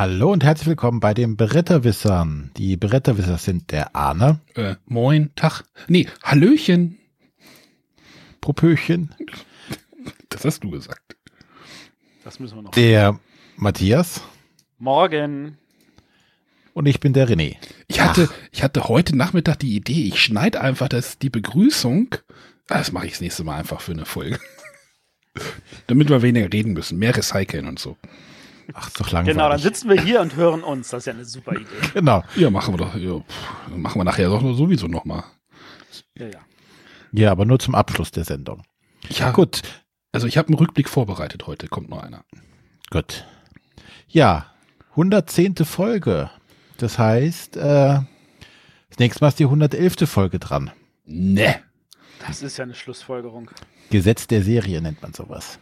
Hallo und herzlich willkommen bei den Bretterwissern. Die Bretterwisser sind der Arne. Äh, moin, Tag. Nee, Hallöchen. Propöchen. Das hast du gesagt. Das müssen wir noch. Der Matthias. Morgen. Und ich bin der René. Ich hatte, ich hatte heute Nachmittag die Idee, ich schneide einfach das, die Begrüßung. Ah, Das mache ich das nächste Mal einfach für eine Folge. Damit wir weniger reden müssen, mehr recyceln und so. Ach, ist doch langweilig. Genau, dann sitzen wir hier und hören uns. Das ist ja eine super Idee. Genau. Ja, machen wir doch. Ja, pff, machen wir nachher doch sowieso nochmal. Ja, ja. Ja, aber nur zum Abschluss der Sendung. Ja, Gut, Also ich habe einen Rückblick vorbereitet heute, kommt noch einer. gut. Ja, 110. Folge. Das heißt, äh, das nächste Mal ist die 111. Folge dran. Ne. Das ist ja eine Schlussfolgerung. Gesetz der Serie nennt man sowas.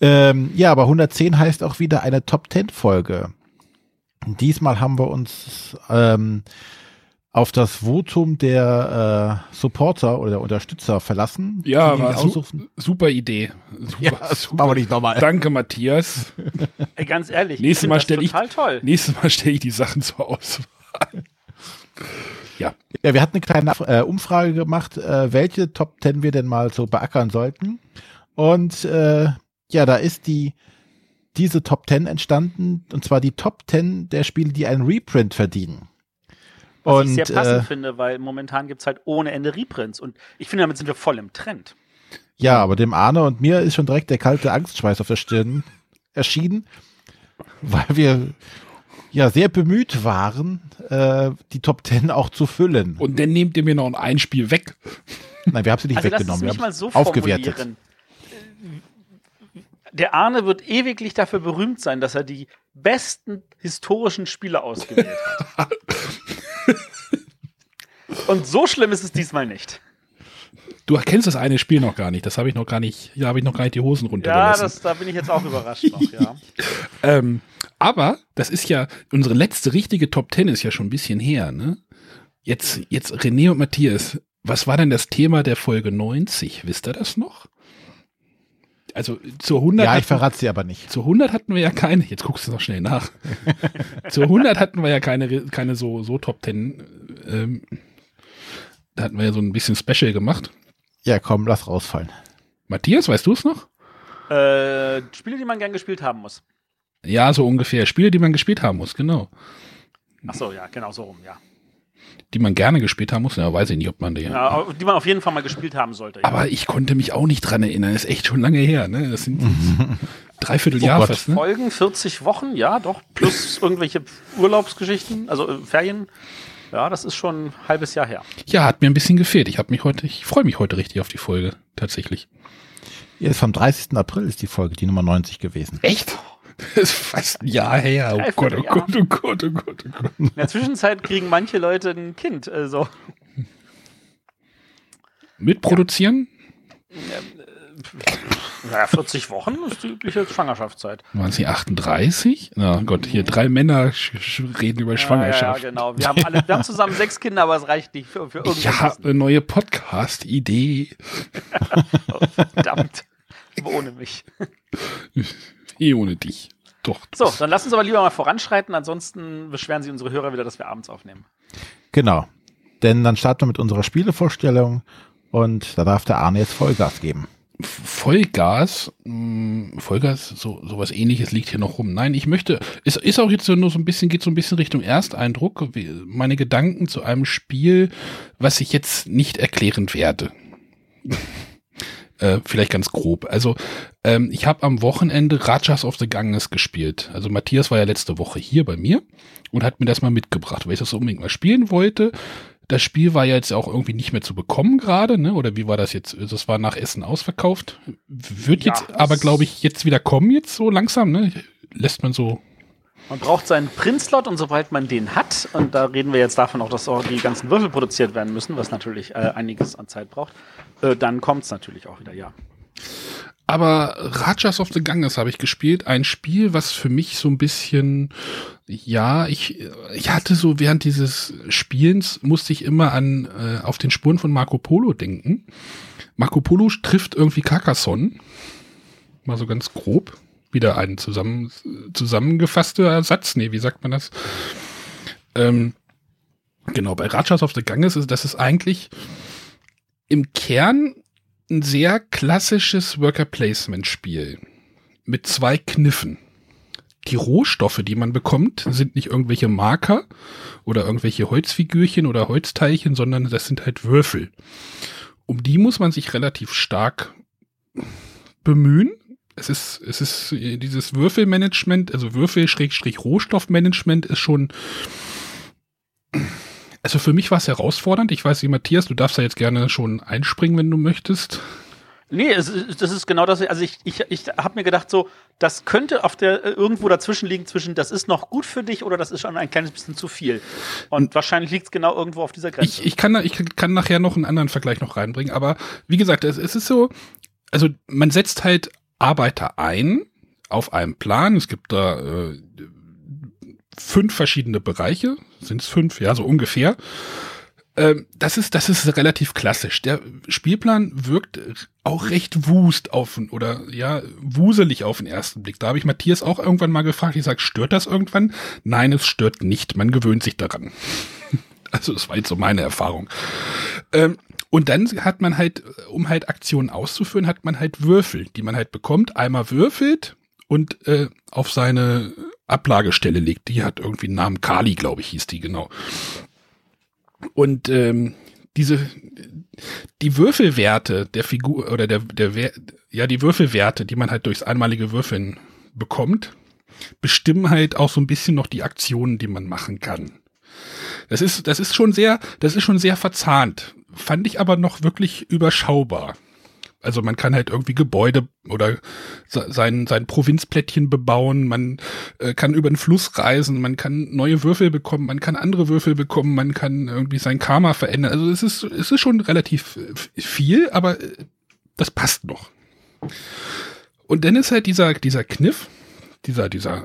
Ähm, ja, aber 110 heißt auch wieder eine Top 10 Folge. Diesmal haben wir uns ähm, auf das Votum der äh, Supporter oder der Unterstützer verlassen. Ja, war su super Idee. Super, Ja, das machen wir nicht nochmal. Danke, Matthias. Ey, ganz ehrlich, Nächstes Mal das stell ich- total toll. Nächstes Mal stelle ich die Sachen zur Auswahl. ja, Ja, wir hatten eine kleine äh, Umfrage gemacht, äh, welche Top 10 wir denn mal so beackern sollten. Und äh, ja, da ist die diese Top 10 entstanden, und zwar die Top 10 der Spiele, die einen Reprint verdienen. Was und ich sehr passend äh, finde, weil momentan gibt es halt ohne Ende Reprints. Und ich finde, damit sind wir voll im Trend. ja, aber dem Arne und mir ist schon direkt der kalte Angstschweiß auf der Stirn erschienen, weil wir ja sehr bemüht waren, äh, die Top 10 auch zu füllen. und dann nehmt ihr mir noch ein Spiel weg. Nein, wir haben sie nicht Also lass es weggenommen, mich wir mal so aufgewertet. formulieren. Der Arne wird ewiglich dafür berühmt sein, dass er die besten historischen Spiele ausgewählt hat. Und so schlimm ist es diesmal nicht. Du kennst das eine Spiel noch gar nicht. Das habe ich noch gar nicht. Da habe ich noch gar nicht die Hosen Ja, runtergelassen. das, da bin ich jetzt auch überrascht noch, ja. ähm, aber das ist ja unsere letzte richtige Top Ten ist ja schon ein bisschen her. Ne? Jetzt jetzt René und Matthias. Was war denn das Thema der Folge 90? Wisst ihr das noch? Also zur 100 Ja, ich hatten- verrate sie aber nicht. Zur 100 hatten wir ja keine, jetzt guckst du noch schnell nach. Zur 100 hatten wir ja keine, keine so, so Top 10. Ähm, da hatten wir ja so ein bisschen Special gemacht. Ja, komm, lass rausfallen. Matthias, weißt du es noch? Äh, Spiele, die man gern gespielt haben muss. Ja, so ungefähr. Spiele, die man gespielt haben muss, genau. Ach so, ja, genau so rum, ja. Die man gerne gespielt haben muss. Ja, weiß ich nicht, ob man die. ja. Die man auf jeden Fall mal gespielt haben sollte. Ja. Aber ich konnte mich auch nicht dran erinnern. Das ist echt schon lange her, ne? Das sind dreiviertel Jahr Oh Gott. fast, ne? Folgen, 40 Wochen, ja, doch, plus irgendwelche Urlaubsgeschichten, also äh, Ferien. Ja, das ist schon ein halbes Jahr her. Ja, hat mir ein bisschen gefehlt. Ich habe mich heute, ich freue mich heute richtig auf die Folge, tatsächlich. Ja, ist vom 30. April ist die Folge, die Nummer 90 gewesen. Echt? Das ist fast ein Jahr her. Oh Gott, oh. Gott, oh Gott, oh Gott, oh Gott. In der Zwischenzeit kriegen manche Leute ein Kind. Also, Mitproduzieren? naja, 40 Wochen ist die übliche Schwangerschaftszeit. Waren sie 38? Na Gott, hier drei Männer sch sch reden über Schwangerschaft. Ja, ja, genau. Wir haben, alle, wir haben zusammen sechs Kinder, aber es reicht nicht für, für Ich habe irgendwas. eine neue Podcast-Idee. Verdammt. Ohne mich. Eh ohne dich. Doch. So, dann lass uns aber lieber mal voranschreiten, ansonsten beschweren sich unsere Hörer wieder, dass wir abends aufnehmen. Genau. Denn dann starten wir mit unserer Spielevorstellung und da darf der Arne jetzt Vollgas geben. Vollgas, mh, Vollgas, so sowas ähnliches liegt hier noch rum. Nein, ich möchte, ist, ist auch jetzt so nur so ein bisschen, geht so ein bisschen Richtung Ersteindruck, wie, meine Gedanken zu einem Spiel, was ich jetzt nicht erklären werde. Äh, vielleicht ganz grob. Also, ähm, ich habe am Wochenende Rajas of the Ganges gespielt. Also Matthias war ja letzte Woche hier bei mir und hat mir das mal mitgebracht, weil ich das unbedingt mal spielen wollte. Das Spiel war ja jetzt auch irgendwie nicht mehr zu bekommen gerade, ne? Oder wie war das jetzt? Das war nach Essen ausverkauft. Wird Ja, jetzt aber, glaube ich, jetzt wieder kommen, jetzt so langsam, ne? Lässt man so. Man braucht seinen Printslot und sobald man den hat, und da reden wir jetzt davon auch, dass auch die ganzen Würfel produziert werden müssen, was natürlich äh, einiges an Zeit braucht, äh, dann kommt es natürlich auch wieder, ja. Aber Rajas of the Ganges habe ich gespielt. Ein Spiel, was für mich so ein bisschen, ja, ich, ich hatte so während dieses Spielens musste ich immer an äh, auf den Spuren von Marco Polo denken. Marco Polo trifft irgendwie Carcassonne. Mal so ganz grob. Wieder ein zusammen, zusammengefasster Satz. Nee, wie sagt man das? Ähm, genau, bei Rajas of the Ganges ist das ist eigentlich im Kern ein sehr klassisches Worker Placement Spiel mit zwei Kniffen. Die Rohstoffe, die man bekommt, sind nicht irgendwelche Marker oder irgendwelche Holzfigürchen oder Holzteilchen, sondern das sind halt Würfel. Um die muss man sich relativ stark bemühen. Es ist, es ist dieses Würfelmanagement, also Würfel-Rohstoffmanagement ist schon also für mich war es herausfordernd. Ich weiß nicht, Matthias, du darfst ja jetzt gerne schon einspringen, wenn du möchtest. Nee, es, das ist genau das. Also ich, ich, ich habe mir gedacht, so, das könnte auf der irgendwo dazwischen liegen, zwischen das ist noch gut für dich oder das ist schon ein kleines bisschen zu viel. Und wahrscheinlich liegt es genau irgendwo auf dieser Grenze. Ich, ich, kann, ich kann nachher noch einen anderen Vergleich noch reinbringen, aber wie gesagt, es, es ist so, also man setzt halt Arbeiter ein auf einem Plan. Es gibt da äh, fünf verschiedene Bereiche. Sind es fünf? Ja, so ungefähr. Ähm, das ist, das ist relativ klassisch. Der Spielplan wirkt auch recht wust auf oder ja, wuselig auf den ersten Blick. Da habe ich Matthias auch irgendwann mal gefragt. Ich sage, stört das irgendwann? Nein, es stört nicht. Man gewöhnt sich daran. also, das war jetzt so meine Erfahrung. Ähm, und dann hat man halt, um halt Aktionen auszuführen, hat man halt Würfel, die man halt bekommt. Einmal würfelt und äh, auf seine Ablagestelle legt. Die hat irgendwie einen Namen, Kali, glaube ich, hieß die, genau. Und ähm, diese die Würfelwerte der Figur oder der der ja die Würfelwerte, die man halt durchs einmalige Würfeln bekommt, bestimmen halt auch so ein bisschen noch die Aktionen, die man machen kann. Das ist das ist schon sehr das ist schon sehr verzahnt, fand ich aber noch wirklich überschaubar. Also man kann halt irgendwie Gebäude oder sein, sein Provinzplättchen bebauen, man äh, kann über den Fluss reisen, man kann neue Würfel bekommen, man kann andere Würfel bekommen, man kann irgendwie sein Karma verändern. Also es ist, es ist schon relativ viel, aber äh, das passt noch. Und dann ist halt dieser, dieser Kniff, dieser, dieser,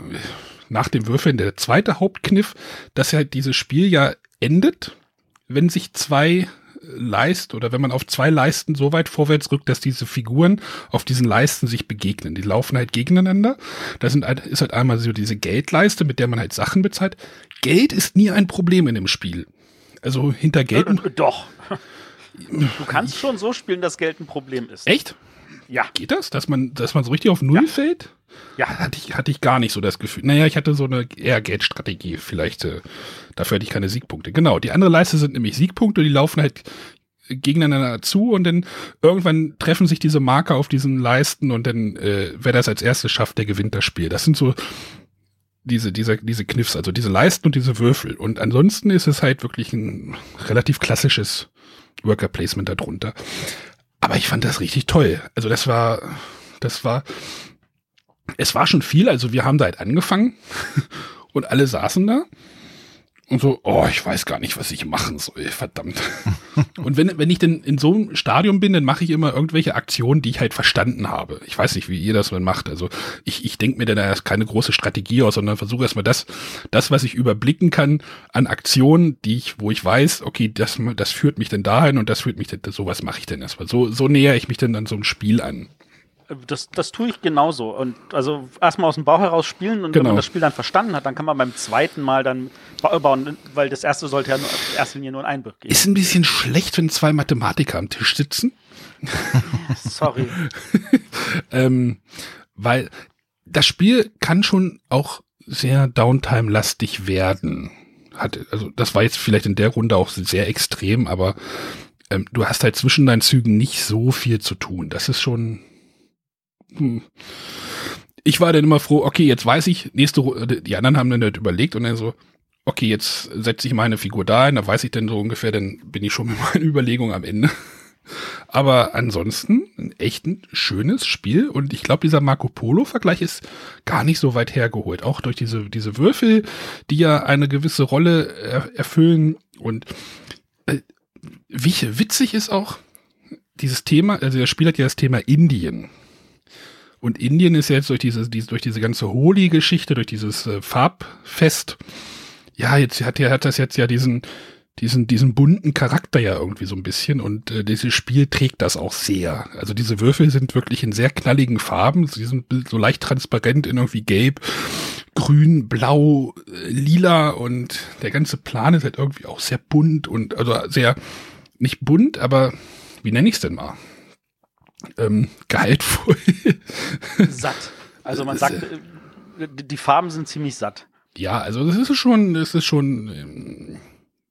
nach dem Würfeln der zweite Hauptkniff, dass halt dieses Spiel ja endet, wenn sich zwei Leist oder wenn man auf zwei Leisten so weit vorwärts rückt, dass diese Figuren auf diesen Leisten sich begegnen. Die laufen halt gegeneinander. Da sind, halt, ist halt einmal so diese Geldleiste, mit der man halt Sachen bezahlt. Geld ist nie ein Problem in dem Spiel. Also hinter Geld. Doch. Du kannst schon so spielen, dass Geld ein Problem ist. Echt? Ja. Geht das, dass man, dass man so richtig auf Null ja. fällt? Ja. Hatte ich, hatte ich gar nicht so das Gefühl. Naja, ich hatte so eine eher Geldstrategie. Vielleicht, äh, dafür hatte ich keine Siegpunkte. Genau. Die andere Leiste sind nämlich Siegpunkte, die laufen halt gegeneinander zu und dann irgendwann treffen sich diese Marker auf diesen Leisten und dann, äh, wer das als erstes schafft, der gewinnt das Spiel. Das sind so diese, diese, diese Kniffs, also diese Leisten und diese Würfel. Und ansonsten ist es halt wirklich ein relativ klassisches Worker Placement darunter. Aber ich fand das richtig toll. Also das war, das war, es war schon viel. Also wir haben da halt angefangen und alle saßen da und so, oh, ich weiß gar nicht, was ich machen soll, verdammt. und wenn, wenn ich denn in so einem Stadium bin, dann mache ich immer irgendwelche Aktionen, die ich halt verstanden habe. Ich weiß nicht, wie ihr das dann macht. Also ich, ich denke mir dann erst keine große Strategie aus, sondern versuche erstmal das, das, was ich überblicken kann an Aktionen, die ich, wo ich weiß, okay, das, das führt mich denn dahin und das führt mich denn, sowas mache ich denn erstmal. So, so näher ich mich denn an so ein Spiel an. Das, das tue ich genauso. Und also erstmal aus dem Bauch heraus spielen und genau. wenn man das Spiel dann verstanden hat, dann kann man beim zweiten Mal dann bauen, weil das erste sollte ja nur, in erster Linie nur ein Einbruch geben. Ist ein bisschen schlecht, wenn zwei Mathematiker am Tisch sitzen. Sorry. ähm, weil das Spiel kann schon auch sehr Downtime-lastig werden. Hat, also das war jetzt vielleicht in der Runde auch sehr extrem, aber ähm, du hast halt zwischen deinen Zügen nicht so viel zu tun. Das ist schon hm. ich war dann immer froh, okay, jetzt weiß ich, nächste Runde, die anderen haben dann halt überlegt und dann so, okay, jetzt setze ich meine Figur da ein, da weiß ich dann so ungefähr, dann bin ich schon mit meinen Überlegungen am Ende. Aber ansonsten ein echt ein schönes Spiel und ich glaube, dieser Marco Polo-Vergleich ist gar nicht so weit hergeholt. Auch durch diese, diese Würfel, die ja eine gewisse Rolle er, erfüllen und äh, wie witzig ist auch dieses Thema, also der Spiel hat ja das Thema Indien. Und Indien ist ja jetzt durch diese, diese durch diese ganze Holi-Geschichte, durch dieses äh, Farbfest, ja, jetzt hat, hat das jetzt ja diesen, diesen, diesen bunten Charakter ja irgendwie so ein bisschen und äh, dieses Spiel trägt das auch sehr. Also diese Würfel sind wirklich in sehr knalligen Farben, sie sind so leicht transparent in irgendwie gelb, grün, blau, äh, lila und der ganze Plan ist halt irgendwie auch sehr bunt und also sehr, nicht bunt, aber wie nenne ich es denn mal? Ähm, gehaltvoll. satt. Also man sagt, äh, die Farben sind ziemlich satt. Ja, also das ist schon, das ist schon, ähm,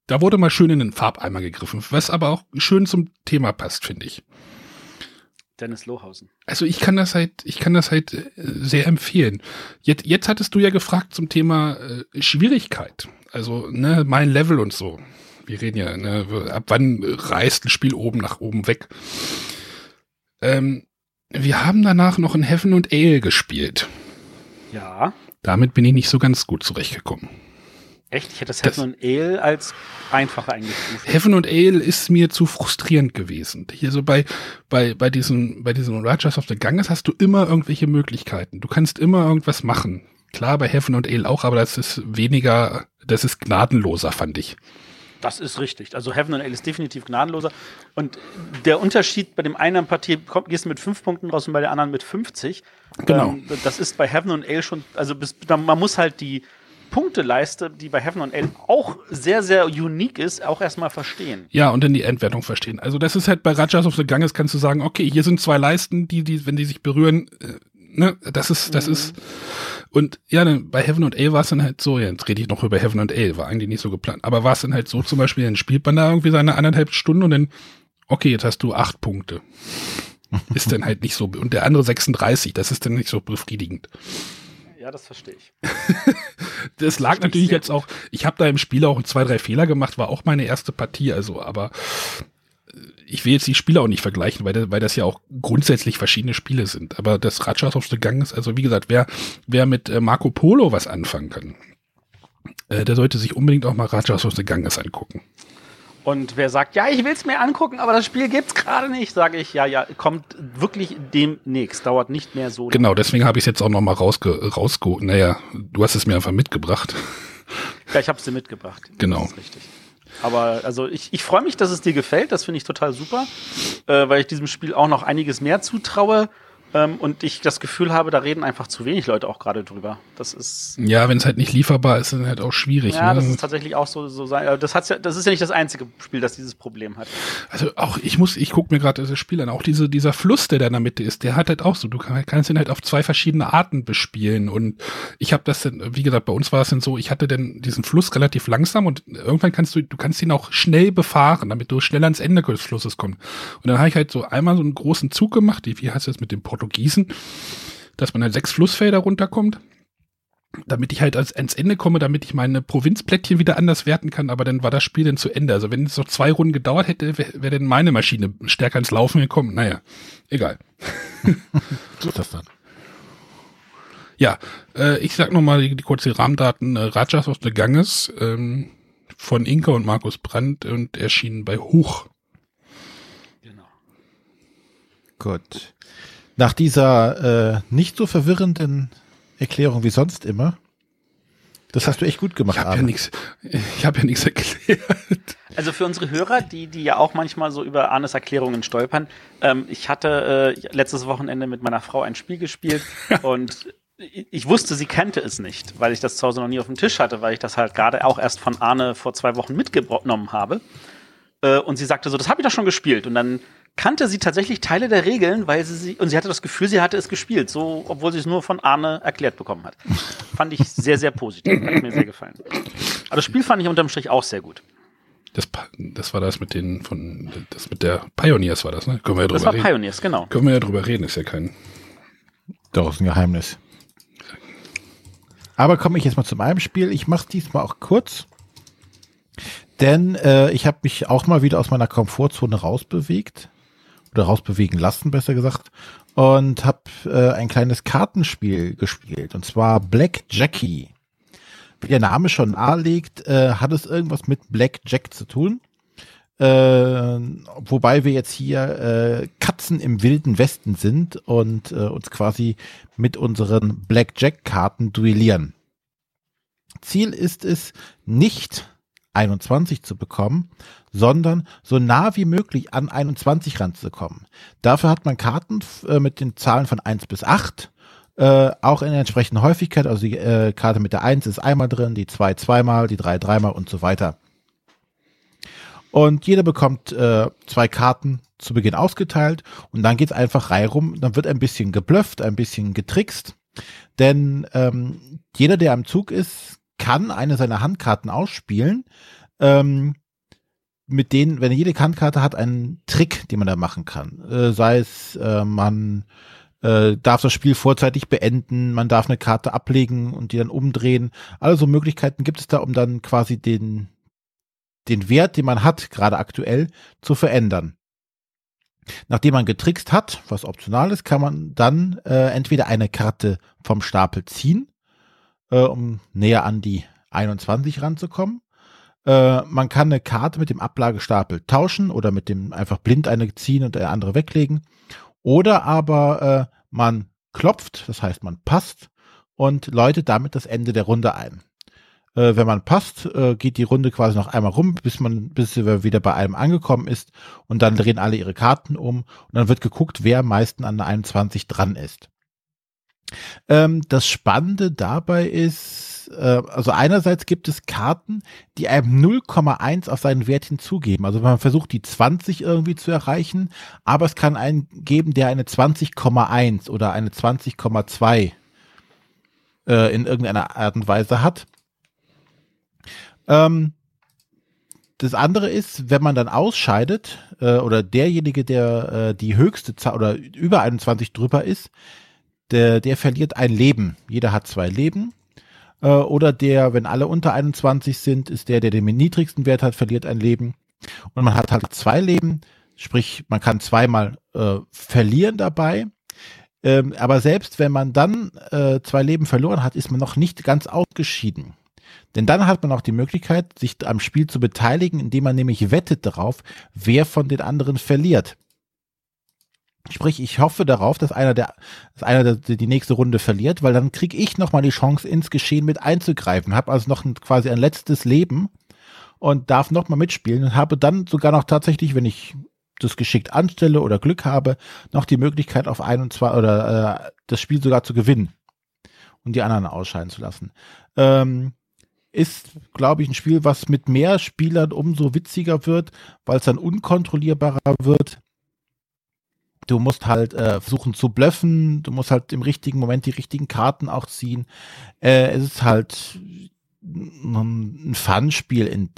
da wurde mal schön in den Farbeimer gegriffen, was aber auch schön zum Thema passt, finde ich. Dennis Lohausen. Also ich kann das halt, ich kann das halt äh, sehr empfehlen. Jetzt, jetzt hattest du ja gefragt zum Thema äh, Schwierigkeit. Also, ne, mein Level und so. Wir reden ja, ne, ab wann reißt ein Spiel oben nach oben weg. Ähm, wir haben danach noch in Heaven und Ale gespielt. Ja. Damit bin ich nicht so ganz gut zurechtgekommen. Echt? Ich hätte das Heaven und Ale als einfacher eingestuft. Heaven und Ale ist mir zu frustrierend gewesen. Hier so bei, bei, bei diesen, bei diesen Rajas of the Ganges hast du immer irgendwelche Möglichkeiten. Du kannst immer irgendwas machen. Klar, bei Heaven und Ale auch, aber das ist weniger, das ist gnadenloser, fand ich. Das ist richtig. Also Heaven und Ale ist definitiv gnadenloser. Und der Unterschied bei dem einen Partie kommt, gehst du mit fünf Punkten raus und bei der anderen mit 50. Genau. Ähm, das ist bei Heaven und Ale schon, also bis, man muss halt die, Punkteleiste, die bei Heaven und Ale auch sehr, sehr unique ist, auch erstmal verstehen. Ja, und dann die Endwertung verstehen. Also das ist halt bei Rajas of the Ganges kannst du sagen, okay, hier sind zwei Leisten, die, die, wenn die sich berühren, äh, ne, das ist, das mhm. ist, und ja, dann bei Heaven und Ale war es dann halt so, ja, jetzt rede ich noch über Heaven und Ale, war eigentlich nicht so geplant, aber war es dann halt so zum Beispiel, dann spielt man da irgendwie seine anderthalb Stunden und dann, okay, jetzt hast du acht Punkte. ist dann halt nicht so, und der andere 36, das ist dann nicht so befriedigend. Ja, das verstehe ich. das lag natürlich jetzt auch, ich habe da im Spiel auch zwei, drei Fehler gemacht, war auch meine erste Partie, also, aber ich will jetzt die Spiele auch nicht vergleichen, weil, das, weil das ja auch grundsätzlich verschiedene Spiele sind. Aber das Rajas of the Gang ist, also wie gesagt, wer, wer mit äh, Marco Polo was anfangen kann, äh, der sollte sich unbedingt auch mal Rajas of the Ganges angucken. Und wer sagt, ja, ich will es mir angucken, aber das Spiel gibt's gerade nicht, sage ich, ja, ja, kommt wirklich demnächst, dauert nicht mehr so lange. Genau, deswegen habe ich es jetzt auch noch mal rausge rausgeholt. Naja, du hast es mir einfach mitgebracht. Ja, ich habe es dir mitgebracht. Genau. Richtig. Aber also ich, ich freue mich, dass es dir gefällt, das finde ich total super, äh, weil ich diesem Spiel auch noch einiges mehr zutraue. Ähm, und ich das Gefühl habe, da reden einfach zu wenig Leute auch gerade drüber. Das ist. Ja, wenn es halt nicht lieferbar ist, dann halt auch schwierig. Ja, ne? das ist tatsächlich auch so, so sein. Das, hat's ja, das ist ja nicht das einzige Spiel, das dieses Problem hat. Also auch, ich muss, ich gucke mir gerade das Spiel an, auch diese, dieser Fluss, der da in der Mitte ist, der hat halt auch so, du kannst ihn halt auf zwei verschiedene Arten bespielen. Und ich habe das dann, wie gesagt, bei uns war es dann so, ich hatte dann diesen Fluss relativ langsam und irgendwann kannst du, du kannst ihn auch schnell befahren, damit du schnell ans Ende des Flusses kommst. Und dann habe ich halt so einmal so einen großen Zug gemacht, wie heißt das mit dem Portugiesen? dass man halt sechs Flussfelder runterkommt, damit ich halt ans, Ende komme, damit ich meine Provinzplättchen wieder anders werten kann, aber dann war das Spiel dann zu Ende. Also wenn es noch zwei Runden gedauert hätte, wäre wär denn meine Maschine stärker ins Laufen gekommen. Naja, egal. so ist das dann. Ja, äh, ich sag nochmal die, die kurze Rahmendaten. Äh, Rajas of the Ganges ähm, von Inka und Markus Brandt und erschienen bei Huch. Genau. Gut. Nach dieser äh, nicht so verwirrenden Erklärung wie sonst immer. Das hast du echt gut gemacht. Ich habe ja nichts. Ich habe ja nichts erklärt. Also für unsere Hörer, die die ja auch manchmal so über Arnes Erklärungen stolpern. Ähm, ich hatte äh, letztes Wochenende mit meiner Frau ein Spiel gespielt und ich wusste, sie kannte es nicht, weil ich das zu Hause noch nie auf dem Tisch hatte, weil ich das halt gerade auch erst von Arne vor zwei Wochen mitgenommen habe. Äh, und sie sagte so, das habe ich doch schon gespielt. Und dann kannte sie tatsächlich Teile der Regeln, weil sie sie, und sie hatte das Gefühl, sie hatte es gespielt, so, obwohl sie es nur von Arne erklärt bekommen hat. fand ich sehr, sehr positiv. Hat mir sehr gefallen. Aber das Spiel fand ich unterm Strich auch sehr gut. Das, das war das mit den, von, das mit der Pioneers war das, ne? Können wir ja drüber das war reden. Pioneers, genau. Können wir ja drüber reden, ist ja kein. Doch, ist ein Geheimnis. Aber komme ich jetzt mal zu meinem Spiel. Ich mache diesmal auch kurz. Denn äh, ich habe mich auch mal wieder aus meiner Komfortzone rausbewegt oder rausbewegen lassen, besser gesagt, und habe äh, ein kleines Kartenspiel gespielt, und zwar Black Jackie. Wie der Name schon nahelegt, äh, hat es irgendwas mit Black Jack zu tun. Äh, wobei wir jetzt hier äh, Katzen im wilden Westen sind und äh, uns quasi mit unseren Blackjack-Karten duellieren. Ziel ist es nicht, 21 zu bekommen, sondern so nah wie möglich an 21 ranzukommen. Dafür hat man Karten äh, mit den Zahlen von 1 bis 8, äh, auch in der entsprechenden Häufigkeit. Also die äh, Karte mit der 1 ist einmal drin, die 2 zweimal, die 3 dreimal und so weiter. Und jeder bekommt äh, zwei Karten zu Beginn ausgeteilt und dann geht's einfach reihum. Dann wird ein bisschen geblufft, ein bisschen getrickst. Denn ähm, jeder, der am Zug ist, kann eine seiner Handkarten ausspielen. Ähm, mit denen, wenn jede Handkarte hat, einen Trick, den man da machen kann. Äh, sei es, äh, man äh, darf das Spiel vorzeitig beenden, man darf eine Karte ablegen und die dann umdrehen. Also Möglichkeiten gibt es da, um dann quasi den, den Wert, den man hat, gerade aktuell, zu verändern. Nachdem man getrickst hat, was optional ist, kann man dann äh, entweder eine Karte vom Stapel ziehen, äh, um näher an die 21 ranzukommen. Äh, man kann eine Karte mit dem Ablagestapel tauschen oder mit dem einfach blind eine ziehen und eine andere weglegen. Oder aber äh, man klopft, das heißt man passt und läutet damit das Ende der Runde ein. Äh, wenn man passt, äh, geht die Runde quasi noch einmal rum, bis man, bis sie wieder bei einem angekommen ist und dann drehen alle ihre Karten um und dann wird geguckt, wer am meisten an der 21 dran ist. Ähm, das Spannende dabei ist, äh, also einerseits gibt es Karten, die einem 0,1 auf seinen Wert hinzugeben. Also man versucht die 20 irgendwie zu erreichen, aber es kann einen geben, der eine 20,1 oder eine 20,2 äh, in irgendeiner Art und Weise hat. Ähm, das andere ist, wenn man dann ausscheidet äh, oder derjenige, der äh, die höchste Zahl oder über 21 drüber ist, der, der verliert ein Leben. Jeder hat zwei Leben. Äh, oder der, wenn alle unter 21 sind, ist der, der den niedrigsten Wert hat, verliert ein Leben. Und man hat halt zwei Leben, sprich, man kann zweimal äh, verlieren dabei. Ähm, aber selbst wenn man dann äh, zwei Leben verloren hat, ist man noch nicht ganz ausgeschieden. Denn dann hat man auch die Möglichkeit, sich am Spiel zu beteiligen, indem man nämlich wettet darauf, wer von den anderen verliert. Sprich, ich hoffe darauf, dass einer der, dass einer der, die nächste Runde verliert, weil dann kriege ich nochmal die Chance, ins Geschehen mit einzugreifen. Habe also noch ein, quasi ein letztes Leben und darf nochmal mitspielen und habe dann sogar noch tatsächlich, wenn ich das geschickt anstelle oder Glück habe, noch die Möglichkeit auf ein und zwei oder äh, das Spiel sogar zu gewinnen und die anderen ausscheiden zu lassen. Ähm, ist, glaube ich, ein Spiel, was mit mehr Spielern umso witziger wird, weil es dann unkontrollierbarer wird. Du musst halt äh, versuchen zu bluffen, du musst halt im richtigen Moment die richtigen Karten auch ziehen. Äh, es ist halt ein Fun-Spiel in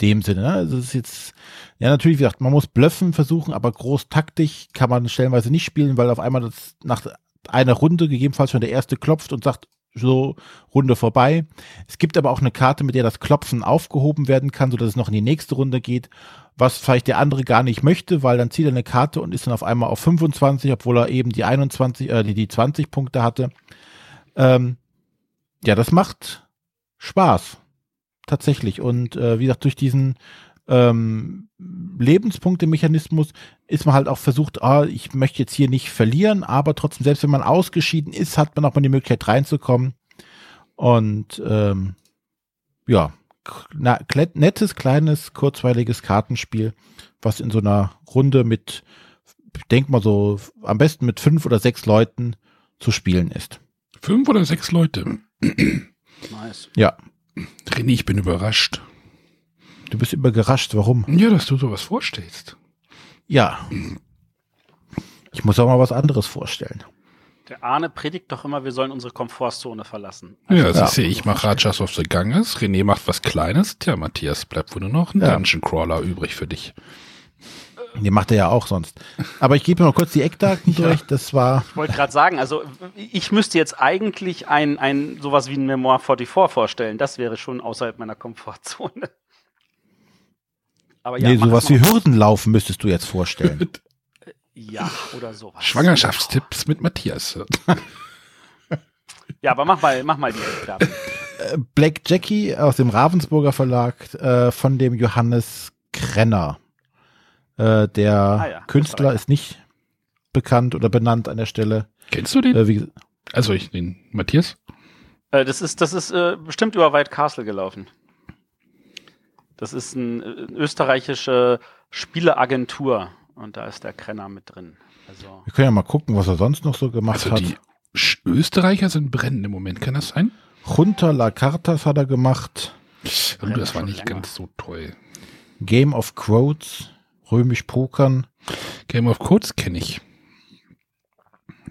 dem Sinne. Ne? Also es ist jetzt, ja natürlich, wie gesagt, man muss bluffen versuchen, aber groß taktisch kann man stellenweise nicht spielen, weil auf einmal das nach einer Runde gegebenenfalls schon der erste klopft und sagt, so Runde vorbei. Es gibt aber auch eine Karte, mit der das Klopfen aufgehoben werden kann, sodass es noch in die nächste Runde geht, was vielleicht der andere gar nicht möchte, weil dann zieht er eine Karte und ist dann auf einmal auf 25, obwohl er eben die 21, äh, die, die 20 Punkte hatte. Ähm, ja, das macht Spaß. Tatsächlich. Und äh, wie gesagt, durch diesen ähm, Lebenspunkte-Mechanismus ist man halt auch versucht, ah, ich möchte jetzt hier nicht verlieren, aber trotzdem, selbst wenn man ausgeschieden ist, hat man auch mal die Möglichkeit reinzukommen. Und ähm, ja, na, nettes, kleines, kurzweiliges Kartenspiel, was in so einer Runde mit, ich denke mal so, am besten mit fünf oder sechs Leuten zu spielen ist. Fünf oder sechs Leute? nice. Ja. René, ich bin überrascht. Du bist überrascht, warum? Ja, dass du sowas vorstellst. Ja. Ich muss auch mal was anderes vorstellen. Der Arne predigt doch immer, wir sollen unsere Komfortzone verlassen. Also ja, das ja. ich mache Rajas of the Ganges, René macht was Kleines, tja, Matthias, bleibt wohl nur noch ein ja. Dungeon Crawler übrig für dich. Den macht er ja auch sonst. Aber ich gebe noch kurz die Eckdaten ja. durch. Das war. Ich wollte gerade sagen, also ich müsste jetzt eigentlich ein, ein sowas wie ein Memoir 44 vorstellen. Das wäre schon außerhalb meiner Komfortzone. Aber ja, nee, sowas wie Hürdenlaufen müsstest du jetzt vorstellen. ja, oder sowas. Schwangerschaftstipps mit Matthias. ja, aber mach mal, mach mal die Eckdaten. Äh, Black Jackie aus dem Ravensburger Verlag äh, von dem Johannes Krenner. Äh, der ah, ja, Künstler ist nicht bekannt oder benannt an der Stelle. Kennst du den? Äh, wie, also ich, den Matthias? Äh, das ist, das ist äh, bestimmt über White Castle gelaufen. Das ist ein, eine österreichische Spieleagentur und da ist der Krenner mit drin. Also Wir können ja mal gucken, was er sonst noch so gemacht Also hat. die Sch- Österreicher sind brennend im Moment, kann das sein? Junta La Cartas hat er gemacht. Oh, das war nicht länger. ganz so toll. Game of Quotes, Römisch Pokern. Game of Codes kenne ich.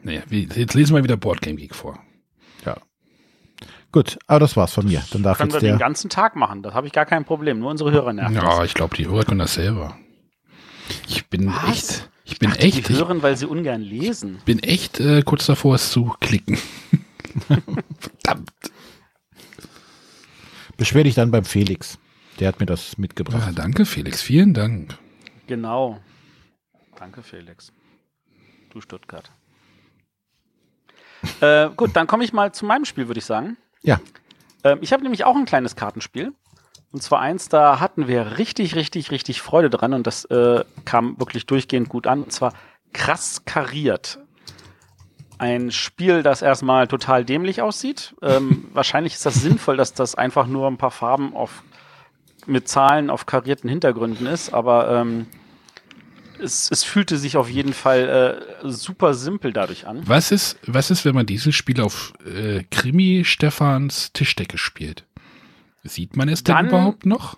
Naja, wir- jetzt lesen wir wieder Boardgame Geek vor. Gut, aber das war's von mir. Dann darf können wir jetzt den der. ganzen Tag machen. Das habe ich gar kein Problem. Nur unsere Hörer nerven. Ja, ich glaube, die Hörer können das selber. Ich bin Was? echt, ich bin dachte, echt, Die ich hören, weil sie ungern lesen. bin echt äh, kurz davor, es zu klicken. Verdammt. Beschwer dich dann beim Felix. Der hat mir das Ja, mitgebracht. danke, Felix. Vielen Dank. Genau. Danke, Felix. Du Stuttgart. äh, gut, dann komme ich mal zu meinem Spiel, würde ich sagen. Ja. Ähm, ich habe nämlich auch ein kleines Kartenspiel. Und zwar eins, da hatten wir richtig, richtig, richtig Freude dran und das äh, kam wirklich durchgehend gut an. Und zwar krass kariert. Ein Spiel, das erstmal total dämlich aussieht. Ähm, wahrscheinlich ist das sinnvoll, dass das einfach nur ein paar Farben auf, mit Zahlen auf karierten Hintergründen ist, aber ähm, es, es fühlte sich auf jeden Fall äh, super simpel dadurch an. Was ist, was ist, wenn man dieses Spiel auf äh, Krimi Stefans Tischdecke spielt? Sieht man es denn Dann- überhaupt noch?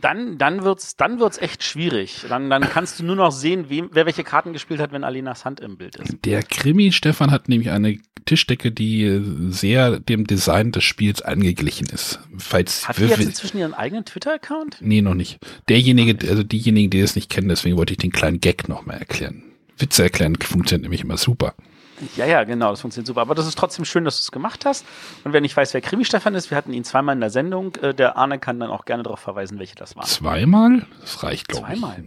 Dann, dann wird's, dann wird's echt schwierig. Dann, dann kannst du nur noch sehen, wem, wer welche Karten gespielt hat, wenn Alenas Hand im Bild ist. Der Krimi Stefan hat nämlich eine Tischdecke, die sehr dem Design des Spiels angeglichen ist. Falls Hat die jetzt inzwischen ihren eigenen Twitter-Account? Nee, noch nicht. Derjenige, also diejenigen, die es nicht kennen, deswegen wollte ich den kleinen Gag nochmal erklären. Witze erklären funktioniert nämlich immer super. Ja, ja, genau, das funktioniert super. Aber das ist trotzdem schön, dass du es gemacht hast. Und wer nicht weiß, wer Krimi Stefan ist, wir hatten ihn zweimal in der Sendung. Äh, der Arne kann dann auch gerne darauf verweisen, welche das waren. Zweimal? Das reicht, glaube ich. Zweimal?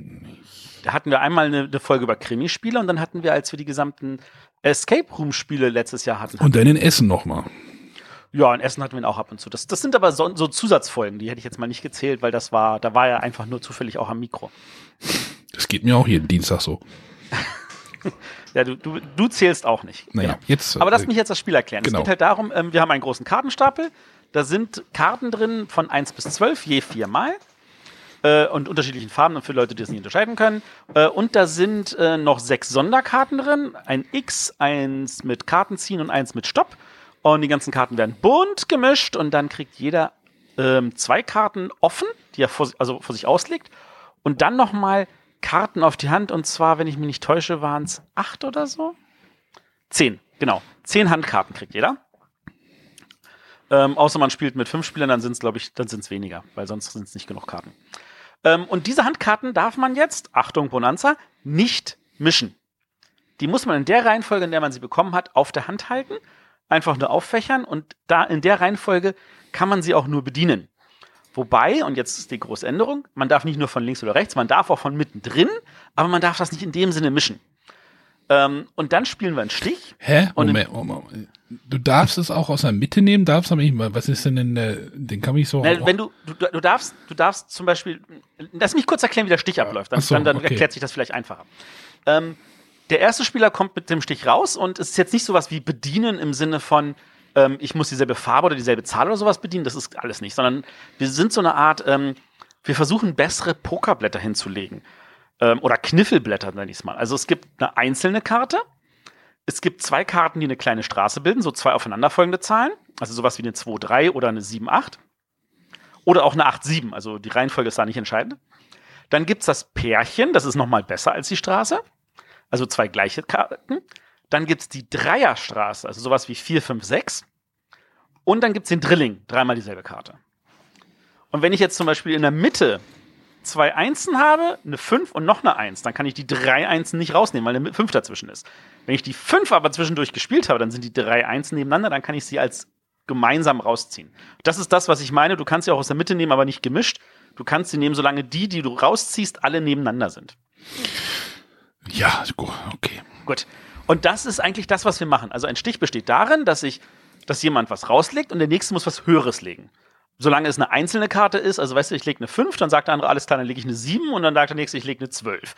Da hatten wir einmal eine, eine Folge über Krimispiele und dann hatten wir, als wir die gesamten Escape Room Spiele letztes Jahr hatten. Und dann in Essen nochmal. Ja, in Essen hatten wir ihn auch ab und zu. Das, das sind aber so, so Zusatzfolgen, die hätte ich jetzt mal nicht gezählt, weil das war, da war er einfach nur zufällig auch am Mikro. Das geht mir auch jeden Dienstag so. Ja, du, du, du zählst auch nicht. Naja, Genau. jetzt. Aber lass äh, mich jetzt das Spiel erklären. genau. Es geht halt darum, ähm, wir haben einen großen Kartenstapel. Da sind Karten drin von 1 bis 12, je viermal. Äh, und unterschiedlichen Farben, für Leute, die das nicht unterscheiden können. Äh, und da sind äh, noch sechs Sonderkarten drin. Ein X, eins mit Kartenziehen und eins mit Stopp. Und die ganzen Karten werden bunt gemischt und dann kriegt jeder ähm, zwei Karten offen, die er vor, also vor sich auslegt. Und dann nochmal Karten auf die Hand. Und zwar, wenn ich mich nicht täusche, waren es acht oder so. Zehn, genau. Zehn Handkarten kriegt jeder. Ähm, außer man spielt mit fünf Spielern, dann sind es, glaube ich, dann sind es weniger, weil sonst sind es nicht genug Karten. Ähm, und diese Handkarten darf man jetzt, Achtung, Bonanza, nicht mischen. Die muss man in der Reihenfolge, in der man sie bekommen hat, auf der Hand halten, einfach nur auffächern und da in der Reihenfolge kann man sie auch nur bedienen. Wobei, und jetzt ist die große Änderung, man darf nicht nur von links oder rechts, man darf auch von mittendrin, aber man darf das nicht in dem Sinne mischen. Ähm, und dann spielen wir einen Stich. Hä? Und Moment, Moment. Du darfst es auch aus der Mitte nehmen, darfst aber nicht mal. Was ist denn denn der, den kann ich so. Na, wenn du, du, du darfst, du darfst zum Beispiel, lass mich kurz erklären, wie der Stich abläuft, dann, so, dann, dann okay. erklärt sich das vielleicht einfacher. Ähm, der erste Spieler kommt mit dem Stich raus und es ist jetzt nicht sowas wie bedienen im Sinne von, ähm, ich muss dieselbe Farbe oder dieselbe Zahl oder sowas bedienen, das ist alles nicht, sondern wir sind so eine Art, ähm, wir versuchen bessere Pokerblätter hinzulegen. Ähm, oder Kniffelblätter, nenne ich es mal. Also es gibt eine einzelne Karte, es gibt zwei Karten, die eine kleine Straße bilden, so zwei aufeinanderfolgende Zahlen, also sowas wie eine 2-3 oder eine 7-8. Oder auch eine 8-7, also die Reihenfolge ist da nicht entscheidend. Dann gibt's das Pärchen, das ist nochmal besser als die Straße, also zwei gleiche Karten. Dann gibt's die Dreierstraße, also sowas wie 4, 5, 6. Und dann gibt's den Drilling, dreimal dieselbe Karte. Und wenn ich jetzt zum Beispiel in der Mitte zwei Einsen habe, eine 5 und noch eine 1, dann kann ich die drei Einsen nicht rausnehmen, weil eine 5 dazwischen ist. Wenn ich die 5 aber zwischendurch gespielt habe, dann sind die drei Einsen nebeneinander, dann kann ich sie als gemeinsam rausziehen. Das ist das, was ich meine. Du kannst sie auch aus der Mitte nehmen, aber nicht gemischt. Du kannst sie nehmen, solange die, die du rausziehst, alle nebeneinander sind. Ja, okay. Gut. Und das ist eigentlich das, was wir machen. Also ein Stich besteht darin, dass ich, dass jemand was rauslegt und der nächste muss was Höheres legen. Solange es eine einzelne Karte ist, also weißt du, ich lege eine 5, dann sagt der andere, alles klar, dann lege ich eine 7 und dann sagt der nächste, ich lege eine 12.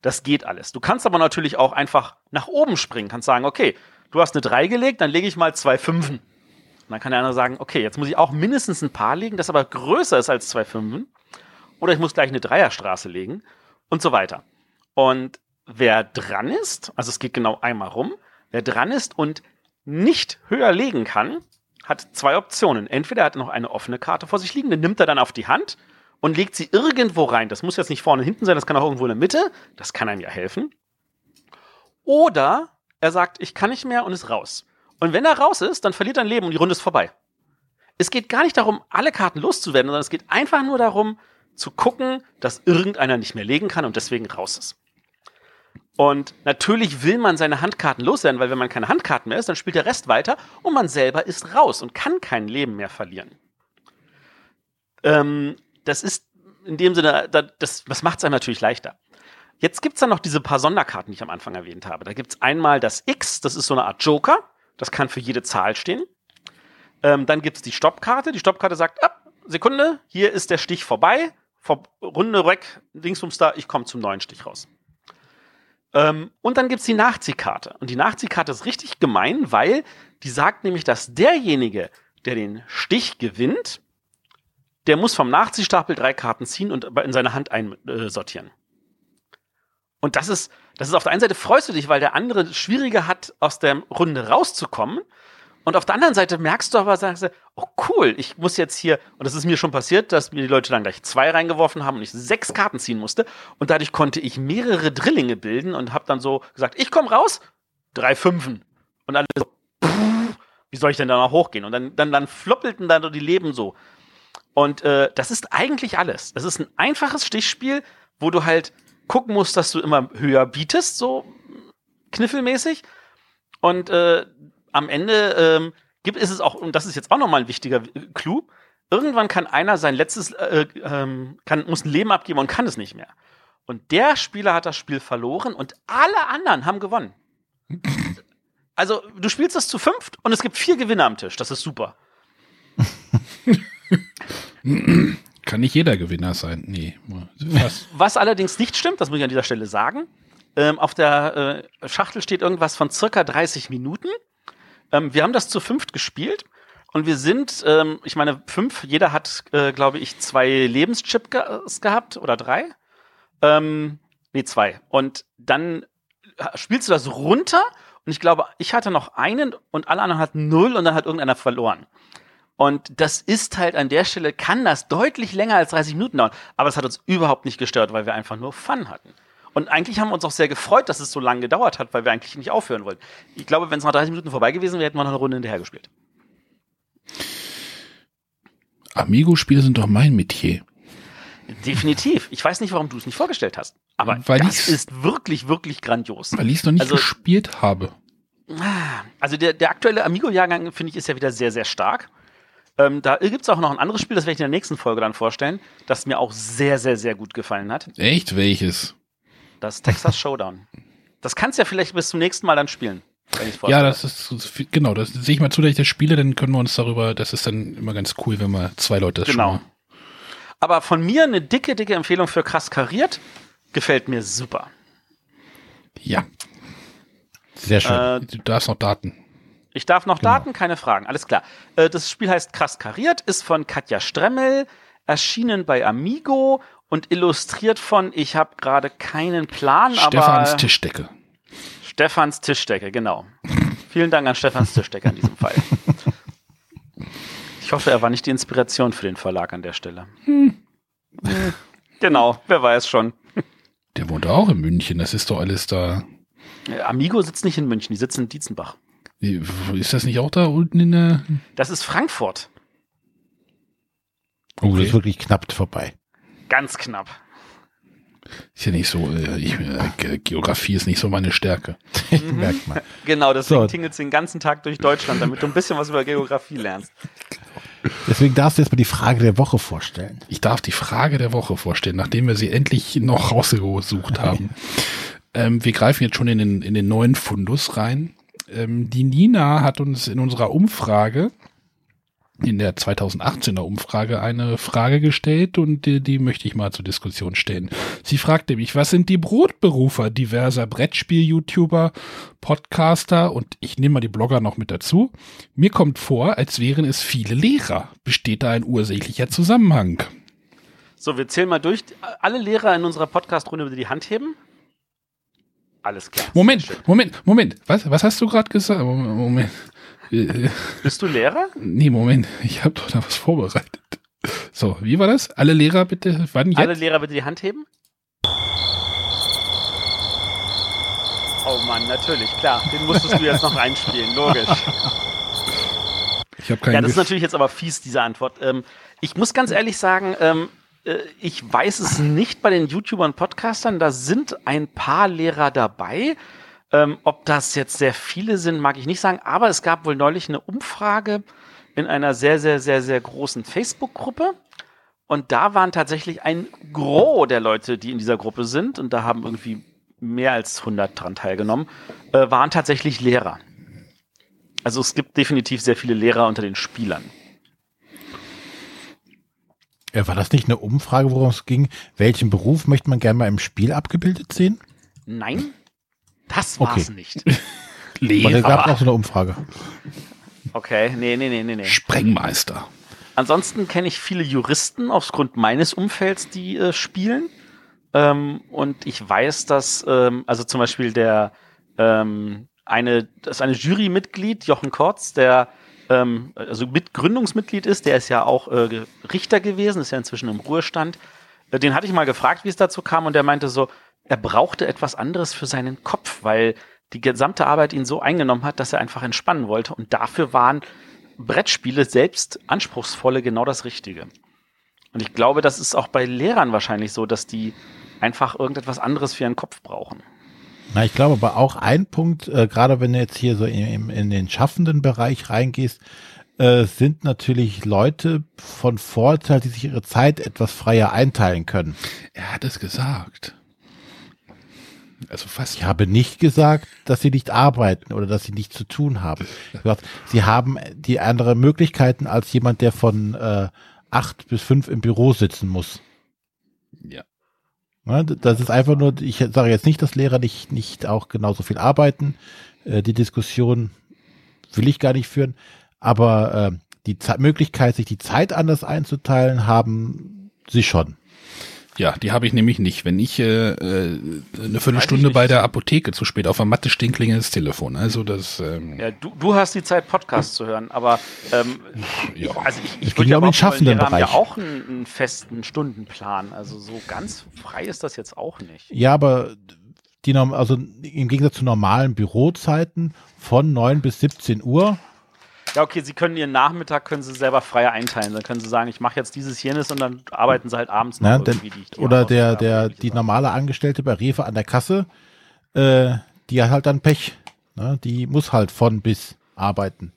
Das geht alles. Du kannst aber natürlich auch einfach nach oben springen, kannst sagen, okay, du hast eine 3 gelegt, dann lege ich mal zwei Fünfen. Und dann kann der andere sagen, okay, jetzt muss ich auch mindestens ein Paar legen, das aber größer ist als zwei Fünfen. oder ich muss gleich eine Dreierstraße legen und so weiter. Und wer dran ist, also es geht genau einmal rum, wer dran ist und nicht höher legen kann, hat zwei Optionen. Entweder er hat noch eine offene Karte vor sich liegen, dann nimmt er dann auf die Hand und legt sie irgendwo rein. Das muss jetzt nicht vorne und hinten sein, das kann auch irgendwo in der Mitte. Das kann einem ja helfen. Oder er sagt, ich kann nicht mehr und ist raus. Und wenn er raus ist, dann verliert er ein Leben und die Runde ist vorbei. Es geht gar nicht darum, alle Karten loszuwerden, sondern es geht einfach nur darum, zu gucken, dass irgendeiner nicht mehr legen kann und deswegen raus ist. Und natürlich will man seine Handkarten loswerden, weil wenn man keine Handkarten mehr ist, dann spielt der Rest weiter und man selber ist raus und kann kein Leben mehr verlieren. Ähm, das ist in dem Sinne, das, das macht es einem natürlich leichter. Jetzt gibt es dann noch diese paar Sonderkarten, die ich am Anfang erwähnt habe. Da gibt es einmal das X, das ist so eine Art Joker. Das kann für jede Zahl stehen. Ähm, dann gibt es die Stoppkarte. Die Stoppkarte sagt, ab, Sekunde, hier ist der Stich vorbei. Vor, Runde weg, Dingsbums da, ich komme zum neuen Stich raus. Ähm, und dann gibt es die Nachziehkarte. Und die Nachziehkarte ist richtig gemein, weil die sagt nämlich, dass derjenige, der den Stich gewinnt, der muss vom Nachziehstapel drei Karten ziehen und in seine Hand einsortieren. Äh, und das ist, das ist auf der einen Seite freust du dich, weil der andere schwieriger hat, aus der Runde rauszukommen. Und auf der anderen Seite merkst du aber, sagst du, oh cool, ich muss jetzt hier, und das ist mir schon passiert, dass mir die Leute dann gleich zwei reingeworfen haben und ich sechs Karten ziehen musste. Und dadurch konnte ich mehrere Drillinge bilden und habe dann so gesagt, ich komme raus, drei Fünfen. Und alle so, pff, wie soll ich denn da noch hochgehen? Und dann, dann, dann floppelten da die Leben so. Und äh, das ist eigentlich alles. Das ist ein einfaches Stichspiel, wo du halt gucken musst, dass du immer höher bietest, so kniffelmäßig. Und äh, am Ende ähm, gibt ist es auch, und das ist jetzt auch nochmal ein wichtiger Clou, irgendwann kann einer sein letztes, äh, ähm, kann, muss ein Leben abgeben und kann es nicht mehr. Und der Spieler hat das Spiel verloren und alle anderen haben gewonnen. Also, du spielst das zu fünft und es gibt vier Gewinner am Tisch. Das ist super. Kann nicht jeder Gewinner sein. Nee. Was, Was allerdings nicht stimmt, das muss ich an dieser Stelle sagen. Ähm, auf der äh, Schachtel steht irgendwas von circa 30 Minuten. Ähm, wir haben das zu fünft gespielt und wir sind, ähm, ich meine, fünf, jeder hat, äh, glaube ich, zwei Lebenschips ge gehabt oder drei. Ähm, nee, zwei. Und dann spielst du das runter und ich glaube, ich hatte noch einen und alle anderen hatten null und dann hat irgendeiner verloren. Und das ist halt an der Stelle, kann das deutlich länger als 30 Minuten dauern. Aber es hat uns überhaupt nicht gestört, weil wir einfach nur Fun hatten. Und eigentlich haben wir uns auch sehr gefreut, dass es so lange gedauert hat, weil wir eigentlich nicht aufhören wollten. Ich glaube, wenn es nach 30 Minuten vorbei gewesen wäre, hätten wir noch eine Runde hinterher gespielt. Amigo-Spiele sind doch mein Metier. Definitiv. Ich weiß nicht, warum du es nicht vorgestellt hast. Aber weil das ist wirklich, wirklich grandios. Weil ich es noch nicht also, gespielt habe. Also der, der aktuelle Amigo-Jahrgang, finde ich, ist ja wieder sehr, sehr stark. Ähm, da gibt es auch noch ein anderes Spiel, das werde ich in der nächsten Folge dann vorstellen, das mir auch sehr, sehr, sehr gut gefallen hat. Echt? Welches? Das Texas Showdown. Das kannst du ja vielleicht bis zum nächsten Mal dann spielen. Ja, das ist genau, das sehe ich mal zu, dass ich das spiele, dann können wir uns darüber, das ist dann immer ganz cool, wenn wir zwei Leute das genau. Schauen. Aber von mir eine dicke, dicke Empfehlung für krass kariert. Gefällt mir super. Ja. Sehr schön. Äh, du darfst noch Daten. Ich darf noch genau. Daten, keine Fragen. Alles klar. Äh, das Spiel heißt Krass kariert, ist von Katja Stremmel, erschienen bei Amigo und illustriert von, ich habe gerade keinen Plan, Stefans aber. Stefans Tischdecke. Stefans Tischdecke, genau. Vielen Dank an Stefans Tischdecke in diesem Fall. Ich hoffe, er war nicht die Inspiration für den Verlag an der Stelle. Hm. Genau, wer weiß schon. Der wohnt auch in München, das ist doch alles da. Amigo sitzt nicht in München, die sitzen in Dietzenbach. Ist das nicht auch da unten in der. Das ist Frankfurt. Oh, okay. das ist wirklich knapp vorbei. Ganz knapp. Ist ja nicht so, äh, ich, äh, Geografie ist nicht so meine Stärke. Mhm. Merkt man. Genau, deswegen so. tingelst du den ganzen Tag durch Deutschland, damit du ein bisschen was über Geografie lernst. Deswegen darfst du jetzt mal die Frage der Woche vorstellen. Ich darf die Frage der Woche vorstellen, nachdem wir sie endlich noch rausgesucht haben. ähm, wir greifen jetzt schon in den, in den neuen Fundus rein. Ähm, die Nina hat uns in unserer Umfrage, in der 2018er Umfrage, eine Frage gestellt und die, die möchte ich mal zur Diskussion stellen. Sie fragt nämlich, was sind die Brotberufer diverser Brettspiel-YouTuber, Podcaster und ich nehme mal die Blogger noch mit dazu. Mir kommt vor, als wären es viele Lehrer. Besteht da ein ursächlicher Zusammenhang? So, wir zählen mal durch. Alle Lehrer in unserer Podcast-Runde die Hand heben. Alles klar. Moment. Moment, Moment. Was, was hast du gerade gesagt? Moment. Äh, Bist du Lehrer? Nee, Moment. Ich habe doch da was vorbereitet. So, wie war das? Alle Lehrer bitte, wann jetzt? Alle Lehrer bitte die Hand heben. Oh Mann, natürlich, klar. Den musstest du jetzt noch reinspielen, logisch. ich habe keinen Ja, das ist natürlich jetzt aber fies, diese Antwort. Ähm, ich muss ganz ehrlich sagen, ähm, äh, ich weiß es nicht bei den YouTubern und Podcastern. Da sind ein paar Lehrer dabei. Ähm, ob das jetzt sehr viele sind, mag ich nicht sagen. Aber es gab wohl neulich eine Umfrage in einer sehr, sehr, sehr, sehr großen Facebook-Gruppe. Und da waren tatsächlich ein Gros der Leute, die in dieser Gruppe sind, und da haben irgendwie mehr als 100 dran teilgenommen, äh, waren tatsächlich Lehrer. Also es gibt definitiv sehr viele Lehrer unter den Spielern. Äh, war das nicht eine Umfrage, worum es ging? Welchen Beruf möchte man gerne mal im Spiel abgebildet sehen? Nein, das war's Okay. nicht. Weil es gab auch so eine Umfrage. Okay, nee, nee, nee, nee, nee. Sprengmeister. Ansonsten kenne ich viele Juristen aufgrund meines Umfelds, die äh, spielen. Ähm, und ich weiß, dass, ähm, also zum Beispiel der ähm, eine, das ist eine Jurymitglied, Jochen Kortz, der ähm, also Mitgründungsmitglied ist, der ist ja auch äh, Richter gewesen, ist ja inzwischen im Ruhestand. Äh, Den hatte ich mal gefragt, wie es dazu kam, und der meinte so, er brauchte etwas anderes für seinen Kopf, weil die gesamte Arbeit ihn so eingenommen hat, dass er einfach entspannen wollte. Und dafür waren Brettspiele selbst anspruchsvolle genau das Richtige. Und ich glaube, das ist auch bei Lehrern wahrscheinlich so, dass die einfach irgendetwas anderes für ihren Kopf brauchen. Na, ich glaube aber auch ein Punkt, äh, gerade wenn du jetzt hier so in, in den schaffenden Bereich reingehst, äh, sind natürlich Leute von Vorteil, die sich ihre Zeit etwas freier einteilen können. Er hat es gesagt. Also fast. Ich habe nicht gesagt, dass sie nicht arbeiten oder dass sie nichts zu tun haben. Gesagt, sie haben die andere Möglichkeiten als jemand, der von äh, acht bis fünf im Büro sitzen muss. Ja. Ne, Das ist einfach nur, ich sage jetzt nicht, dass Lehrer nicht, nicht auch genauso viel arbeiten. Äh, Die Diskussion will ich gar nicht führen. Aber äh, die Ze Möglichkeit, sich die Zeit anders einzuteilen, haben sie schon. Ja, die habe ich nämlich nicht. Wenn ich äh, äh, eine Viertelstunde bei der Apotheke zu spät auf der Matte stehe, klingelt das Telefon. Also das, ähm, Ja, du, du hast die Zeit, Podcasts zu hören, aber ähm, ja. also ich, ich ging würde ja auch schaffenden Lehrer haben ja auch einen, einen festen Stundenplan. Also so ganz frei ist das jetzt auch nicht. Ja, aber die, also im Gegensatz zu normalen Bürozeiten von 9 bis 17 Uhr, Ja, okay, sie können ihren Nachmittag können sie selber frei einteilen. Dann können sie sagen, ich mache jetzt dieses, jenes und dann arbeiten sie halt abends noch ne, denn, die, die oder der, der, die normale Angestellte bei Rewe an der Kasse, äh, die hat halt dann Pech. Ne? Die muss halt von bis arbeiten.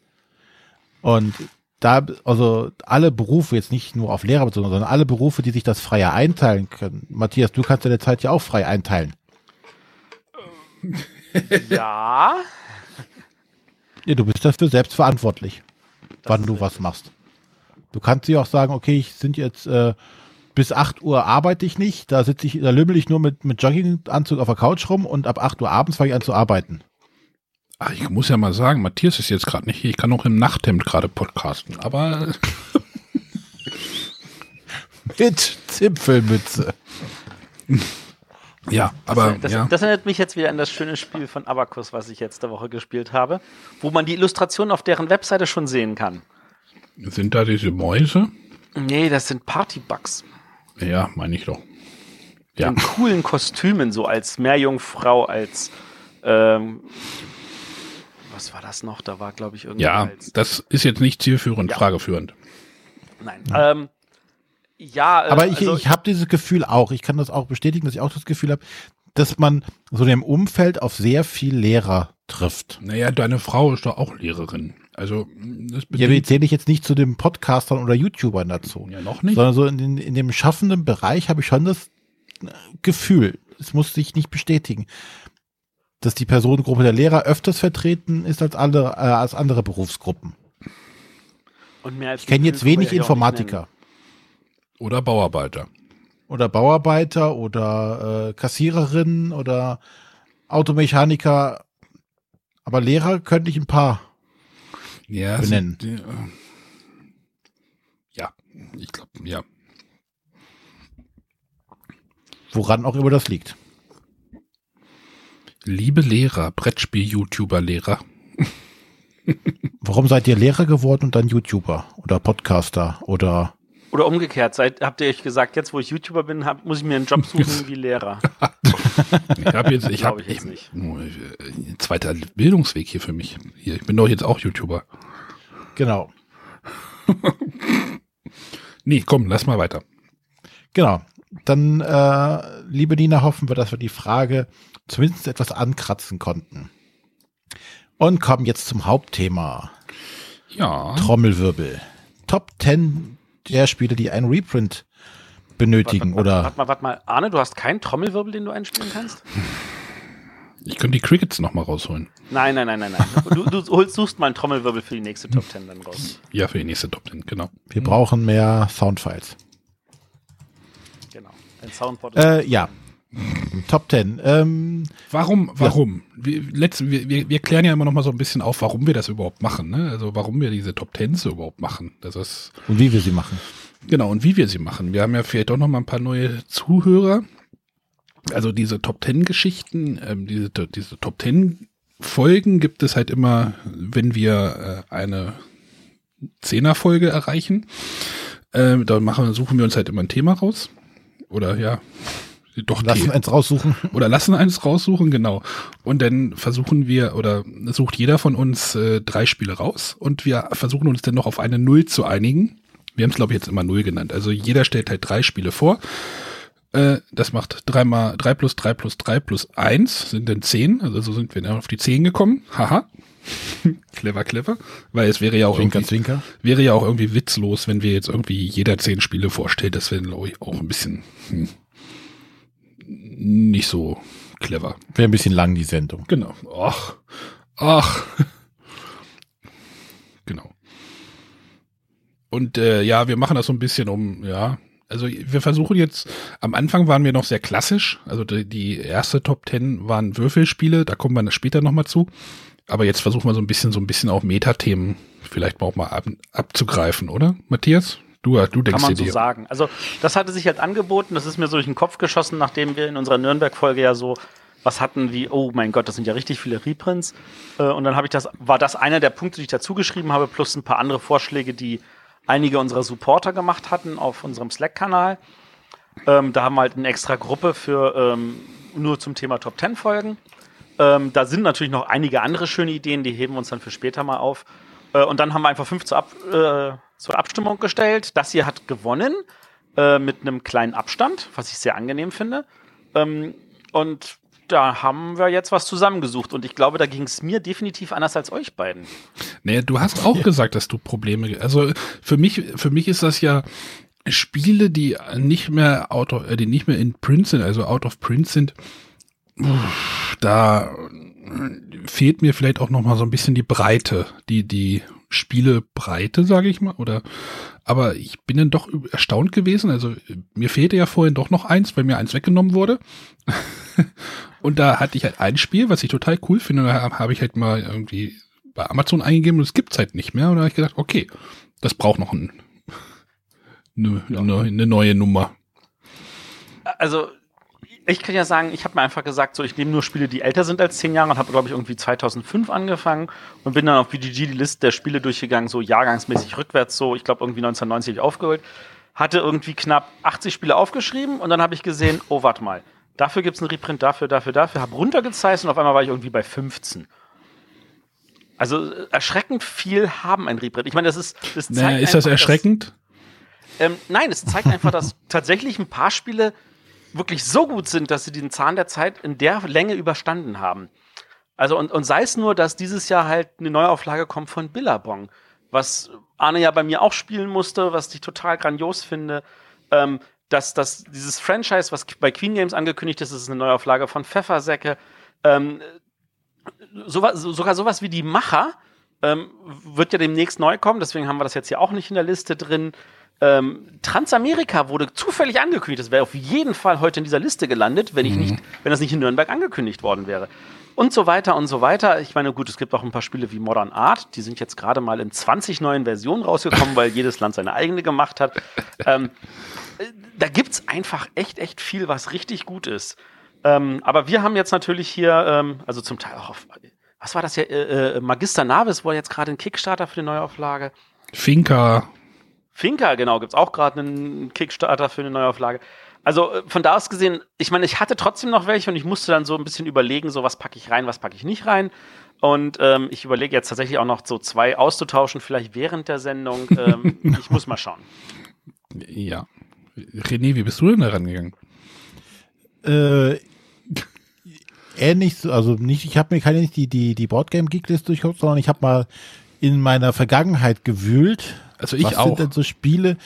Und da, also alle Berufe, jetzt nicht nur auf Lehrer bezogen, sondern alle Berufe, die sich das freier einteilen können. Matthias, du kannst deine Zeit ja auch frei einteilen. Ja, Ja, du bist dafür selbst verantwortlich, wann ist du was machst. Du kannst dir auch sagen, okay, ich sind jetzt äh, bis 8 Uhr arbeite ich nicht, da sitze ich, da lümmel ich nur mit, mit Jogginganzug auf der Couch rum und ab 8 Uhr abends fange ich an zu arbeiten. Ach, ich muss ja mal sagen, Matthias ist jetzt gerade nicht hier. Ich kann auch im Nachthemd gerade podcasten. Aber Mit Zipfelmütze. ja, aber das, ja. das erinnert mich jetzt wieder an das schöne Spiel von Abacus, was ich letzte Woche gespielt habe, wo man die Illustrationen auf deren Webseite schon sehen kann. Sind da diese Mäuse? Nee, das sind Partybugs. Ja, meine ich doch. Ja. In coolen Kostümen, so als Meerjungfrau, als ähm, was war das noch? Da war, glaube ich, irgendwie Ja, als, das ist jetzt nicht zielführend, Ja. frageführend. Nein. Ähm, ja, äh, Aber ich, also, ich habe dieses Gefühl auch, ich kann das auch bestätigen, dass ich auch das Gefühl habe, dass man so im Umfeld auf sehr viel Lehrer trifft. Naja, deine Frau ist doch auch Lehrerin. Also, das Ja, bedingt zähle ich jetzt nicht zu den Podcastern oder YouTubern dazu. ja noch nicht. sondern so in, den- in dem schaffenden Bereich habe ich schon das äh, Gefühl, es muss sich nicht bestätigen, dass die Personengruppe der Lehrer öfters vertreten ist als andere, äh, als andere Berufsgruppen. und mehr als Ich kenne jetzt wenig Informatiker Oder Bauarbeiter. oder Bauarbeiter oder äh, Kassiererinnen oder Automechaniker, aber Lehrer könnte ich ein paar. Ja, Benennen. Sind, äh, ja, ich glaube, ja. Woran auch immer das liegt. Liebe Lehrer, Brettspiel-YouTuber-Lehrer. Warum seid ihr Lehrer geworden und dann YouTuber oder Podcaster oder Oder umgekehrt, seid, habt ihr euch gesagt, jetzt wo ich YouTuber bin, hab, muss ich mir einen Job suchen wie Lehrer? Ich habe jetzt, ich habe ich jetzt nicht. äh, zweiter Bildungsweg hier für mich. Hier, ich bin doch jetzt auch YouTuber. genau. Nee, komm, lass mal weiter. Genau. Dann, äh, liebe Nina, hoffen wir, dass wir die Frage zumindest etwas ankratzen konnten. Und kommen jetzt zum Hauptthema. Ja. Trommelwirbel. Top 10 der Spiele, die einen Reprint benötigen Warte, oder Warte mal, warte mal. Arne, du hast keinen Trommelwirbel, den du einspielen kannst? Ich könnte die Crickets noch mal rausholen. Nein, nein, nein, nein, nein. Du, du holst, suchst mal einen Trommelwirbel für die nächste Top 10 dann raus. Ja, für die nächste Top 10, genau. wir brauchen mehr Soundfiles. Genau. Ein Soundboard. Äh, ja. Top 10. Ähm, Warum, warum? Wir, letzt, wir, wir, klären ja immer noch mal so ein bisschen auf, warum wir das überhaupt machen. Ne? Also warum wir diese Top 10 so überhaupt machen. Das ist und wie wir sie machen. Genau, und wie wir sie machen. Wir haben ja vielleicht auch noch mal ein paar neue Zuhörer. Also diese Top 10 Geschichten, ähm, diese, diese Top 10 Folgen gibt es halt immer, wenn wir äh, eine Zehner-Folge erreichen. Ähm, da machen, suchen wir uns halt immer ein Thema raus. Oder ja, doch Lassen The- eins raussuchen. oder lassen eins raussuchen, genau. Und dann versuchen wir, oder sucht jeder von uns äh, drei Spiele raus und wir versuchen uns dann noch auf eine Null zu einigen. Wir haben es, glaube ich, jetzt immer Null genannt. Also jeder stellt halt drei Spiele vor. Äh, das macht drei mal drei plus drei plus drei plus eins sind dann zehn. Also so sind wir dann auf die zehn gekommen. Haha. clever, clever. Weil es wäre ja auch Zwinker, irgendwie, zwinker. wäre ja auch irgendwie witzlos, wenn wir jetzt irgendwie jeder zehn Spiele vorstellt. Das wäre, glaube ich, auch ein bisschen hm, nicht so clever. Wäre ein bisschen lang, die Sendung. Genau. Ach. Ach. genau. Und äh, ja, wir machen das so ein bisschen um, ja. Also wir versuchen jetzt, am Anfang waren wir noch sehr klassisch. Also die, die erste Top 10 waren Würfelspiele, da kommen wir später nochmal zu. Aber jetzt versuchen wir so ein bisschen, so ein bisschen auch Metathemen vielleicht auch mal ab, abzugreifen, oder? Matthias? Du, du Kann denkst man dir so die. sagen. Also, das hatte sich halt angeboten, das ist mir so durch den Kopf geschossen, nachdem wir in unserer Nürnberg-Folge ja so was hatten wie, oh mein Gott, das sind ja richtig viele Reprints. Äh, Und dann habe ich das, war das einer der Punkte, die ich dazu geschrieben habe, plus ein paar andere Vorschläge, die einige unserer Supporter gemacht hatten auf unserem Slack-Kanal. Ähm, da haben wir halt eine extra Gruppe für ähm, nur zum Thema Top 10 Folgen. Ähm, da sind natürlich noch einige andere schöne Ideen, die heben wir uns dann für später mal auf. Äh, und dann haben wir einfach fünf zur, Ab äh, zur Abstimmung gestellt. Das hier hat gewonnen äh, mit einem kleinen Abstand, was ich sehr angenehm finde. Ähm, und da haben wir jetzt was zusammengesucht. Und ich glaube, da ging es mir definitiv anders als euch beiden. Nee, du hast auch gesagt, dass du Probleme, also für mich, für mich ist das ja Spiele, die nicht mehr out of, äh, die nicht mehr in Print sind, also out of print sind, da fehlt mir vielleicht auch noch mal so ein bisschen die Breite, die, die Spielebreite, sage ich mal, oder, aber ich bin dann doch erstaunt gewesen, also mir fehlte ja vorhin doch noch eins, weil mir eins weggenommen wurde. Und da hatte ich halt ein Spiel, was ich total cool finde. Da habe ich halt mal irgendwie bei Amazon eingegeben und es gibt's halt nicht mehr. Und da habe ich gedacht, okay, das braucht noch ein, eine, eine, eine neue Nummer. Also, ich kann ja sagen, ich habe mir einfach gesagt, so ich nehme nur Spiele, die älter sind als zehn Jahre und habe, glaube ich, irgendwie 2005 angefangen und bin dann auf BGG die Liste der Spiele durchgegangen, so jahrgangsmäßig rückwärts, so ich glaube irgendwie 1990 aufgeholt. Hatte irgendwie knapp 80 Spiele aufgeschrieben und dann habe ich gesehen, oh, warte mal, dafür gibt es einen Reprint, dafür, dafür, dafür, habe runtergezeigt und auf einmal war ich irgendwie bei 15. Also erschreckend viel haben ein Reprint. Ich meine, das ist. Das zeigt Naja, ist das einfach, erschreckend? ähm, nein, es zeigt einfach, dass tatsächlich ein paar Spiele wirklich so gut sind, dass sie den Zahn der Zeit in der Länge überstanden haben. Also und, und sei es nur, dass dieses Jahr halt eine Neuauflage kommt von Billabong, was Arne ja bei mir auch spielen musste, was ich total grandios finde. Ähm, dass, dass dieses Franchise, was bei Queen Games angekündigt ist, ist eine Neuauflage von Pfeffersäcke. Ähm, so- sogar sowas wie die Macher ähm, wird ja demnächst neu kommen, deswegen haben wir das jetzt hier auch nicht in der Liste drin. Ähm, Transamerika wurde zufällig angekündigt. Das wäre auf jeden Fall heute in dieser Liste gelandet, wenn ich nicht, wenn das nicht in Nürnberg angekündigt worden wäre. Und so weiter und so weiter. Ich meine, gut, es gibt auch ein paar Spiele wie Modern Art, die sind jetzt gerade mal in 20 neuen Versionen rausgekommen, weil jedes Land seine eigene gemacht hat. Ähm, äh, da gibt's einfach echt, echt viel, was richtig gut ist. Ähm, aber wir haben jetzt natürlich hier, ähm, also zum Teil auch auf, was war das hier, äh, äh, Magister Navis, wo jetzt gerade ein Kickstarter für die Neuauflage. Finca. Finca, genau, gibt's auch gerade einen Kickstarter für eine Neuauflage. Also äh, von da aus gesehen, ich meine, ich hatte trotzdem noch welche und ich musste dann so ein bisschen überlegen, so was packe ich rein, was packe ich nicht rein. Und ähm, ich überlege jetzt tatsächlich auch noch so zwei auszutauschen, vielleicht während der Sendung. Ähm, ich muss mal schauen. Ja. René, wie bist du denn da rangegangen? Äh, ähnlich, so- also nicht, ich habe mir keine nicht die, die, die Boardgame Geek List durchgeguckt, sondern ich habe mal in meiner Vergangenheit gewühlt. Also ich was auch. sind denn so Spiele,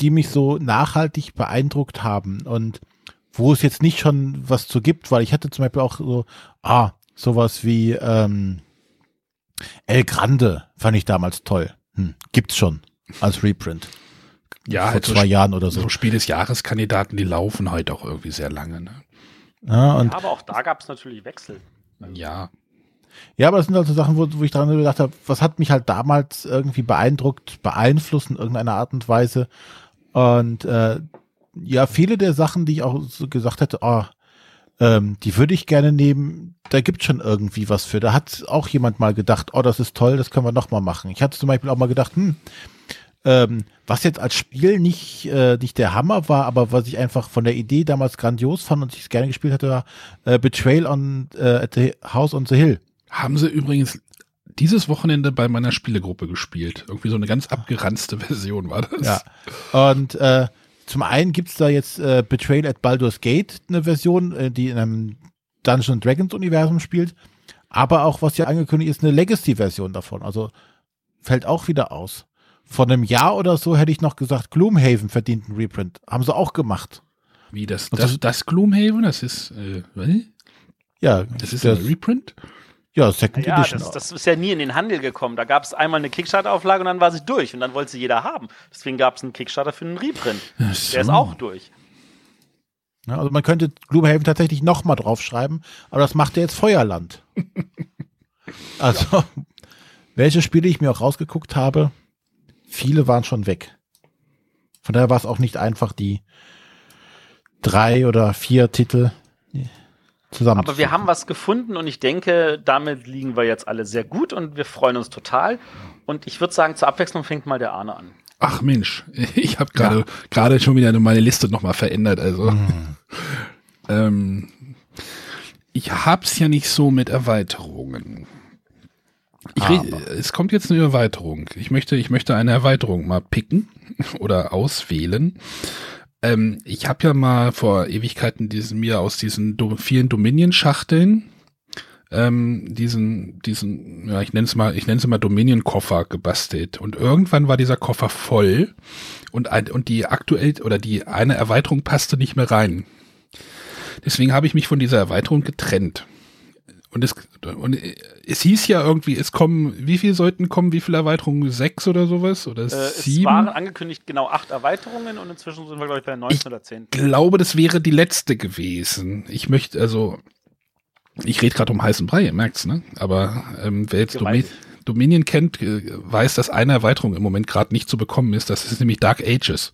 die mich so nachhaltig beeindruckt haben und wo es jetzt nicht schon was zu gibt, weil ich hatte zum Beispiel auch so, ah, sowas wie ähm, El Grande fand ich damals toll. Hm, gibt's schon als Reprint. Ja, vor halt so, zwei Jahren oder so. so Spiel des Jahreskandidaten, die laufen halt auch irgendwie sehr lange. Ne? Ja, und Ja, aber auch da gab es natürlich Wechsel. Ja. Ja, aber das sind also Sachen, wo, wo ich daran gedacht habe, was hat mich halt damals irgendwie beeindruckt, beeinflusst in irgendeiner Art und Weise. Und äh, ja, viele der Sachen, die ich auch so gesagt hätte, oh, ähm, die würde ich gerne nehmen, da gibt schon irgendwie was für. Da hat auch jemand mal gedacht, oh, das ist toll, das können wir noch mal machen. Ich hatte zum Beispiel auch mal gedacht, hm, ähm, was jetzt als Spiel nicht, äh, nicht der Hammer war, aber was ich einfach von der Idee damals grandios fand und ich es gerne gespielt hatte, war äh, Betrayal on äh, at the House on the Hill. Haben sie übrigens dieses Wochenende bei meiner Spielegruppe gespielt. Irgendwie so eine ganz abgeranzte Version war das. Ja. Und äh, zum einen gibt's da jetzt äh, Betrayal at Baldur's Gate, eine Version, äh, die in einem Dungeons Dragons Universum spielt. Aber auch, was ja angekündigt ist, eine Legacy-Version davon. Also fällt auch wieder aus. Vor einem Jahr oder so hätte ich noch gesagt, Gloomhaven verdient einen Reprint. Haben sie auch gemacht. Wie das, das, das- das Gloomhaven, das ist, äh, was? Ja, das ist der, ein Reprint? Ja Second Ja, Edition. das, das ist ja nie in den Handel gekommen. Da gab es einmal eine Kickstarter-Auflage und dann war sie durch und dann wollte sie jeder haben. Deswegen gab es einen Kickstarter für einen Reprint. Der ist auch durch. Ja, also man könnte Gloomhaven tatsächlich noch mal draufschreiben, aber das macht ja jetzt Feuerland. also, welche Spiele ich mir auch rausgeguckt habe, viele waren schon weg. Von daher war es auch nicht einfach, die drei oder vier Titel zusammen. Aber wir haben was gefunden und ich denke, damit liegen wir jetzt alle sehr gut und wir freuen uns total. Und ich würde sagen, zur Abwechslung fängt mal der Arne an. Ach Mensch, ich habe gerade gerade schon wieder meine Liste nochmal verändert. Also ähm, ich hab's ja nicht so mit Erweiterungen. Ich red, Aber. es kommt jetzt eine Erweiterung. Ich möchte, ich möchte eine Erweiterung mal picken oder auswählen. Ähm, ich habe ja mal vor Ewigkeiten diesen mir aus diesen do vielen Dominion-Schachteln ähm, diesen, diesen, ja, ich nenne es mal, ich nenne es mal Dominion-Koffer gebastelt. Und irgendwann war dieser Koffer voll und, ein, und die aktuell oder die eine Erweiterung passte nicht mehr rein. Deswegen habe ich mich von dieser Erweiterung getrennt. Und es, und es hieß ja irgendwie, es kommen, wie viel sollten kommen, wie viele Erweiterungen? Sechs oder sowas? Oder Äh, es sieben? waren angekündigt genau acht Erweiterungen und inzwischen sind wir, glaube ich, bei 19 oder 10. glaube, das wäre die letzte gewesen. Ich möchte, also, ich rede gerade um heißen Brei, ihr merkt's, ne? Aber ähm, wer jetzt Domi Gewaltig. Dominion kennt, äh, weiß, dass eine Erweiterung im Moment gerade nicht zu bekommen ist. Das ist nämlich Dark Ages.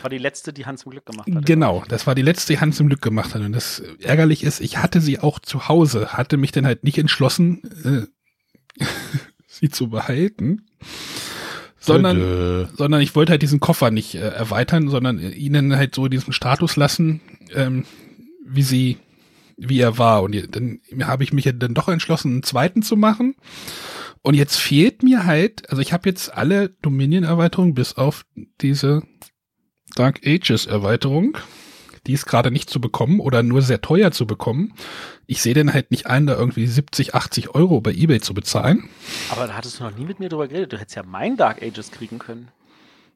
Das war die letzte, die Hans zum Glück gemacht hat. Genau, das war die letzte, die Hans zum Glück gemacht hat. Und das ärgerlich ist, ich hatte sie auch zu Hause, hatte mich dann halt nicht entschlossen, äh, sie zu behalten. Sondern, sondern ich wollte halt diesen Koffer nicht äh, erweitern, sondern ihnen halt so diesen Status lassen, ähm, wie sie, wie er war. Und dann habe ich mich ja dann doch entschlossen, einen zweiten zu machen. Und jetzt fehlt mir halt, also ich habe jetzt alle Dominion-Erweiterungen bis auf diese Dark Ages Erweiterung. Die ist gerade nicht zu bekommen oder nur sehr teuer zu bekommen. Ich sehe dann halt nicht ein, da irgendwie 70, 80 Euro bei Ebay zu bezahlen. Aber da hattest du noch nie mit mir drüber geredet. Du hättest ja mein Dark Ages kriegen können.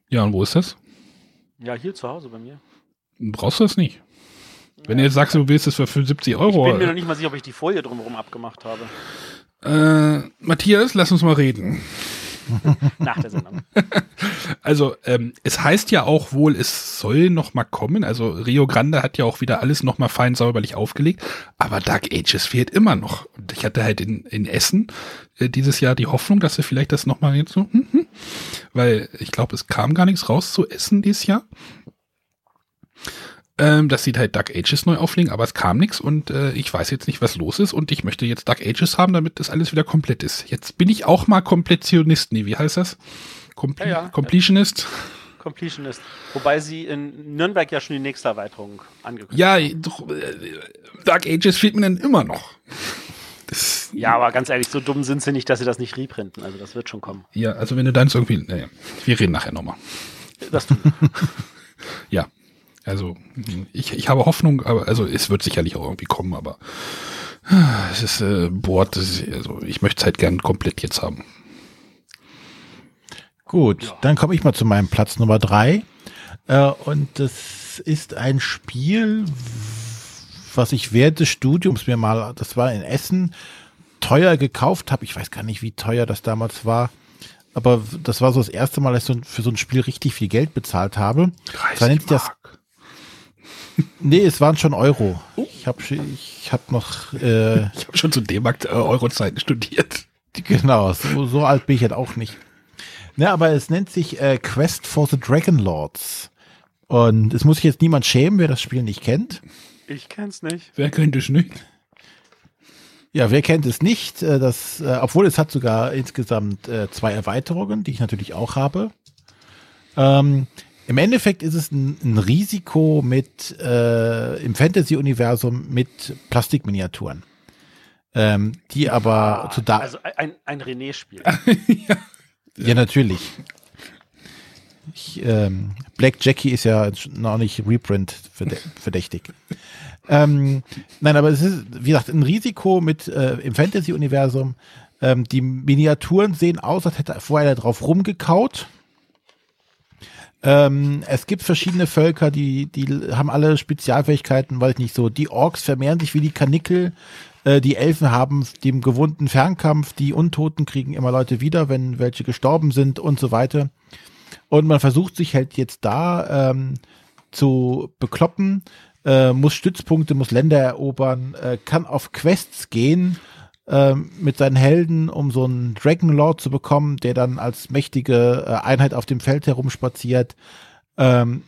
Ja, und wo ist das? Ja, hier zu Hause bei mir. Brauchst du das nicht? Wenn du jetzt sagst, du willst es für 75 Ich Euro. bin mir noch nicht mal sicher, ob ich die Folie drumherum abgemacht habe. äh, Matthias, lass uns mal reden. Nach der Sendung. Also, ähm, es heißt ja auch wohl, es soll noch mal kommen. Also, Rio Grande hat ja auch wieder alles noch mal fein säuberlich aufgelegt. Aber Dark Ages fehlt immer noch. Und ich hatte halt in, in Essen äh, dieses Jahr die Hoffnung, dass wir vielleicht das noch mal jetzt so, hm, hm, weil ich glaube, es kam gar nichts raus zu Essen dieses Jahr. Ähm, dass sie halt Dark Ages neu auflegen, aber es kam nichts und äh, ich weiß jetzt nicht, was los ist und ich möchte jetzt Dark Ages haben, damit das alles wieder komplett ist. Jetzt bin ich auch mal Kompletionist. Nee, wie heißt das? Compl Ja, ja. Completionist? Completionist. Wobei sie in Nürnberg ja schon die nächste Erweiterung angekündigt Ja, doch, äh, Dark Ages fehlt mir dann immer noch. Das, Ja, aber ganz ehrlich, so dumm sind sie nicht, dass sie das nicht reprinten. Also das wird schon kommen. ja, also wenn du dann irgendwie, naja, wir reden nachher nochmal. Das tut Ja, also ich, ich habe Hoffnung, aber also es wird sicherlich auch irgendwie kommen, aber ah, es ist äh, ist, also ich möchte es halt gern komplett jetzt haben. Gut, dann komme ich mal zu meinem Platz Nummer drei. Äh, und das ist ein Spiel, was ich während des Studiums mir mal, das war in Essen, teuer gekauft habe. Ich weiß gar nicht, wie teuer das damals war. Aber das war so das erste Mal, dass ich für so ein Spiel richtig viel Geld bezahlt habe. Zwar nennt sich das, Mark. Nee, es waren schon Euro. Ich habe ich hab noch, äh, Ich habe schon zu D-Mark äh, Euro-Zeiten studiert. Genau, so, so alt bin ich jetzt auch nicht. Ne, aber es nennt sich äh, Quest for the Dragon Lords. Und es muss sich jetzt niemand schämen, wer das Spiel nicht kennt. Ich kenn's nicht. Wer könnte es nicht? Ja, wer kennt es nicht? Äh, das, äh, obwohl es hat sogar insgesamt zwei Erweiterungen, die ich natürlich auch habe. Ähm, Im Endeffekt ist es ein, ein Risiko mit äh, im Fantasy-Universum mit Plastikminiaturen. Ähm, die aber zu da Also ein, ein René-Spiel. Ja, natürlich. Ich, ähm, Black Jackie ist ja noch nicht Reprint verdächtig. ähm, nein, aber es ist, wie gesagt, ein Risiko mit äh, im Fantasy-Universum. Ähm, die Miniaturen sehen aus, als hätte vorher drauf rumgekaut. Ähm, es gibt verschiedene Völker, die, die haben alle Spezialfähigkeiten, weiß ich nicht so. Die Orks vermehren sich wie die Kanickel. Äh, die Elfen haben den gewohnten Fernkampf. Die Untoten kriegen immer Leute wieder, wenn welche gestorben sind und so weiter. Und man versucht sich halt jetzt da ähm, zu bekloppen, äh, muss Stützpunkte, muss Länder erobern, äh, kann auf Quests gehen ähm, mit seinen Helden, um so einen Dragon Lord zu bekommen, der dann als mächtige äh, Einheit auf dem Feld herumspaziert. Ähm,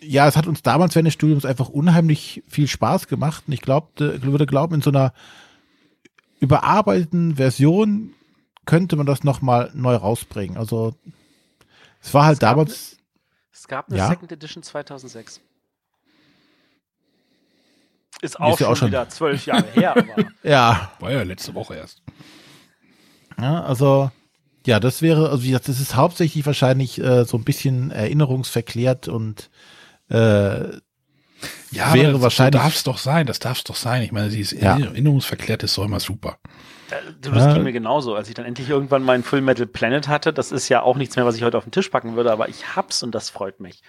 ja, es hat uns damals während des Studiums einfach unheimlich viel Spaß gemacht. Und ich glaubte, würde glauben, in so einer überarbeiteten Version könnte man das nochmal neu rausbringen. Also es war halt Es damals. Es gab eine Ja. Second Edition 2006. Ist auch, Ist ja schon, auch schon- wieder zwölf Jahre her, aber Ja, War ja letzte Woche erst. Ja, also, ja, das wäre, also wie gesagt, das ist hauptsächlich wahrscheinlich äh, so ein bisschen erinnerungsverklärt und äh, Ja, Wäre aber das, wahrscheinlich- So darf es doch sein, das darf es doch sein. Ich meine, dieses Ja. Erinnerungsverklärt ist doch immer super. äh, du, das Ja. ging mir genauso. Als ich dann endlich irgendwann meinen Full Metal Planet hatte, das ist ja auch nichts mehr, was ich heute auf den Tisch packen würde, aber ich hab's und das freut mich.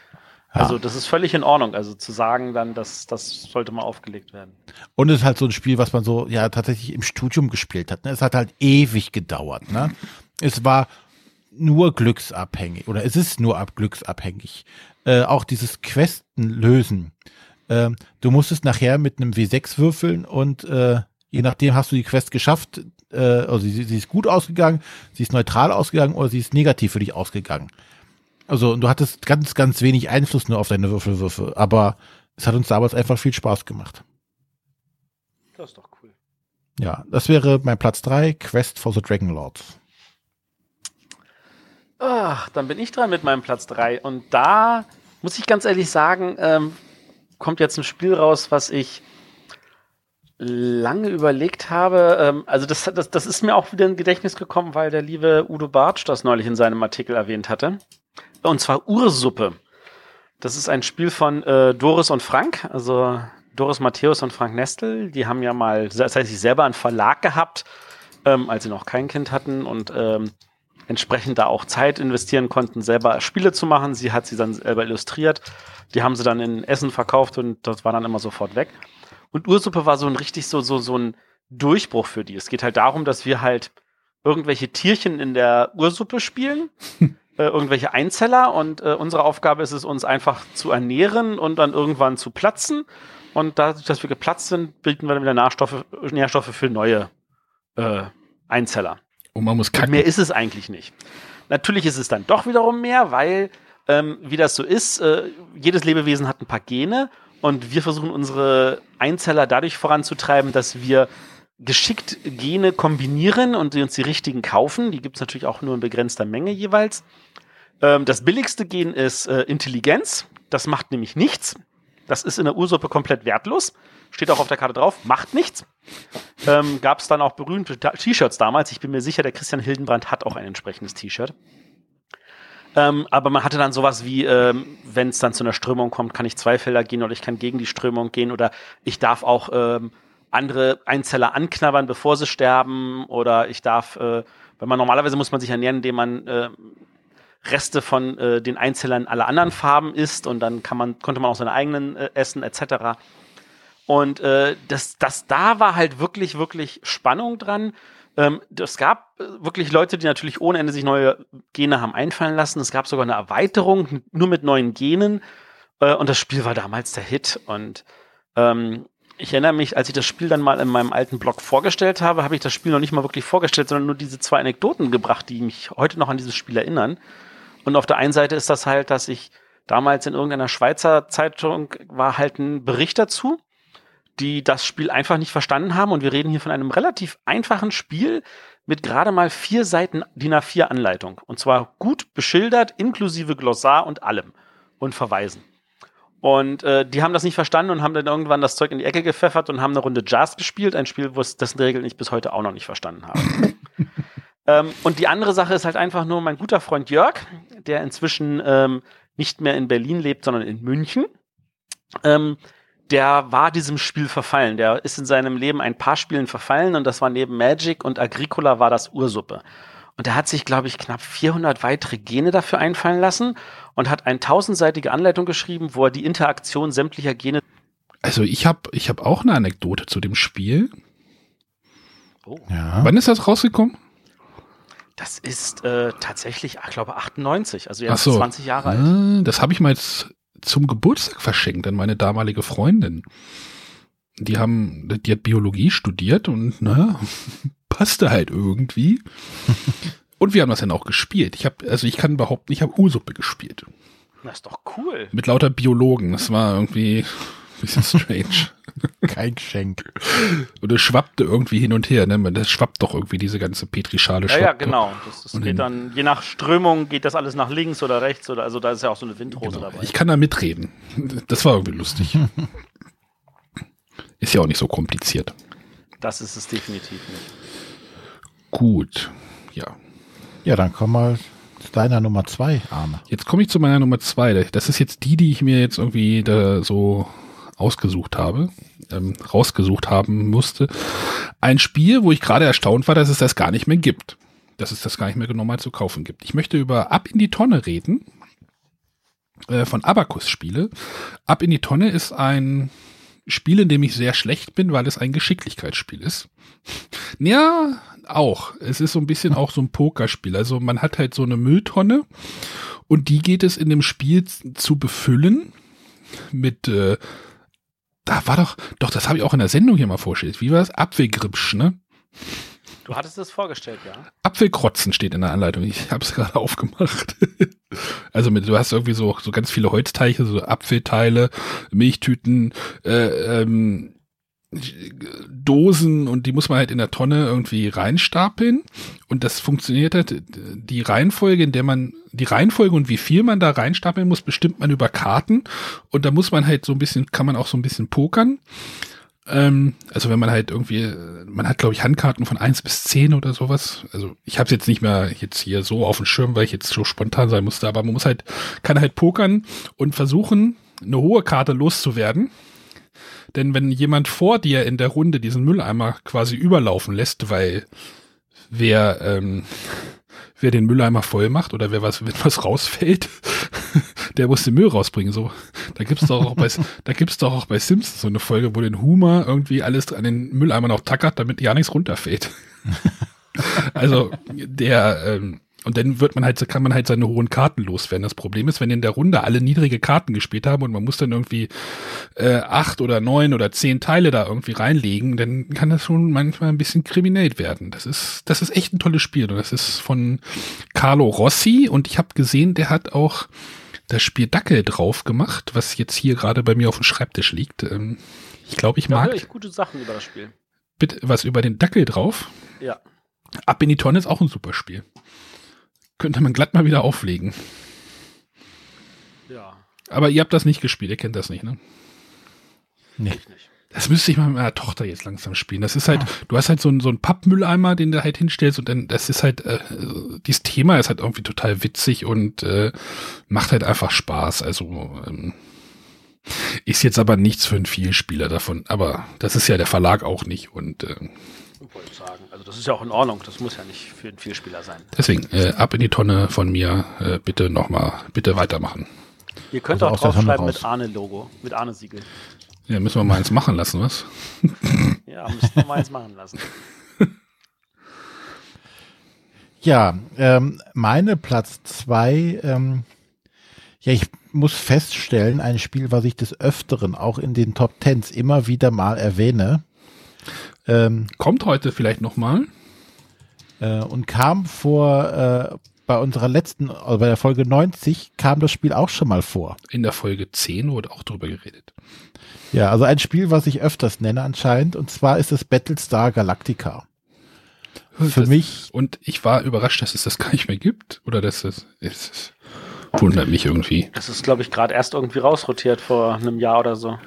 Ja. Also das ist völlig in Ordnung. Also zu sagen dann, dass das sollte mal aufgelegt werden. und es ist halt so ein Spiel, was man so ja tatsächlich im Studium gespielt hat. Ne? Es hat halt ewig gedauert. Ne? Es war nur glücksabhängig oder es ist nur ab glücksabhängig. Äh, auch dieses Questen lösen. Ähm, du musstest nachher mit einem W6 würfeln und äh, je nachdem hast du die Quest geschafft. Äh, also sie, sie ist gut ausgegangen, sie ist neutral ausgegangen oder sie ist negativ für dich ausgegangen. Also und du hattest ganz, ganz wenig Einfluss nur auf deine Würfelwürfe, aber es hat uns damals einfach viel Spaß gemacht. Das ist doch cool. Ja, das wäre mein Platz drei Quest for the Dragon Lords. Ach, dann bin ich dran mit meinem Platz 3. Und da muss ich ganz ehrlich sagen, ähm, kommt jetzt ein Spiel raus, was ich lange überlegt habe. Ähm, also das, das, das ist mir auch wieder in Gedächtnis gekommen, weil der liebe Udo Bartsch das neulich in seinem Artikel erwähnt hatte. Und zwar Ursuppe. Das ist ein Spiel von äh, Doris und Frank, also Doris Matthäus und Frank Nestel. Die haben ja mal, das heißt, sie selber einen Verlag gehabt, ähm, als sie noch kein Kind hatten und ähm, entsprechend da auch Zeit investieren konnten, selber Spiele zu machen. Sie hat sie dann selber illustriert. Die haben sie dann in Essen verkauft und das war dann immer sofort weg. Und Ursuppe war so ein richtig so, so, so ein Durchbruch für die. Es geht halt darum, dass wir halt irgendwelche Tierchen in der Ursuppe spielen, äh, irgendwelche Einzeller und äh, unsere Aufgabe ist es, uns einfach zu ernähren und dann irgendwann zu platzen. Und dadurch, dass wir geplatzt sind, bilden wir dann wieder Nährstoffe, Nährstoffe für neue äh, Einzeller. Und man muss Und kacken. mehr ist es eigentlich nicht. Natürlich ist es dann doch wiederum mehr, weil ähm, wie das so ist. Äh, jedes Lebewesen hat ein paar Gene und wir versuchen unsere Einzeller dadurch voranzutreiben, dass wir geschickt Gene kombinieren und uns die richtigen kaufen. Die gibt es natürlich auch nur in begrenzter Menge jeweils. Ähm, das billigste Gen ist äh, Intelligenz. Das macht nämlich nichts. Das ist in der Ursuppe komplett wertlos. Steht auch auf der Karte drauf, macht nichts. Ähm, Gab es dann auch berühmte T-Shirts damals. Ich bin mir sicher, der Christian Hildenbrand hat auch ein entsprechendes T-Shirt. Ähm, aber man hatte dann sowas wie, ähm, wenn es dann zu einer Strömung kommt, kann ich zwei Felder gehen oder ich kann gegen die Strömung gehen oder ich darf auch ähm, andere Einzeller anknabbern, bevor sie sterben oder ich darf, äh, wenn man normalerweise muss man sich ernähren, indem man äh, Reste von äh, den Einzellern aller anderen Farben isst und dann kann man, konnte man auch seine eigenen äh, essen etc. Und äh, das, das da war halt wirklich, wirklich Spannung dran. Ähm, es gab äh, wirklich Leute, die natürlich ohne Ende sich neue Gene haben einfallen lassen. Es gab sogar eine Erweiterung nur mit neuen Genen. Äh, und das Spiel war damals der Hit. Und ähm, ich erinnere mich, als ich das Spiel dann mal in meinem alten Blog vorgestellt habe, habe ich das Spiel noch nicht mal wirklich vorgestellt, sondern nur diese zwei Anekdoten gebracht, die mich heute noch an dieses Spiel erinnern. Und auf der einen Seite ist das halt, dass ich damals in irgendeiner Schweizer Zeitung war halt ein Bericht dazu, die das Spiel einfach nicht verstanden haben. Und wir reden hier von einem relativ einfachen Spiel mit gerade mal vier Seiten DIN A4 Anleitung. Und zwar gut beschildert, inklusive Glossar und allem und Verweisen. Und äh, die haben das nicht verstanden und haben dann irgendwann das Zeug in die Ecke gepfeffert und haben eine Runde Jazz gespielt, ein Spiel, wo es dessen Regeln ich bis heute auch noch nicht verstanden habe. Ähm, und die andere Sache ist halt einfach nur mein guter Freund Jörg, der inzwischen ähm, nicht mehr in Berlin lebt, sondern in München. Ähm, der war diesem Spiel verfallen. Der ist in seinem Leben ein paar Spielen verfallen und das war neben Magic und Agricola war das Ursuppe. Und er hat sich, glaube ich, knapp 400 weitere Gene dafür einfallen lassen und hat eine tausendseitige Anleitung geschrieben, wo er die Interaktion sämtlicher Gene. Also ich habe ich hab auch eine Anekdote zu dem Spiel. Oh. Ja. Wann ist das rausgekommen? Das ist äh, tatsächlich, ich glaube, 98, also jetzt so. 20 Jahre alt. Ah, das habe ich mal jetzt zum Geburtstag verschenkt an meine damalige Freundin. Die haben, die hat Biologie studiert und na, passte halt irgendwie. und wir haben das dann auch gespielt. Ich habe, also ich kann behaupten, ich habe Ursuppe gespielt. Das ist doch cool. Mit lauter Biologen. Das war irgendwie bisschen strange. Kein Geschenk. Und es schwappte irgendwie hin und her, ne? Das schwappt doch irgendwie diese ganze Petrischale. Ja, ja, genau. Das, das geht dann, je nach Strömung geht das alles nach links oder rechts oder, also da ist ja auch so eine Windhose genau. dabei. Ich kann da mitreden. Das war irgendwie lustig. ist ja auch nicht so kompliziert. Das ist es definitiv nicht. Gut, ja. Ja, dann komm mal zu deiner Nummer zwei, Arne. Jetzt komme ich zu meiner Nummer zwei. Das ist jetzt die, die ich mir jetzt irgendwie da so ausgesucht habe, ähm, rausgesucht haben musste. Ein Spiel, wo ich gerade erstaunt war, dass es das gar nicht mehr gibt. Dass es das gar nicht mehr normal zu kaufen gibt. Ich möchte über Ab in die Tonne reden. Äh, von Abacus Spiele. Ab in die Tonne ist ein Spiel, in dem ich sehr schlecht bin, weil es ein Geschicklichkeitsspiel ist. Ja, auch. Es ist so ein bisschen auch so ein Pokerspiel. Also man hat halt so eine Mülltonne und die geht es in dem Spiel zu befüllen mit äh, da war doch, doch, das habe ich auch in der Sendung hier mal vorgestellt. Wie war das? Apfelgripsch, ne? Du hattest es vorgestellt, ja. Apfelkrotzen steht in der Anleitung. Ich habe es gerade aufgemacht. also mit, du hast irgendwie so, so ganz viele Holzteiche, so Apfelteile, Milchtüten, äh, ähm, Dosen und die muss man halt in der Tonne irgendwie reinstapeln. Und das funktioniert halt, die Reihenfolge, in der man, die Reihenfolge und wie viel man da reinstapeln muss, bestimmt man über Karten. Und da muss man halt so ein bisschen, kann man auch so ein bisschen pokern. Ähm, also wenn man halt irgendwie, man hat glaube ich Handkarten von eins bis zehn oder sowas. Also ich habe es jetzt nicht mehr jetzt hier so auf dem Schirm, weil ich jetzt so spontan sein musste, aber man muss halt, kann halt pokern und versuchen, eine hohe Karte loszuwerden denn wenn jemand vor dir in der Runde diesen Mülleimer quasi überlaufen lässt, weil wer, ähm, wer den Mülleimer voll macht oder wer was, wenn was rausfällt, der muss den Müll rausbringen. So, da gibt's doch auch bei, da gibt's doch auch bei Simpsons so eine Folge, wo den Humor irgendwie alles an den Mülleimer noch tackert, damit ja nichts runterfällt. also der, ähm, und dann wird man halt, kann man halt seine hohen Karten loswerden. Das Problem ist, wenn in der Runde alle niedrige Karten gespielt haben und man muss dann irgendwie äh, acht oder neun oder zehn Teile da irgendwie reinlegen, dann kann das schon manchmal ein bisschen kriminell werden. Das ist, das ist echt ein tolles Spiel und das ist von Carlo Rossi und ich habe gesehen, der hat auch das Spiel Dackel drauf gemacht, was jetzt hier gerade bei mir auf dem Schreibtisch liegt. Ähm, ich glaube, ich Da mag höre ich gute Sachen über das Spiel. bitte was über den Dackel drauf. Ja. Ab in die Tonne ist auch ein super Spiel. Könnte man glatt mal wieder auflegen. Ja, Aber ihr habt das nicht gespielt, ihr kennt das nicht, ne? Nee. ich nicht. Das müsste ich mal mit meiner Tochter jetzt langsam spielen. Das ist halt, du hast halt so einen, so einen Pappmülleimer, den du halt hinstellst und dann, das ist halt, äh, dieses Thema ist halt irgendwie total witzig und äh, macht halt einfach Spaß. Also ähm, ist jetzt aber nichts für einen Vielspieler davon. Aber das ist ja der Verlag auch nicht und äh. Also das ist ja auch in Ordnung. Das muss ja nicht für einen Vielspieler sein. deswegen äh, ab in die Tonne von mir. Äh, bitte nochmal, bitte weitermachen. Ihr könnt Also auch draufschreiben mit Arne-Logo, mit Arne-Siegel. Ja, müssen wir mal eins machen lassen, was? Ja, müssen wir mal eins machen lassen. Ja, ähm, meine Platz zwei, ähm, ja, ich muss feststellen, ein Spiel, was ich des Öfteren auch in den Top Tens immer wieder mal erwähne, ähm, Kommt heute vielleicht nochmal. äh, und kam vor, äh, bei unserer letzten, also bei der Folge 90, kam das Spiel auch schon mal vor. In der Folge 10 wurde auch drüber geredet. Ja, also ein Spiel, was ich öfters nenne anscheinend, und zwar ist es Battlestar Galactica. Für Das- mich, Und ich war überrascht, dass es das gar nicht mehr gibt. Oder dass es, es, es wundert mich irgendwie. Das ist, glaube ich, gerade erst irgendwie rausrotiert vor einem Jahr oder so.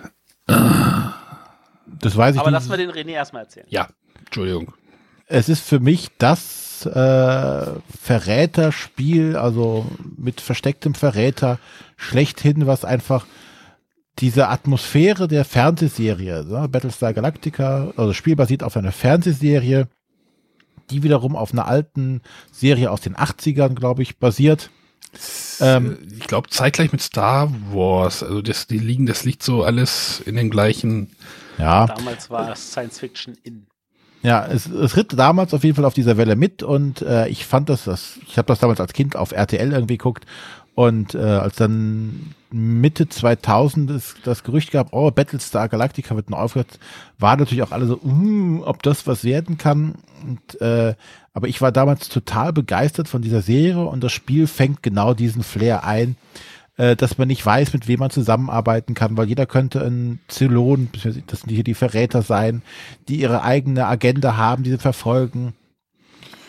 Das weiß ich Aber nicht. lassen wir den René erstmal erzählen. Ja, Entschuldigung. es ist für mich das äh, Verräterspiel, also mit verstecktem Verräter schlechthin, was einfach diese Atmosphäre der Fernsehserie, ne? Battlestar Galactica, also das Spiel basiert auf einer Fernsehserie, die wiederum auf einer alten Serie aus den 80ern, glaube ich, basiert. Ähm, ich glaube, zeitgleich mit Star Wars. Also das, die liegen, das liegt so alles in den gleichen. Ja, Damals war es Science Fiction in. Ja, es, es ritt damals auf jeden Fall auf dieser Welle mit und äh, ich fand das, das ich habe das damals als Kind auf RTL irgendwie geguckt und äh, als dann Mitte 2000 es das Gerücht gab, oh, Battlestar Galactica wird neu aufgehört, war natürlich auch alle so, uh, ob das was werden kann. Und, äh, aber ich war damals total begeistert von dieser Serie und das Spiel fängt genau diesen Flair ein, äh, dass man nicht weiß, mit wem man zusammenarbeiten kann, weil jeder könnte ein Zylon, das sind hier die Verräter sein, die ihre eigene Agenda haben, die sie verfolgen.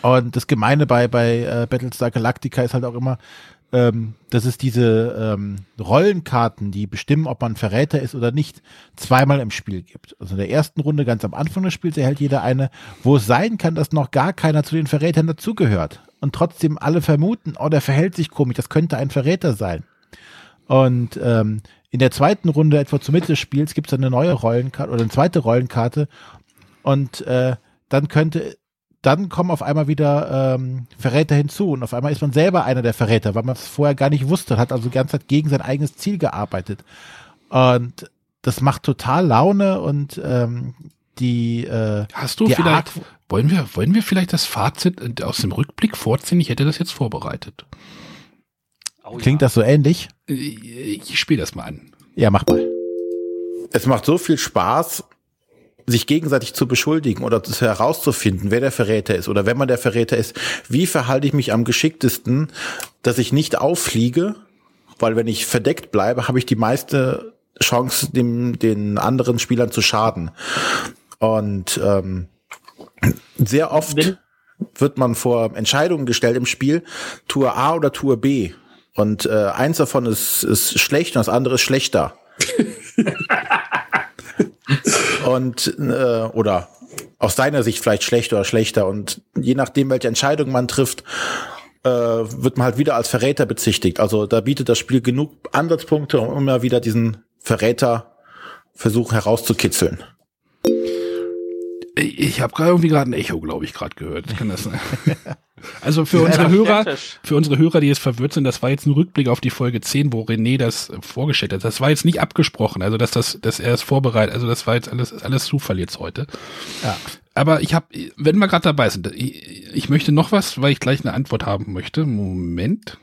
Und das Gemeine bei, bei äh, Battlestar Galactica ist halt auch immer, ähm, dass es diese ähm, Rollenkarten, die bestimmen, ob man Verräter ist oder nicht, zweimal im Spiel gibt. Also in der ersten Runde, ganz am Anfang des Spiels, erhält jeder eine, wo es sein kann, dass noch gar keiner zu den Verrätern dazugehört. Und trotzdem alle vermuten, oh, der verhält sich komisch, das könnte ein Verräter sein. Und ähm, in der zweiten Runde, etwa zur Mitte des Spiels, gibt es eine neue Rollenkarte oder eine zweite Rollenkarte. Und äh, dann könnte, dann kommen auf einmal wieder ähm, Verräter hinzu. Und auf einmal ist man selber einer der Verräter, weil man es vorher gar nicht wusste, hat also die ganze Zeit gegen sein eigenes Ziel gearbeitet. Und das macht total Laune und ähm, die äh, Hast du Die vielleicht, Art- wollen wir, wollen wir vielleicht das Fazit aus dem Rückblick vorziehen? Ich hätte das jetzt vorbereitet. Oh, klingt ja. das so ähnlich? Ich spiele das mal an. Ja, mach mal. Es macht so viel Spaß, sich gegenseitig zu beschuldigen oder zu- herauszufinden, wer der Verräter ist oder wenn man der Verräter ist, wie verhalte ich mich am geschicktesten, dass ich nicht auffliege, weil wenn ich verdeckt bleibe, habe ich die meiste Chance, dem, den anderen Spielern zu schaden. Und ähm, sehr oft wird man vor Entscheidungen gestellt im Spiel, Tour A oder Tour B. Und äh, eins davon ist, ist schlecht und das andere ist schlechter. und äh, oder aus deiner Sicht vielleicht schlecht oder schlechter. Und je nachdem, welche Entscheidung man trifft, äh, wird man halt wieder als Verräter bezichtigt. Also da bietet das Spiel genug Ansatzpunkte, um immer wieder diesen Verräter versuchen herauszukitzeln. Ich habe gerade irgendwie gerade ein Echo, glaube ich, gerade gehört. Kann das sein? Also für unsere Hörer, für unsere Hörer, die jetzt verwirrt sind, das war jetzt ein Rückblick auf die Folge 10, wo René das vorgestellt hat. Das war jetzt nicht abgesprochen, also dass das, dass er es vorbereitet, also das war jetzt alles, alles Zufall jetzt heute. Ja. Aber ich habe, wenn wir gerade dabei sind, ich, ich möchte noch was, weil ich gleich eine Antwort haben möchte. Moment.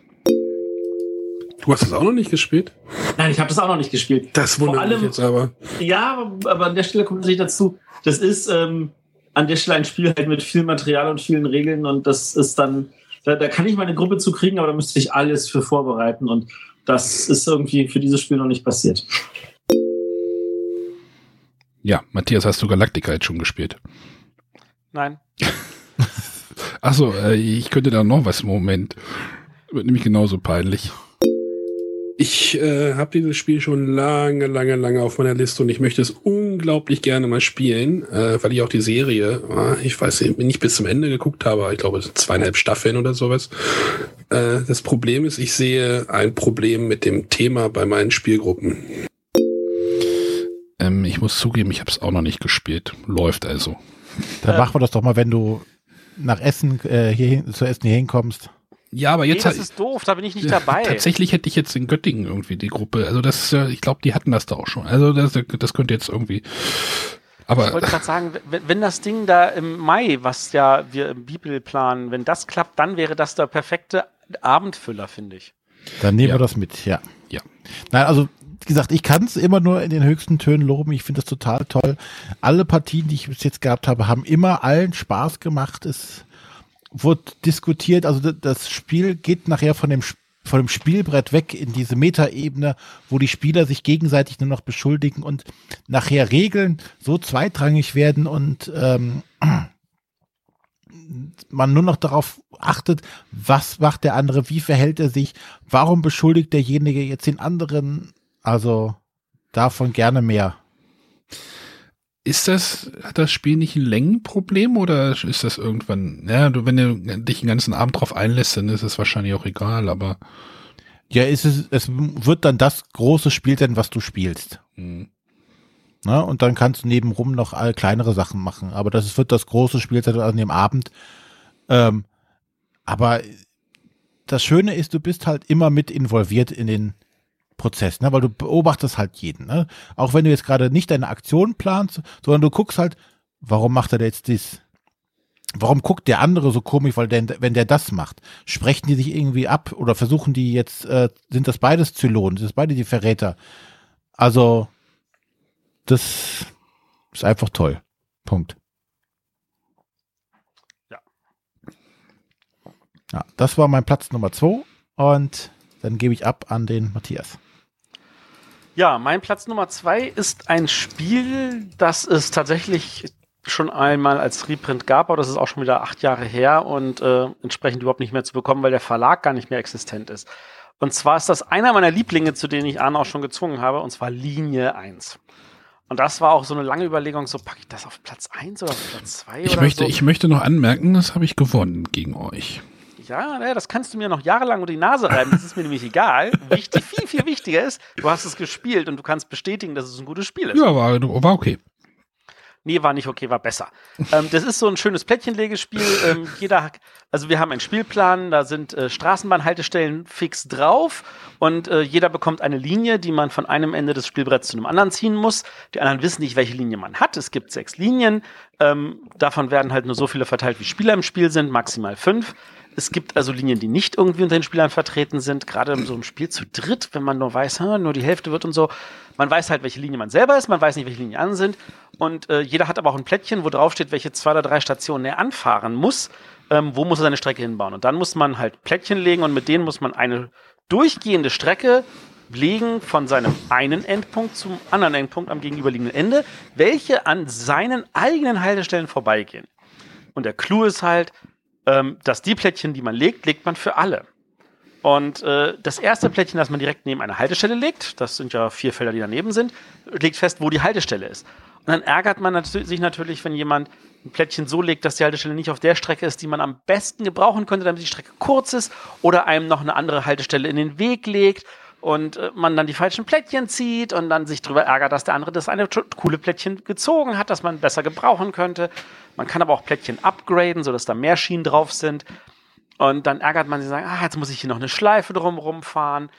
Du hast es auch noch nicht gespielt? Nein, ich habe das auch noch nicht gespielt. Das wundert allem- mich jetzt aber. Ja, aber, an der Stelle kommt natürlich dazu, das ist ähm, an der Stelle ein Spiel halt mit viel Material und vielen Regeln und das ist dann, da, da kann ich meine Gruppe zu kriegen, aber da müsste ich alles für vorbereiten und das ist irgendwie für dieses Spiel noch nicht passiert. Ja, Matthias, hast du Galactica jetzt schon gespielt? Nein. Achso, äh, ich könnte da noch was im Moment. Wird nämlich genauso peinlich. Ich äh, habe dieses Spiel schon lange, lange, lange auf meiner Liste und ich möchte es unglaublich gerne mal spielen, äh, weil ich auch die Serie, äh, ich weiß nicht, nicht bis zum Ende geguckt habe, ich glaube zweieinhalb Staffeln oder sowas. Äh, das Problem ist, ich sehe ein Problem mit dem Thema bei meinen Spielgruppen. Ähm, ich muss zugeben, ich habe es auch noch nicht gespielt. Läuft also. Dann Äh. machen wir das doch mal, wenn du nach Essen äh, hier hin, zu Essen hier hinkommst. Ja, aber Nee, jetzt das ist doof, da bin ich nicht dabei. Tatsächlich hätte ich jetzt in Göttingen irgendwie die Gruppe. Also das, ich glaube, die hatten das da auch schon. Also das, das könnte jetzt irgendwie. Ich Aber wollte gerade sagen, wenn, wenn das Ding da im Mai, was ja wir im Bibel planen, wenn das klappt, dann wäre das der perfekte Abendfüller, finde ich. Dann nehmen Ja. wir das mit, ja. Ja. Nein, also wie gesagt, ich kann es immer nur in den höchsten Tönen loben. Ich finde das total toll. Alle Partien, die ich bis jetzt gehabt habe, haben immer allen Spaß gemacht. Es wurde diskutiert. Also das Spiel geht nachher von dem von dem Spielbrett weg in diese Metaebene, wo die Spieler sich gegenseitig nur noch beschuldigen und nachher Regeln so zweitrangig werden und ähm, man nur noch darauf achtet, was macht der andere, wie verhält er sich, warum beschuldigt derjenige jetzt den anderen. Also davon gerne mehr. Ist das, hat das Spiel nicht ein Längenproblem oder ist das irgendwann, ja, du, wenn du dich den ganzen Abend drauf einlässt, dann ist es wahrscheinlich auch egal, aber Ja, ist es, es wird dann das große Spiel sein, was du spielst. hm. Ne? Und dann kannst du nebenrum noch all kleinere Sachen machen. Aber das wird das große Spiel sein an dem Abend. Ähm, aber das Schöne ist, du bist halt immer mit involviert in den Prozess, ne? weil du beobachtest halt jeden. Ne? Auch wenn du jetzt gerade nicht deine Aktion planst, sondern du guckst halt, warum macht er jetzt dies? Warum guckt der andere so komisch, weil der, wenn der das macht? Sprechen die sich irgendwie ab oder versuchen die jetzt, äh, sind das beides Zylonen, sind das beide die Verräter? Also, das ist einfach toll. Punkt. Ja. Ja, das war mein Platz Nummer zwei und dann gebe ich ab an den Matthias. Ja, mein Platz Nummer zwei ist ein Spiel, das es tatsächlich schon einmal als Reprint gab, aber das ist auch schon wieder acht Jahre her und äh, entsprechend überhaupt nicht mehr zu bekommen, weil der Verlag gar nicht mehr existent ist. Und zwar ist das einer meiner Lieblinge, zu denen ich Arne auch schon gezwungen habe, und zwar Linie 1. Und das war auch so eine lange Überlegung, so packe ich das auf Platz 1 oder auf Platz 2 ich oder möchte, so. ich möchte noch anmerken, das habe ich gewonnen gegen euch. Ja, naja, das kannst du mir noch jahrelang unter die Nase reiben. Das ist mir nämlich egal. Wichtig, viel, viel wichtiger ist, du hast es gespielt und du kannst bestätigen, dass es ein gutes Spiel ist. Ja, war, war okay. Nee, war nicht okay, war besser. ähm, das ist so ein schönes Plättchenlegespiel. Ähm, jeder, also wir haben einen Spielplan, da sind äh, Straßenbahnhaltestellen fix drauf und äh, jeder bekommt eine Linie, die man von einem Ende des Spielbretts zu einem anderen ziehen muss. Die anderen wissen nicht, welche Linie man hat. Es gibt sechs Linien. Ähm, davon werden halt nur so viele verteilt, wie Spieler im Spiel sind, maximal fünf. Es gibt also Linien, die nicht irgendwie unter den Spielern vertreten sind. Gerade in so einem Spiel zu dritt, wenn man nur weiß, hm, nur die Hälfte wird und so. Man weiß halt, welche Linie man selber ist, man weiß nicht, welche Linien an sind. Und äh, jeder hat aber auch ein Plättchen, wo drauf steht, welche zwei oder drei Stationen er anfahren muss. Ähm, wo muss er seine Strecke hinbauen? Und dann muss man halt Plättchen legen und mit denen muss man eine durchgehende Strecke legen von seinem einen Endpunkt zum anderen Endpunkt am gegenüberliegenden Ende, welche an seinen eigenen Haltestellen vorbeigehen. Und der Clou ist halt, ähm, dass die Plättchen, die man legt, legt man für alle. Und äh, das erste Plättchen, das man direkt neben eine Haltestelle legt, das sind ja vier Felder, die daneben sind, legt fest, wo die Haltestelle ist. Und dann ärgert man nat sich natürlich, wenn jemand ein Plättchen so legt, dass die Haltestelle nicht auf der Strecke ist, die man am besten gebrauchen könnte, damit die Strecke kurz ist, oder einem noch eine andere Haltestelle in den Weg legt und äh, man dann die falschen Plättchen zieht und dann sich darüber ärgert, dass der andere das eine coole Plättchen gezogen hat, das man besser gebrauchen könnte. Man kann aber auch Plättchen upgraden, sodass da mehr Schienen drauf sind. Und dann ärgert man sich, sagen, ah, jetzt muss ich hier noch eine Schleife drumherum fahren.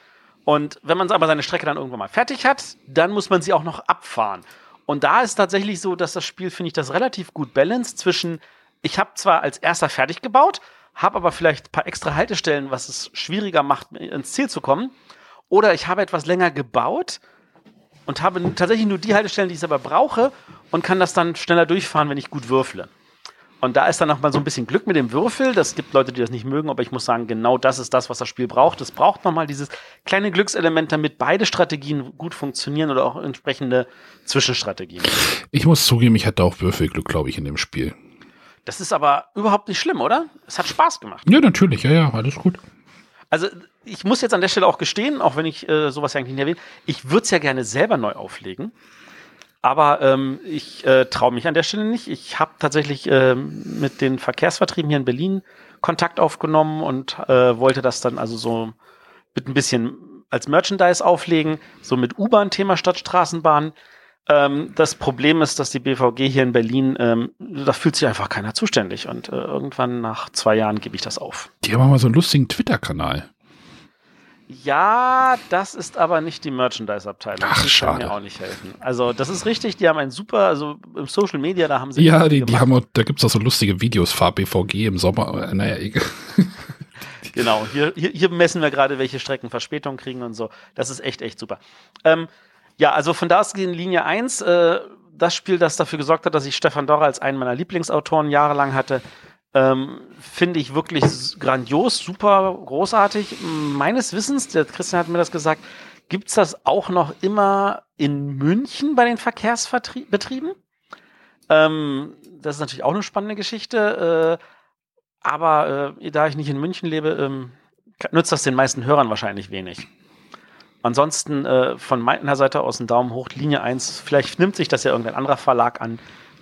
Und wenn man aber seine Strecke dann irgendwann mal fertig hat, dann muss man sie auch noch abfahren. Und da ist tatsächlich so, dass das Spiel, finde ich, das relativ gut balanced zwischen, ich habe zwar als erster fertig gebaut, habe aber vielleicht ein paar extra Haltestellen, was es schwieriger macht, ins Ziel zu kommen. Oder ich habe etwas länger gebaut und habe tatsächlich nur die Haltestellen, die ich aber brauche und kann das dann schneller durchfahren, wenn ich gut würfle. Und da ist dann noch mal so ein bisschen Glück mit dem Würfel. Das gibt Leute, die das nicht mögen, aber ich muss sagen, genau das ist das, was das Spiel braucht. Es braucht noch mal dieses kleine Glückselement, damit beide Strategien gut funktionieren oder auch entsprechende Zwischenstrategien. Ich muss zugeben, ich hatte auch Würfelglück, glaube ich, in dem Spiel. Das ist aber überhaupt nicht schlimm, oder? Es hat Spaß gemacht. Ja, natürlich, ja, ja, alles gut. Also ich muss jetzt an der Stelle auch gestehen, auch wenn ich äh, sowas ja eigentlich nicht erwähne, ich würde es ja gerne selber neu auflegen. Aber ähm, ich äh, traue mich an der Stelle nicht. Ich habe tatsächlich ähm, mit den Verkehrsvertrieben hier in Berlin Kontakt aufgenommen und äh, wollte das dann also so mit ein bisschen als Merchandise auflegen, so mit U-Bahn-Thema statt Straßenbahn. Ähm, das Problem ist, dass die BVG hier in Berlin, ähm, da fühlt sich einfach keiner zuständig und äh, irgendwann nach zwei Jahren gebe ich das auf. Die haben mal so einen lustigen Twitter-Kanal. Ja, das ist aber nicht die Merchandise-Abteilung. Ach, die kann schade. mir auch nicht helfen. Also, das ist richtig, die haben ein super, also im Social Media, da haben sie. Ja, die, die haben auch, da gibt's auch so lustige Videos, Fahr-BVG im Sommer. Äh, Naja, egal. Genau, hier, hier, hier messen wir gerade, welche Strecken Verspätung kriegen und so. Das ist echt, echt super. Ähm, ja, also von da aus in Linie 1, äh, das Spiel, das dafür gesorgt hat, dass ich Stefan Dorrer als einen meiner Lieblingsautoren jahrelang hatte, ähm, finde ich wirklich grandios, super, großartig. Meines Wissens, der Christian hat mir das gesagt, gibt's das auch noch immer in München bei den Verkehrsbetrieben. Ähm, das ist natürlich auch eine spannende Geschichte. Äh, aber äh, da ich nicht in München lebe, ähm, nützt das den meisten Hörern wahrscheinlich wenig. Ansonsten äh, von meiner Seite aus ein Daumen hoch, Linie 1. Vielleicht nimmt sich das ja irgendein anderer Verlag an.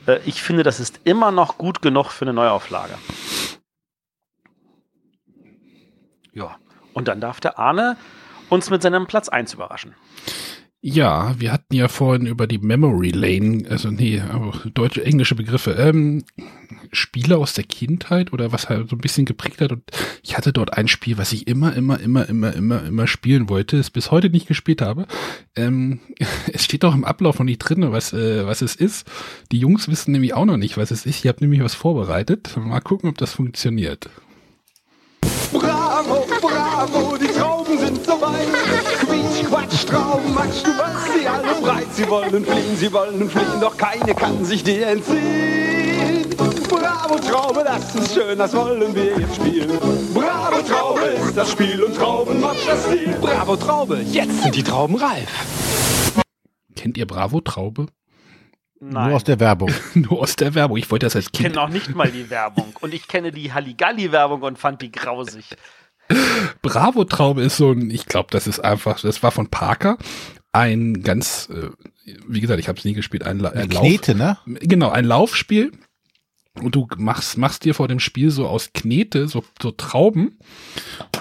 Äh, ich finde, das ist immer noch gut genug für eine Neuauflage. Ja, und dann darf der Arne uns mit seinem Platz 1 überraschen. Ja, wir hatten ja vorhin über die Memory Lane, also nee, deutsche, englische Begriffe, ähm, Spiele aus der Kindheit oder was halt so ein bisschen geprägt hat. Und ich hatte dort ein Spiel, was ich immer, immer, immer, immer, immer, immer spielen wollte, es bis heute nicht gespielt habe. Ähm, es steht auch im Ablauf noch nicht drin, was, äh, was es ist. Die Jungs wissen nämlich auch noch nicht, was es ist. Ich habe nämlich was vorbereitet. Mal gucken, ob das funktioniert. Bravo, bravo, die Trauben sind so weit. Quietsch, Quatsch, Trauben, Matsch, du weißt sie alle breit. Sie wollen fliehen, sie wollen fliehen, doch keine kann sich dir entziehen. Bravo, Traube, das ist schön, das wollen wir jetzt spielen. Bravo, Traube ist das Spiel und Trauben macht das Ziel. Bravo, Traube, jetzt sind die Trauben reif. Kennt ihr Bravo Traube? Nein. Nur aus der Werbung. Nur aus der Werbung. Ich wollte das als ich kenne Kind. auch nicht mal die Werbung. Und ich kenne die Halligalli-Werbung und fand die grausig. Bravo Traube ist so ein, ich glaube, das ist einfach, das war von Parker. Ein ganz, äh, wie gesagt, ich habe es nie gespielt, ein, ein Lauf. Knete, ne? Genau, ein Laufspiel. Und du machst, machst dir vor dem Spiel so aus Knete, so, so Trauben.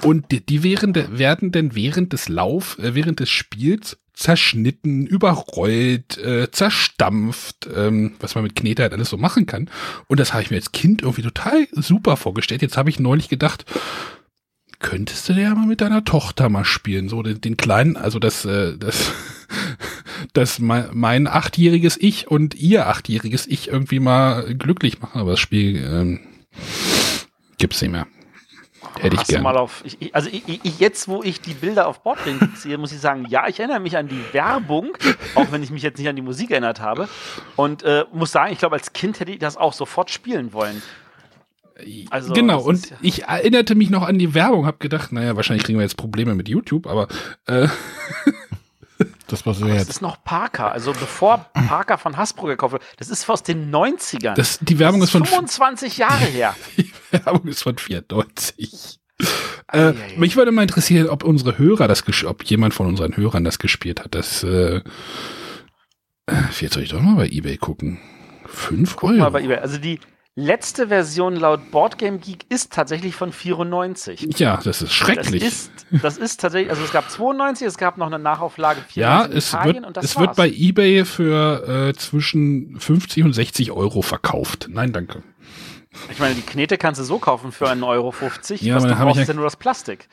Und die, die während, werden dann während des Lauf, äh, während des Spiels zerschnitten, überrollt, äh, zerstampft, ähm, was man mit Knete halt alles so machen kann. Und das habe ich mir als Kind irgendwie total super vorgestellt. Jetzt habe ich neulich gedacht, könntest du ja mal mit deiner Tochter mal spielen, so den, den kleinen, also das, äh, das, das mein, achtjähriges Ich und ihr achtjähriges Ich irgendwie mal glücklich machen, aber das Spiel ähm, gibt's nicht mehr. Hätte ich Hast du gern. mal auf, ich, ich, also ich, ich, jetzt, wo ich die Bilder auf Boardgame sehe, muss ich sagen, ja, ich erinnere mich an die Werbung, auch wenn ich mich jetzt nicht an die Musik erinnert habe. Und äh, muss sagen, ich glaube, als Kind hätte ich das auch sofort spielen wollen. Also, genau, und ja- ich erinnerte mich noch an die Werbung, habe gedacht, naja, wahrscheinlich kriegen wir jetzt Probleme mit YouTube, aber äh, Das war so Das jetzt. ist noch Parker. Also bevor Parker von Hasbro gekauft wurde, das ist aus den 90ern. das, die Werbung das ist von 25 Jahre her. Die Werbung ist von 94. Äh, mich würde mal interessieren, ob unsere Hörer das, ob jemand von unseren Hörern das gespielt hat. Das, äh, äh, jetzt soll ich doch mal bei eBay gucken. Fünf Guck mal Euro. bei eBay. Also die letzte Version laut Boardgame Geek ist tatsächlich von 94. ja, das ist Das schrecklich. ist, das ist tatsächlich, also es gab 92, es gab noch eine Nachauflage 94 ja, es Italien wird, und das es wird bei eBay für äh, zwischen 50 und 60 Euro verkauft. Nein, danke. Ich meine, die Knete kannst du so kaufen für 1,50 Euro. Ja, Was aber du brauchst, ja- ja nur das Plastik.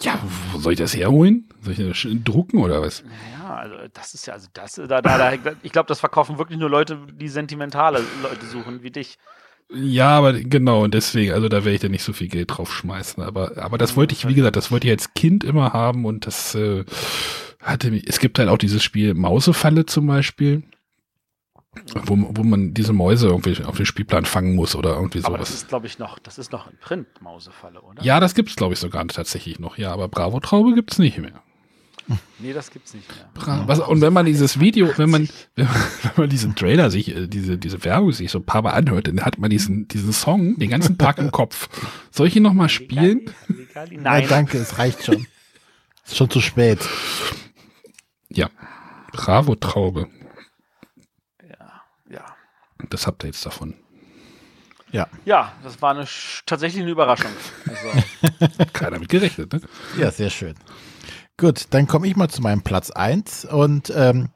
Ja, wo soll ich das herholen? Soll ich das drucken oder was? Ja, also das ist ja, also das, da, da, da, ich glaube, das verkaufen wirklich nur Leute, die sentimentale Leute suchen, wie dich. Ja, aber genau, und deswegen, also da werde ich dann nicht so viel Geld drauf schmeißen. Aber, aber das wollte ich, wie gesagt, das wollte ich als Kind immer haben und das äh, hatte mich. Es gibt halt auch dieses Spiel Mausefalle zum Beispiel. wo, wo man diese Mäuse irgendwie auf den Spielplan fangen muss oder irgendwie Aber das sowas. ist, glaube ich, noch, das ist noch ein Print-Mausefalle, oder? Ja, das gibt's glaube ich sogar tatsächlich noch. Ja, aber Bravo Traube gibt's nicht mehr. Nee, das gibt's nicht mehr. Bra was, und wenn man dieses Video, wenn man, wenn man, wenn man diesen Trailer sich, äh, diese, diese Werbung sich so ein paar Mal anhört, dann hat man diesen, diesen Song den ganzen Tag im Kopf. Soll ich ihn nochmal spielen? Nein, Nein. danke, es reicht schon. ist schon zu spät. Ja. Bravo Traube. Ja, ja. Das habt ihr jetzt davon. Ja. Ja, das war eine, tatsächlich eine Überraschung. Also, Keiner mit gerechnet, ne? Ja, sehr schön. Gut, dann komme ich mal zu meinem Platz eins und ähm,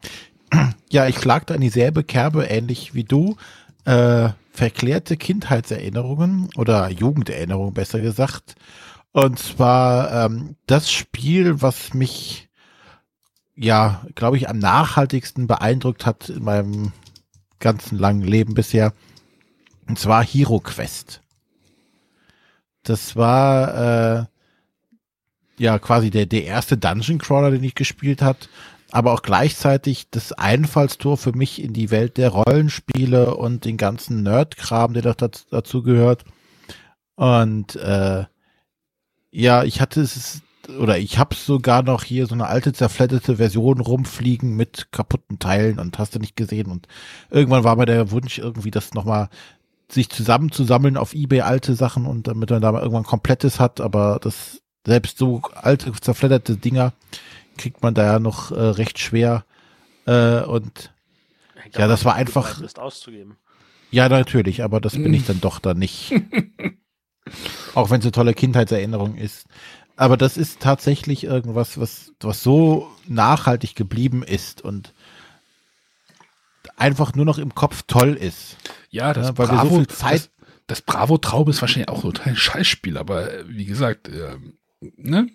ja, ich schlag da in dieselbe Kerbe, ähnlich wie du. Äh, verklärte Kindheitserinnerungen oder Jugenderinnerungen besser gesagt. Und zwar ähm, das Spiel, was mich ja, glaube ich, am nachhaltigsten beeindruckt hat in meinem ganzen langen Leben bisher. Und zwar Hero Quest. Das war äh, ja quasi der, der erste Dungeon Crawler, den ich gespielt hat, aber auch gleichzeitig das Einfallstor für mich in die Welt der Rollenspiele und den ganzen Nerdkram, der dazu, dazu gehört. Und äh, ja, ich hatte es oder ich habe sogar noch hier so eine alte zerfledderte Version rumfliegen mit kaputten Teilen und hast du nicht gesehen und irgendwann war mir der Wunsch irgendwie das nochmal sich zusammenzusammeln auf eBay alte Sachen und damit man da mal irgendwann komplettes hat, aber das selbst so alte zerfledderte Dinger kriegt man da ja noch äh, recht schwer äh, und hängt Ja, das war einfach- bist auszugeben. ja natürlich, aber das bin ich dann doch da nicht. Auch wenn es eine tolle Kindheitserinnerung ist. Aber das ist tatsächlich irgendwas, was, was so nachhaltig geblieben ist und einfach nur noch im Kopf toll ist. Ja, das Ja, weil wir so Bravo, viel Zeit- das, das Bravo Traube ist wahrscheinlich auch total ein Scheißspiel, aber äh, wie gesagt, ähm, ne?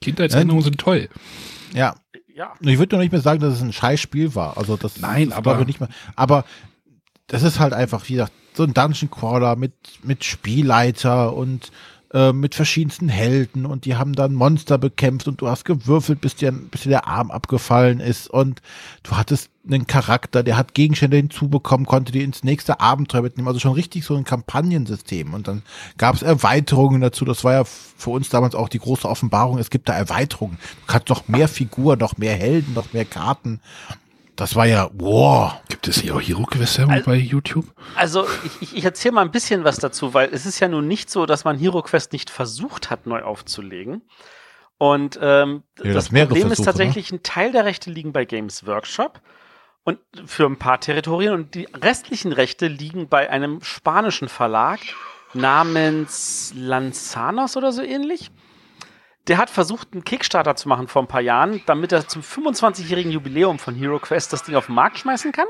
Kindheitserinnerungen sind toll. Ja, Ja, ich würde noch nicht mehr sagen, dass es ein Scheißspiel war. Also das, Nein, das aber- glaube ich nicht mehr. Aber das ist halt einfach, wie gesagt, so ein Dungeon Crawler mit, mit Spielleiter und äh, mit verschiedensten Helden und die haben dann Monster bekämpft und du hast gewürfelt, bis dir, bis dir der Arm abgefallen ist und du hattest einen Charakter, der hat Gegenstände hinzubekommen, konnte die ins nächste Abenteuer mitnehmen. Also schon richtig so ein Kampagnensystem. Und dann gab es Erweiterungen dazu. Das war ja für uns damals auch die große Offenbarung. Es gibt da Erweiterungen. Du kannst noch mehr Figuren, noch mehr Helden, noch mehr Karten. Das war ja, wow. Gibt es hier auch Hero Quest Werbung Also- bei YouTube? also ich, ich, erzähle mal ein bisschen was dazu, weil es ist ja nun nicht so, dass man Hero Quest nicht versucht hat, neu aufzulegen. Und ähm, Ja, das das Problem ist Versuche, tatsächlich, ein Teil der Rechte liegen bei Games Workshop und für ein paar Territorien und die restlichen Rechte liegen bei einem spanischen Verlag namens Lanzanos oder so ähnlich. Der hat versucht, einen Kickstarter zu machen vor ein paar Jahren, damit er zum 25-jährigen Jubiläum von Hero Quest das Ding auf den Markt schmeißen kann.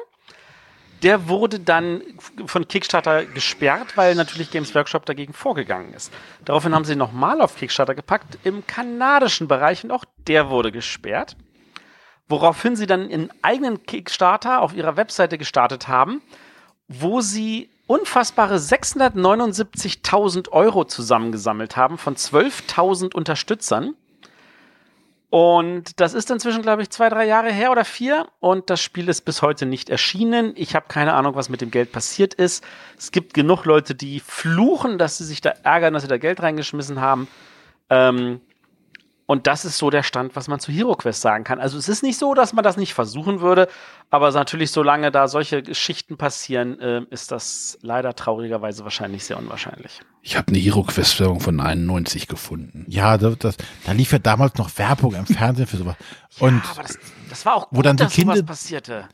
Der wurde dann von Kickstarter gesperrt, weil natürlich Games Workshop dagegen vorgegangen ist. Daraufhin haben sie nochmal auf Kickstarter gepackt im kanadischen Bereich und auch der wurde gesperrt. Woraufhin sie dann einen eigenen Kickstarter auf ihrer Webseite gestartet haben, wo sie unfassbare 679.000 Euro zusammengesammelt haben von 12.000 Unterstützern. Und das ist inzwischen, glaube ich, zwei, drei Jahre her oder vier. Und das Spiel ist bis heute nicht erschienen. Ich habe keine Ahnung, was mit dem Geld passiert ist. Es gibt genug Leute, die fluchen, dass sie sich da ärgern, dass sie da Geld reingeschmissen haben. Ähm, und das ist so der Stand, was man zu HeroQuest sagen kann. Also es ist nicht so, dass man das nicht versuchen würde, aber natürlich, solange da solche Geschichten passieren, äh, ist das leider traurigerweise wahrscheinlich sehr unwahrscheinlich. Ich habe eine Hero Quest Werbung von 91 gefunden. Ja, das, das, da lief ja damals noch Werbung im Fernsehen für sowas. Und ja, aber das, das war auch gut, wo dann die dass sowas Kinder- passierte.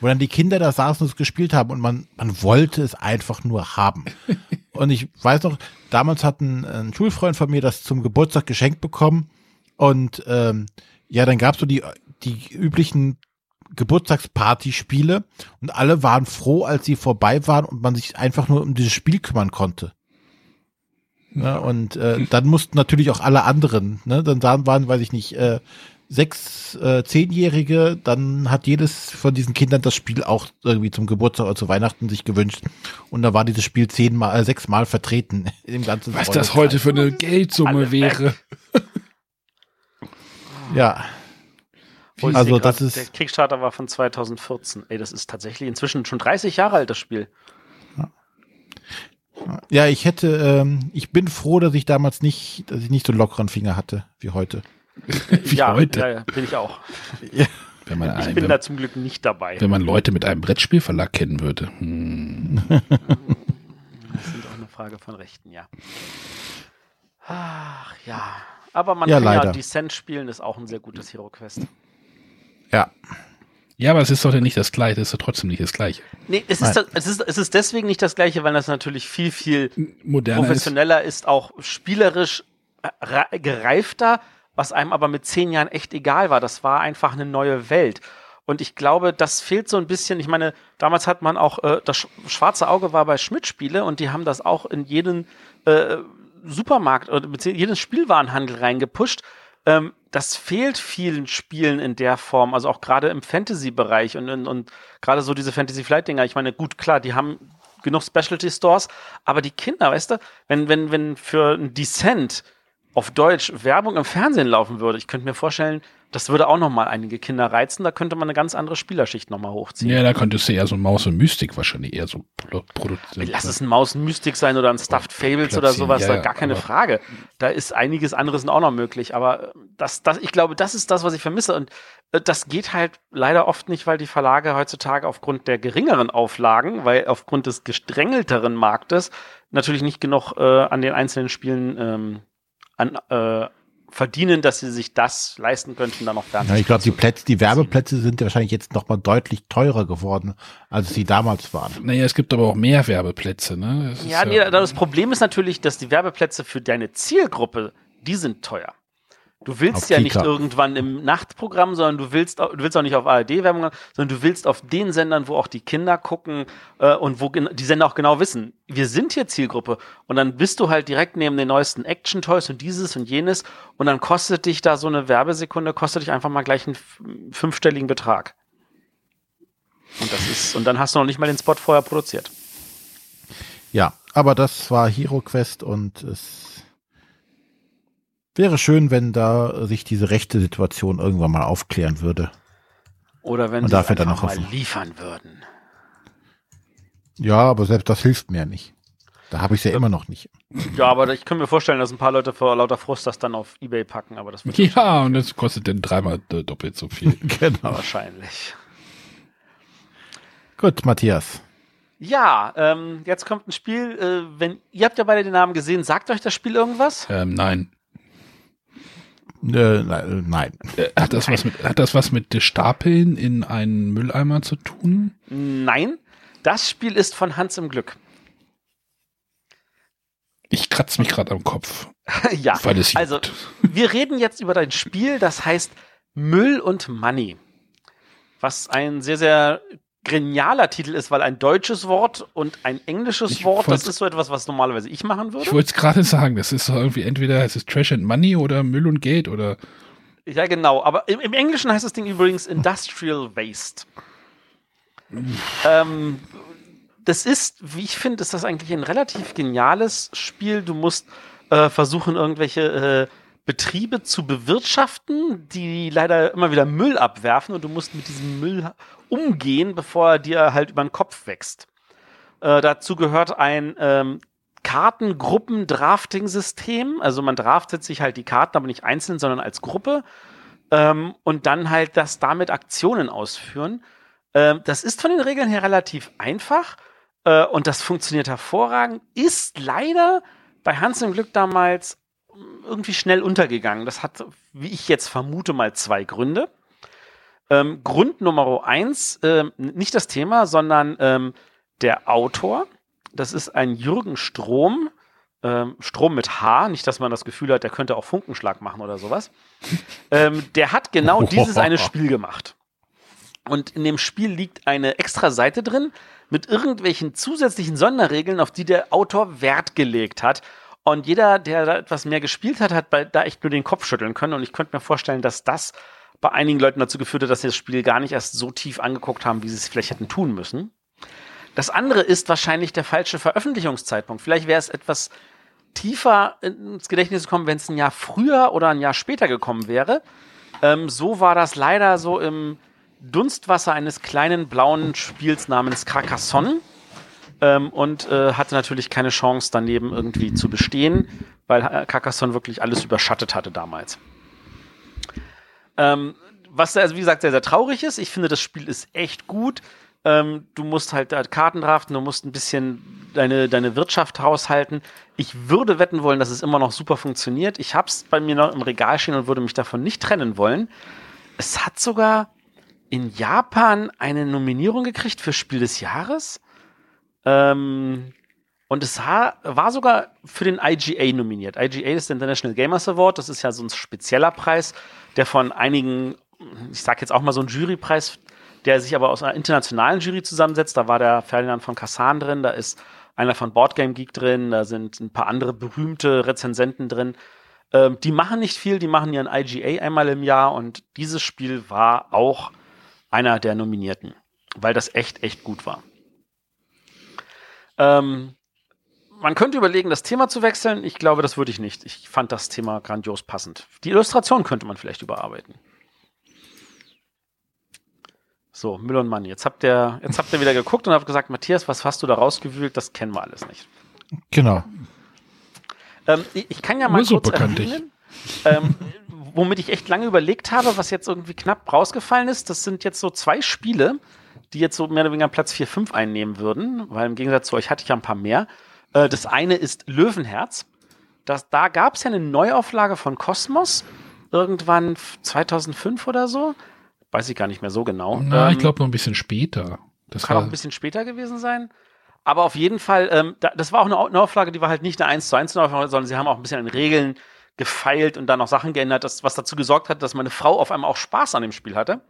wo dann die Kinder da saßen und es gespielt haben und man, man wollte es einfach nur haben. und ich weiß noch, damals hat ein, ein Schulfreund von mir das zum Geburtstag geschenkt bekommen und ähm, ja, dann gab's so die, die üblichen Geburtstagspartyspiele und alle waren froh, als sie vorbei waren und man sich einfach nur um dieses Spiel kümmern konnte. Ja, und äh, dann mussten natürlich auch alle anderen, ne, dann waren, weiß ich nicht, äh, sechs, äh, zehnjährige, dann hat jedes von diesen Kindern das Spiel auch irgendwie zum Geburtstag oder zu Weihnachten sich gewünscht. Und da war dieses Spiel zehnmal, äh, sechsmal vertreten im ganzen Was das heute für eine Geldsumme wäre. Ja, Oh, ich Also das grad, ist- Der Kickstarter war von 2014. Ey, das ist tatsächlich inzwischen schon 30 Jahre alt, das Spiel. Ja, ich hätte, ähm, ich bin froh, dass ich damals nicht, dass ich nicht so einen lockeren Finger hatte wie heute. Wie ja, heute. Ja, ja, bin ich auch. Wenn man, Ich ein, bin wenn, da zum Glück nicht dabei. wenn man Leute mit einem Brettspielverlag kennen würde. Hm. Das ist auch eine Frage von Rechten, ja. Ach ja. Aber man Ja, kann leider. ja Descent spielen, ist auch ein sehr gutes Hero Quest. Ja, Ja, aber es ist doch nicht das Gleiche, es ist doch trotzdem nicht das Gleiche. Nee, es ist, das, es, ist, es ist deswegen nicht das gleiche, weil das natürlich viel, viel Moderner ist. professioneller ist, auch spielerisch äh, gereifter, was einem aber mit zehn Jahren echt egal war. Das war einfach eine neue Welt. Und ich glaube, das fehlt so ein bisschen. Ich meine, damals hat man auch, äh, das sch- schwarze Auge war bei Schmidt-Spiele und die haben das auch in jeden äh, Supermarkt oder jeden Spielwarenhandel reingepusht. Ähm, das fehlt vielen Spielen in der Form, also auch gerade im Fantasy-Bereich und, und, und gerade so diese Fantasy-Flight-Dinger. Ich meine, gut, klar, die haben genug Specialty-Stores, aber die Kinder, weißt du, wenn, wenn, wenn für ein Descent auf Deutsch Werbung im Fernsehen laufen würde, ich könnte mir vorstellen, das würde auch noch mal einige Kinder reizen, da könnte man eine ganz andere Spielerschicht noch mal hochziehen. Ja, da könntest du eher so ein Maus und Mystik wahrscheinlich eher so pro- produzieren. Lass es ein Maus Mystic sein oder ein Stuffed Fables oder sowas, ja, da gar keine Frage. Da ist einiges anderes auch noch möglich, aber das, das, ich glaube, das ist das, was ich vermisse und äh, das geht halt leider oft nicht, weil die Verlage heutzutage aufgrund der geringeren Auflagen, weil aufgrund des gestrengelteren Marktes natürlich nicht genug äh, an den einzelnen Spielen ähm, an, äh, verdienen, dass sie sich das leisten könnten, dann noch ja Fernsehen. ich glaube, die Plätze, die Werbeplätze sind ja wahrscheinlich jetzt noch mal deutlich teurer geworden, als sie damals waren. Naja, es gibt aber auch mehr Werbeplätze, ne? Das ist Ja, nee, das Problem ist natürlich, dass die Werbeplätze für deine Zielgruppe, die sind teuer. Du willst Auf ja nicht Kika. irgendwann im Nachtprogramm, sondern du willst, du willst auch nicht auf ARD-Werbung, sondern du willst auf den Sendern, wo auch die Kinder gucken äh, und wo die Sender auch genau wissen, wir sind hier Zielgruppe. Und dann bist du halt direkt neben den neuesten Action-Toys und dieses und jenes und dann kostet dich da so eine Werbesekunde, kostet dich einfach mal gleich einen fünfstelligen Betrag. Und das ist, und dann hast du noch nicht mal den Spot vorher produziert. Ja, aber das war Hero Quest und es wäre schön, wenn da sich diese rechte Situation irgendwann mal aufklären würde. Oder wenn Und sie es dafür dann einfach noch mal hoffen. liefern würden. Ja, aber selbst das hilft mir ja nicht. Da habe ich es ja immer noch nicht. Ja, aber ich kann mir vorstellen, dass ein paar Leute vor lauter Frust das dann auf Ebay packen, aber das wird Ja, und das kostet dann dreimal äh, doppelt so viel. Genau. wahrscheinlich. Gut, Matthias. Ja, ähm, jetzt kommt ein Spiel, äh, wenn ihr habt ja beide den Namen gesehen, sagt euch das Spiel irgendwas? ähm, nein. Äh, nein, nein. Äh, Hat das, was mit, hat das was mit Stapeln in einen Mülleimer zu tun? Nein, das Spiel ist von Hans im Glück. Ich kratze mich gerade am Kopf, ja, weil es also wir reden jetzt über dein Spiel, das heißt Müll und Money. Was ein sehr, sehr genialer Titel ist, weil ein deutsches Wort und ein englisches Ich Wort, das ist so etwas, was normalerweise ich machen würde. Ich wollte es gerade sagen, das ist irgendwie entweder es ist Trash and Money oder Müll und Geld oder Ja, genau. Aber im, im Englischen heißt das Ding übrigens Industrial Waste. ähm, das ist, wie ich finde, ist das eigentlich ein relativ geniales Spiel. Du musst äh, versuchen, irgendwelche äh, Betriebe zu bewirtschaften, die leider immer wieder Müll abwerfen und du musst mit diesem Müll umgehen, bevor er dir halt über den Kopf wächst. Äh, dazu gehört ein ähm, Kartengruppen-Drafting-System. Also man draftet sich halt die Karten, aber nicht einzeln, sondern als Gruppe. Ähm, und dann halt das damit Aktionen ausführen. Ähm, das ist von den Regeln her relativ einfach. Äh, und das funktioniert hervorragend. Ist leider bei Hans im Glück damals irgendwie schnell untergegangen. Das hat, wie ich jetzt vermute, mal zwei Gründe. Ähm, Grund Nummer eins, ähm, nicht das Thema, sondern ähm, der Autor. Das ist ein Jürgen Strom. Ähm, Strom mit H, nicht, dass man das Gefühl hat, der könnte auch Funkenschlag machen oder sowas. ähm, der hat genau dieses eine Spiel gemacht. Und in dem Spiel liegt eine extra Seite drin mit irgendwelchen zusätzlichen Sonderregeln, auf die der Autor Wert gelegt hat. Und jeder, der da etwas mehr gespielt hat, hat bei, da echt nur den Kopf schütteln können. Und ich könnte mir vorstellen, dass das bei einigen Leuten dazu geführt hat, dass sie das Spiel gar nicht erst so tief angeguckt haben, wie sie es vielleicht hätten tun müssen. Das andere ist wahrscheinlich der falsche Veröffentlichungszeitpunkt. Vielleicht wäre es etwas tiefer ins Gedächtnis gekommen, wenn es ein Jahr früher oder ein Jahr später gekommen wäre. Ähm, so war das leider so im Dunstwasser eines kleinen blauen Spiels namens Carcassonne ähm, und äh, hatte natürlich keine Chance daneben irgendwie zu bestehen, weil äh, Carcassonne wirklich alles überschattet hatte damals. Ähm, was also wie gesagt sehr, sehr traurig ist. Ich finde, das Spiel ist echt gut. Ähm, du musst halt Karten draften, du musst ein bisschen deine, deine Wirtschaft haushalten. Ich würde wetten wollen, dass es immer noch super funktioniert. Ich habe es bei mir noch im Regal stehen und würde mich davon nicht trennen wollen. Es hat sogar in Japan eine Nominierung gekriegt für Spiel des Jahres. Ähm, und es war sogar für den IGA nominiert. IGA ist der International Gamers Award. Das ist ja so ein spezieller Preis, der von einigen, ich sag jetzt auch mal so ein Jurypreis, der sich aber aus einer internationalen Jury zusammensetzt. Da war der Ferdinand von Kassan drin, da ist einer von Boardgame Geek drin, da sind ein paar andere berühmte Rezensenten drin. Ähm, die machen nicht viel, die machen ihren IGA einmal im Jahr und dieses Spiel war auch einer der Nominierten, weil das echt, echt gut war. Ähm, man könnte überlegen, das Thema zu wechseln. Ich glaube, das würde ich nicht. Ich fand das Thema grandios passend. Die Illustration könnte man vielleicht überarbeiten. So, Müll und Mann. Jetzt habt ihr, jetzt habt ihr wieder geguckt und habt gesagt, Matthias, was hast du da rausgewühlt? Das kennen wir alles nicht. Genau. Ähm, ich, kann ja mal Nur kurz erwähnen, ähm, womit ich echt lange überlegt habe, was jetzt irgendwie knapp rausgefallen ist. Das sind jetzt so zwei Spiele, die jetzt so mehr oder weniger Platz 4, 5 einnehmen würden, weil im Gegensatz zu euch hatte ich ja ein paar mehr. Äh, das eine ist Löwenherz. Das, da gab es ja eine Neuauflage von Kosmos, irgendwann 2005 oder so. Weiß ich gar nicht mehr so genau. Na, ich Ähm, glaube noch ein bisschen später. Das kann auch ein bisschen später gewesen sein. Aber auf jeden Fall, ähm, da, das war auch eine Au- Neuauflage, die war halt nicht eine 1 zu 1 Neuauflage, sondern sie haben auch ein bisschen an Regeln gefeilt und dann noch Sachen geändert, das, was dazu gesorgt hat, dass meine Frau auf einmal auch Spaß an dem Spiel hatte.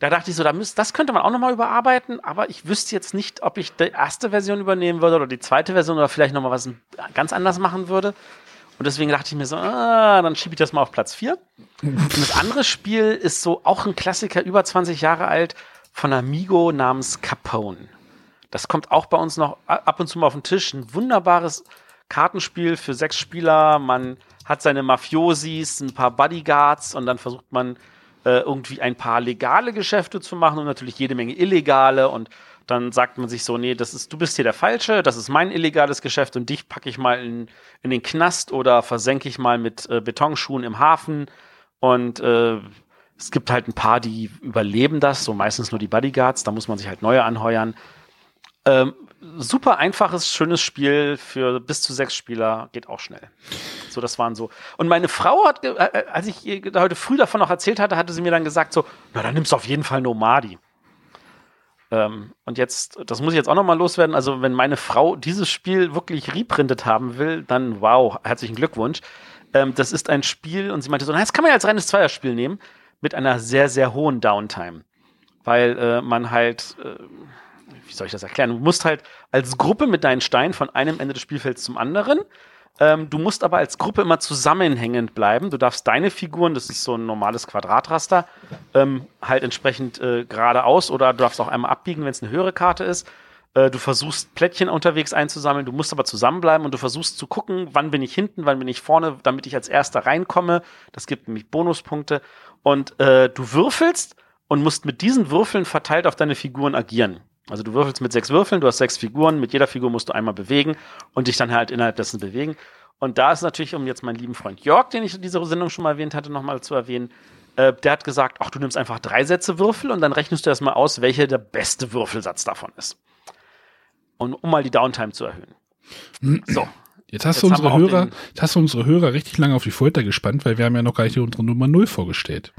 Da dachte ich so, da müsst, das könnte man auch nochmal überarbeiten, aber ich wüsste jetzt nicht, ob ich die erste Version übernehmen würde oder die zweite Version oder vielleicht nochmal was ganz anders machen würde. Und deswegen dachte ich mir so, ah, dann schiebe ich das mal auf Platz 4. Und das andere Spiel ist so auch ein Klassiker, über 20 Jahre alt, von Amigo namens Capone. Das kommt auch bei uns noch ab und zu mal auf den Tisch. Ein wunderbares Kartenspiel für sechs Spieler. Man hat seine Mafiosis, ein paar Bodyguards und dann versucht man äh, irgendwie ein paar legale Geschäfte zu machen und natürlich jede Menge illegale und dann sagt man sich so, nee, das ist, du bist hier der Falsche, das ist mein illegales Geschäft und dich packe ich mal in, in den Knast oder versenke ich mal mit äh, Betonschuhen im Hafen und äh, es gibt halt ein paar, die überleben das, so meistens nur die Bodyguards, da muss man sich halt neue anheuern. Ähm, super einfaches, schönes Spiel für bis zu sechs Spieler, geht auch schnell. So, das waren so. Und meine Frau hat, ge- äh, als ich ihr heute früh davon noch erzählt hatte, hatte sie mir dann gesagt so, na, dann nimmst du auf jeden Fall Nomadi. Ähm, und jetzt, das muss ich jetzt auch noch mal loswerden. Also, wenn meine Frau dieses Spiel wirklich reprintet haben will, dann wow, herzlichen Glückwunsch. Ähm, das ist ein Spiel, und sie meinte so, na, das kann man ja als reines Zweierspiel nehmen, mit einer sehr, sehr hohen Downtime. Weil äh, man halt, äh, wie soll ich das erklären? Du musst halt als Gruppe mit deinen Steinen von einem Ende des Spielfelds zum anderen. Ähm, du musst aber als Gruppe immer zusammenhängend bleiben. Du darfst deine Figuren, das ist so ein normales Quadratraster, ähm, halt entsprechend äh, geradeaus oder du darfst auch einmal abbiegen, wenn es eine höhere Karte ist. Äh, du versuchst Plättchen unterwegs einzusammeln, du musst aber zusammenbleiben und du versuchst zu gucken, wann bin ich hinten, wann bin ich vorne, damit ich als erster reinkomme. Das gibt nämlich Bonuspunkte. Und äh, du würfelst und musst mit diesen Würfeln verteilt auf deine Figuren agieren. Also du würfelst mit sechs Würfeln, du hast sechs Figuren, mit jeder Figur musst du einmal bewegen und dich dann halt innerhalb dessen bewegen. Und da ist natürlich, um jetzt meinen lieben Freund Jörg, den ich in dieser Sendung schon mal erwähnt hatte, nochmal zu erwähnen, äh, der hat gesagt, ach, du nimmst einfach drei Sätze Würfel und dann rechnest du erstmal aus, welcher der beste Würfelsatz davon ist. Und um mal die Downtime zu erhöhen. So. Jetzt hast Jetzt du unsere Hörer, jetzt hast du unsere Hörer richtig lange auf die Folter gespannt, weil wir haben ja noch gar nicht unsere Nummer 0 vorgestellt.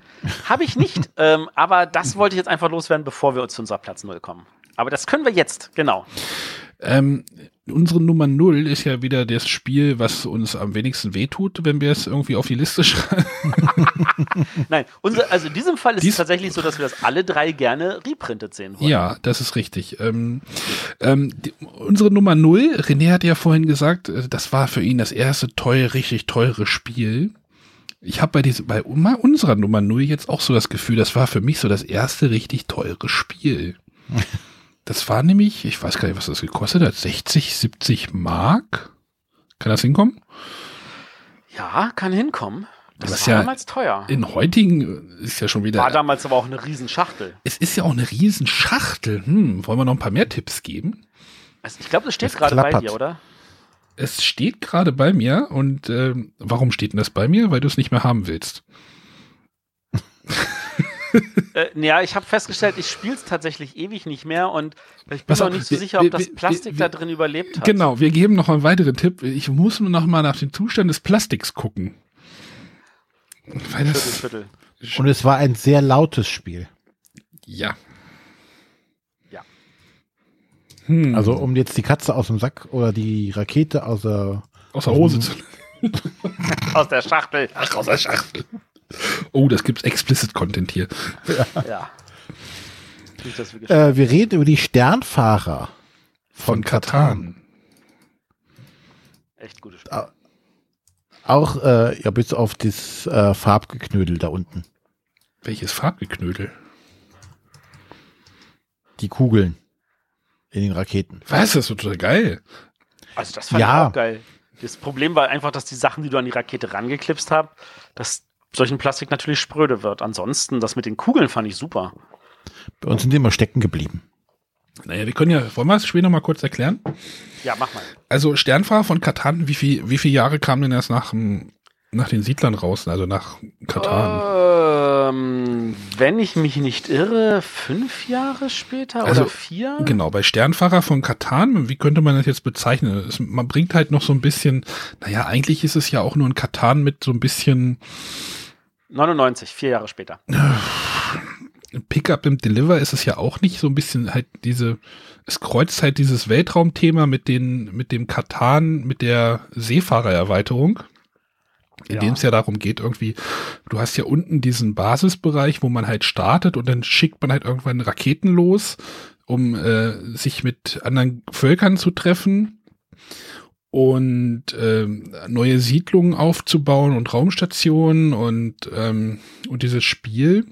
Habe ich nicht, ähm, aber das wollte ich jetzt einfach loswerden, bevor wir uns zu unserer Platz Null kommen. Aber das können wir jetzt, genau. Ähm, unsere Nummer 0 ist ja wieder das Spiel, was uns am wenigsten wehtut, wenn wir es irgendwie auf die Liste schreiben. Nein, unser, also in diesem Fall ist Dies- es tatsächlich so, dass wir das alle drei gerne reprintet sehen wollen. Ja, das ist richtig. Ähm, ähm, die, unsere Nummer 0, René hat ja vorhin gesagt, äh, das war für ihn das erste teure, richtig teure Spiel. Ich habe bei, diese- bei un- unserer Nummer 0 jetzt auch so das Gefühl, das war für mich so das erste richtig teure Spiel. Das war nämlich, ich weiß gar nicht, was das gekostet hat, 60, 70 Mark. Kann das hinkommen? Ja, kann hinkommen. Das war ja damals teuer. in heutigen ist ja schon wieder. War damals aber auch eine Riesenschachtel. es ist ja auch eine Riesenschachtel. Hm, wollen wir noch ein paar mehr Tipps geben? Also ich glaube, das steht gerade bei dir, oder? Es steht gerade bei mir und ähm, warum steht denn das bei mir? Weil du es nicht mehr haben willst. Äh, ja, ich habe festgestellt, ich spiele es tatsächlich ewig nicht mehr und ich bin auch nicht so wir- sicher, ob wir- das Plastik wir- da drin überlebt hat. Genau, wir geben noch einen weiteren Tipp. Ich muss nur noch mal nach dem Zustand des Plastiks gucken. Weil Schüttel, das, schüttel. Und es war ein sehr lautes Spiel. ja. Ja. Hm, Also um jetzt die Katze aus dem Sack oder die Rakete aus der aus der Hose zu. Aus der Schachtel. Ach, aus der Schachtel. Oh, das gibt's explicit Content hier. Ja. Gesch- äh, Wir reden über die Sternfahrer Von Katan. Echt gutes Spiel. Auch äh, ja, bis auf das äh, Farbgeknödel da unten. Welches Farbgeknödel? Die Kugeln in den Raketen. Was? Das ist total geil. Also das fand Ja. ich auch geil. Das Problem war einfach, dass die Sachen, die du an die Rakete rangeklipst hast, dass solchen Plastik natürlich spröde wird. Ansonsten, das mit den Kugeln fand ich super. Bei uns sind die immer stecken geblieben. Naja, wir können ja, wollen wir das Spiel noch mal kurz erklären? Ja, mach mal. Also Sternfahrer von Katan, wie viel, wie viele Jahre kamen denn erst nach, nach den Siedlern raus, also nach Katan? Ähm, wenn ich mich nicht irre, fünf Jahre später Also, oder vier? Genau, bei Sternfahrer von Katan, wie könnte man das jetzt bezeichnen? Es, man bringt halt noch so ein bisschen, naja, eigentlich ist es ja auch nur ein Katan mit so ein bisschen 99, vier Jahre später. Pickup im Deliver ist es ja auch nicht so ein bisschen halt diese, es kreuzt halt dieses Weltraumthema mit den, mit dem Katan, mit der Seefahrererweiterung. In Ja. dem es ja darum geht, irgendwie, du hast ja unten diesen Basisbereich, wo man halt startet und dann schickt man halt irgendwann Raketen los, um äh, sich mit anderen Völkern zu treffen und ähm, neue Siedlungen aufzubauen und Raumstationen und, ähm, und dieses Spiel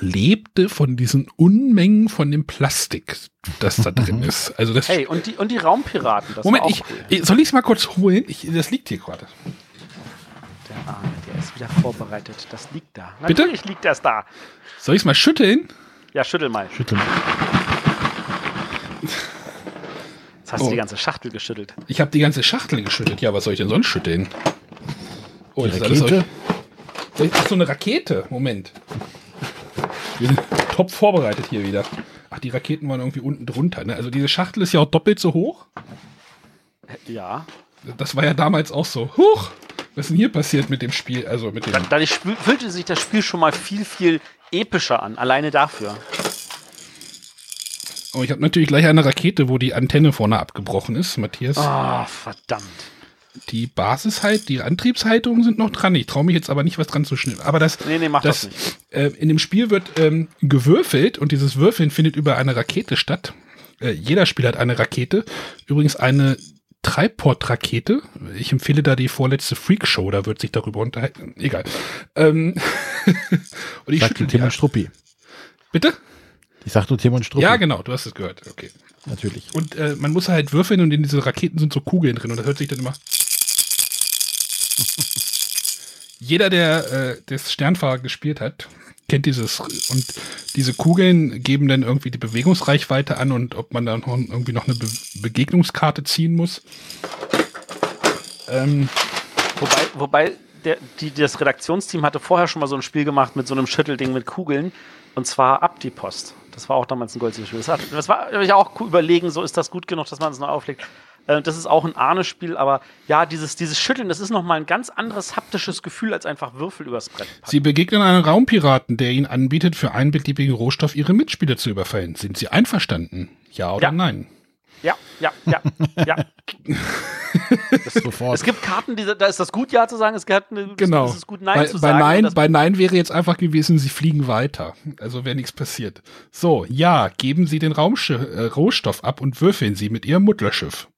lebte von diesen Unmengen von dem Plastik, das da drin ist. Also das Hey, und die, und die Raumpiraten, das Moment, war auch ich, cool. ich soll ich es mal kurz holen? Ich, das liegt hier gerade. Der Arme, der ist wieder vorbereitet. Das liegt da. Bitte? Natürlich liegt das da. Soll ich es mal schütteln? Ja, schüttel mal. Schütteln. Hast Oh. du die ganze Schachtel geschüttelt. Ich habe die ganze Schachtel geschüttelt. Ja, was soll ich denn sonst schütteln? Oh, Die das ist alles Rakete. so- Ach, so eine Rakete. Moment. Wir sind top vorbereitet hier wieder. Ach, die Raketen waren irgendwie unten drunter. Ne? Also diese Schachtel ist ja auch doppelt so hoch. Ja. Das war ja damals auch so. Huch, was ist denn hier passiert mit dem Spiel? Also mit dem. Dadurch fühlte sich das Spiel schon mal viel, viel epischer an. Alleine dafür. Oh, ich habe natürlich gleich eine Rakete, wo die Antenne vorne abgebrochen ist, Matthias. Ah, verdammt. Die Basisheit, die Antriebshaltungen sind noch dran. Ich traue mich jetzt aber nicht, was dran zu schnippen. Aber das, Nee, nee, mach das, das, nicht. äh, in dem Spiel wird ähm, gewürfelt und dieses Würfeln findet über eine Rakete statt. Äh, jeder Spieler hat eine Rakete. Übrigens eine Treibport-Rakete. Ich empfehle da die vorletzte Freakshow, da wird sich darüber unterhalten. Egal. Ähm, und ich Sagt schüttel die. Struppi. Bitte? Ich sag nur Timon Struppi. Ja, genau, du hast es gehört. Okay. Natürlich. Und äh, man muss halt würfeln und in diese Raketen sind so Kugeln drin und das hört sich dann immer. Jeder, der äh, das Sternfahrer gespielt hat, kennt dieses und diese Kugeln geben dann irgendwie die Bewegungsreichweite an und ob man dann noch, irgendwie noch eine Be Begegnungskarte ziehen muss. Ähm, Wobei, wobei der, die, das Redaktionsteam hatte vorher schon mal so ein Spiel gemacht mit so einem Schüttelding mit Kugeln. Und zwar Abdipost. Das war auch damals ein Goldsieger-Spiel. Das, hat- das war ich auch überlegen, so ist das gut genug, dass man es noch auflegt. Äh, Das ist auch ein Ahne-Spiel, aber ja, dieses, dieses Schütteln, das ist nochmal ein ganz anderes haptisches Gefühl, als einfach Würfel übers Brett packen. Sie begegnen einen Raumpiraten, der ihnen anbietet, für einen beliebigen Rohstoff ihre Mitspieler zu überfallen. Sind Sie einverstanden? Ja oder Ja. nein? Ja, ja, ja, ja. Sofort. Es gibt Karten, die, da ist das gut, Ja zu sagen, es gibt eine, Genau. es ist gut, Nein bei, zu bei sagen. Nein, und das- bei Nein wäre jetzt einfach gewesen, sie fliegen weiter. Also wäre nichts passiert. So, ja, geben Sie den Raumschiff, äh, Rohstoff ab und würfeln Sie mit Ihrem Mutterschiff.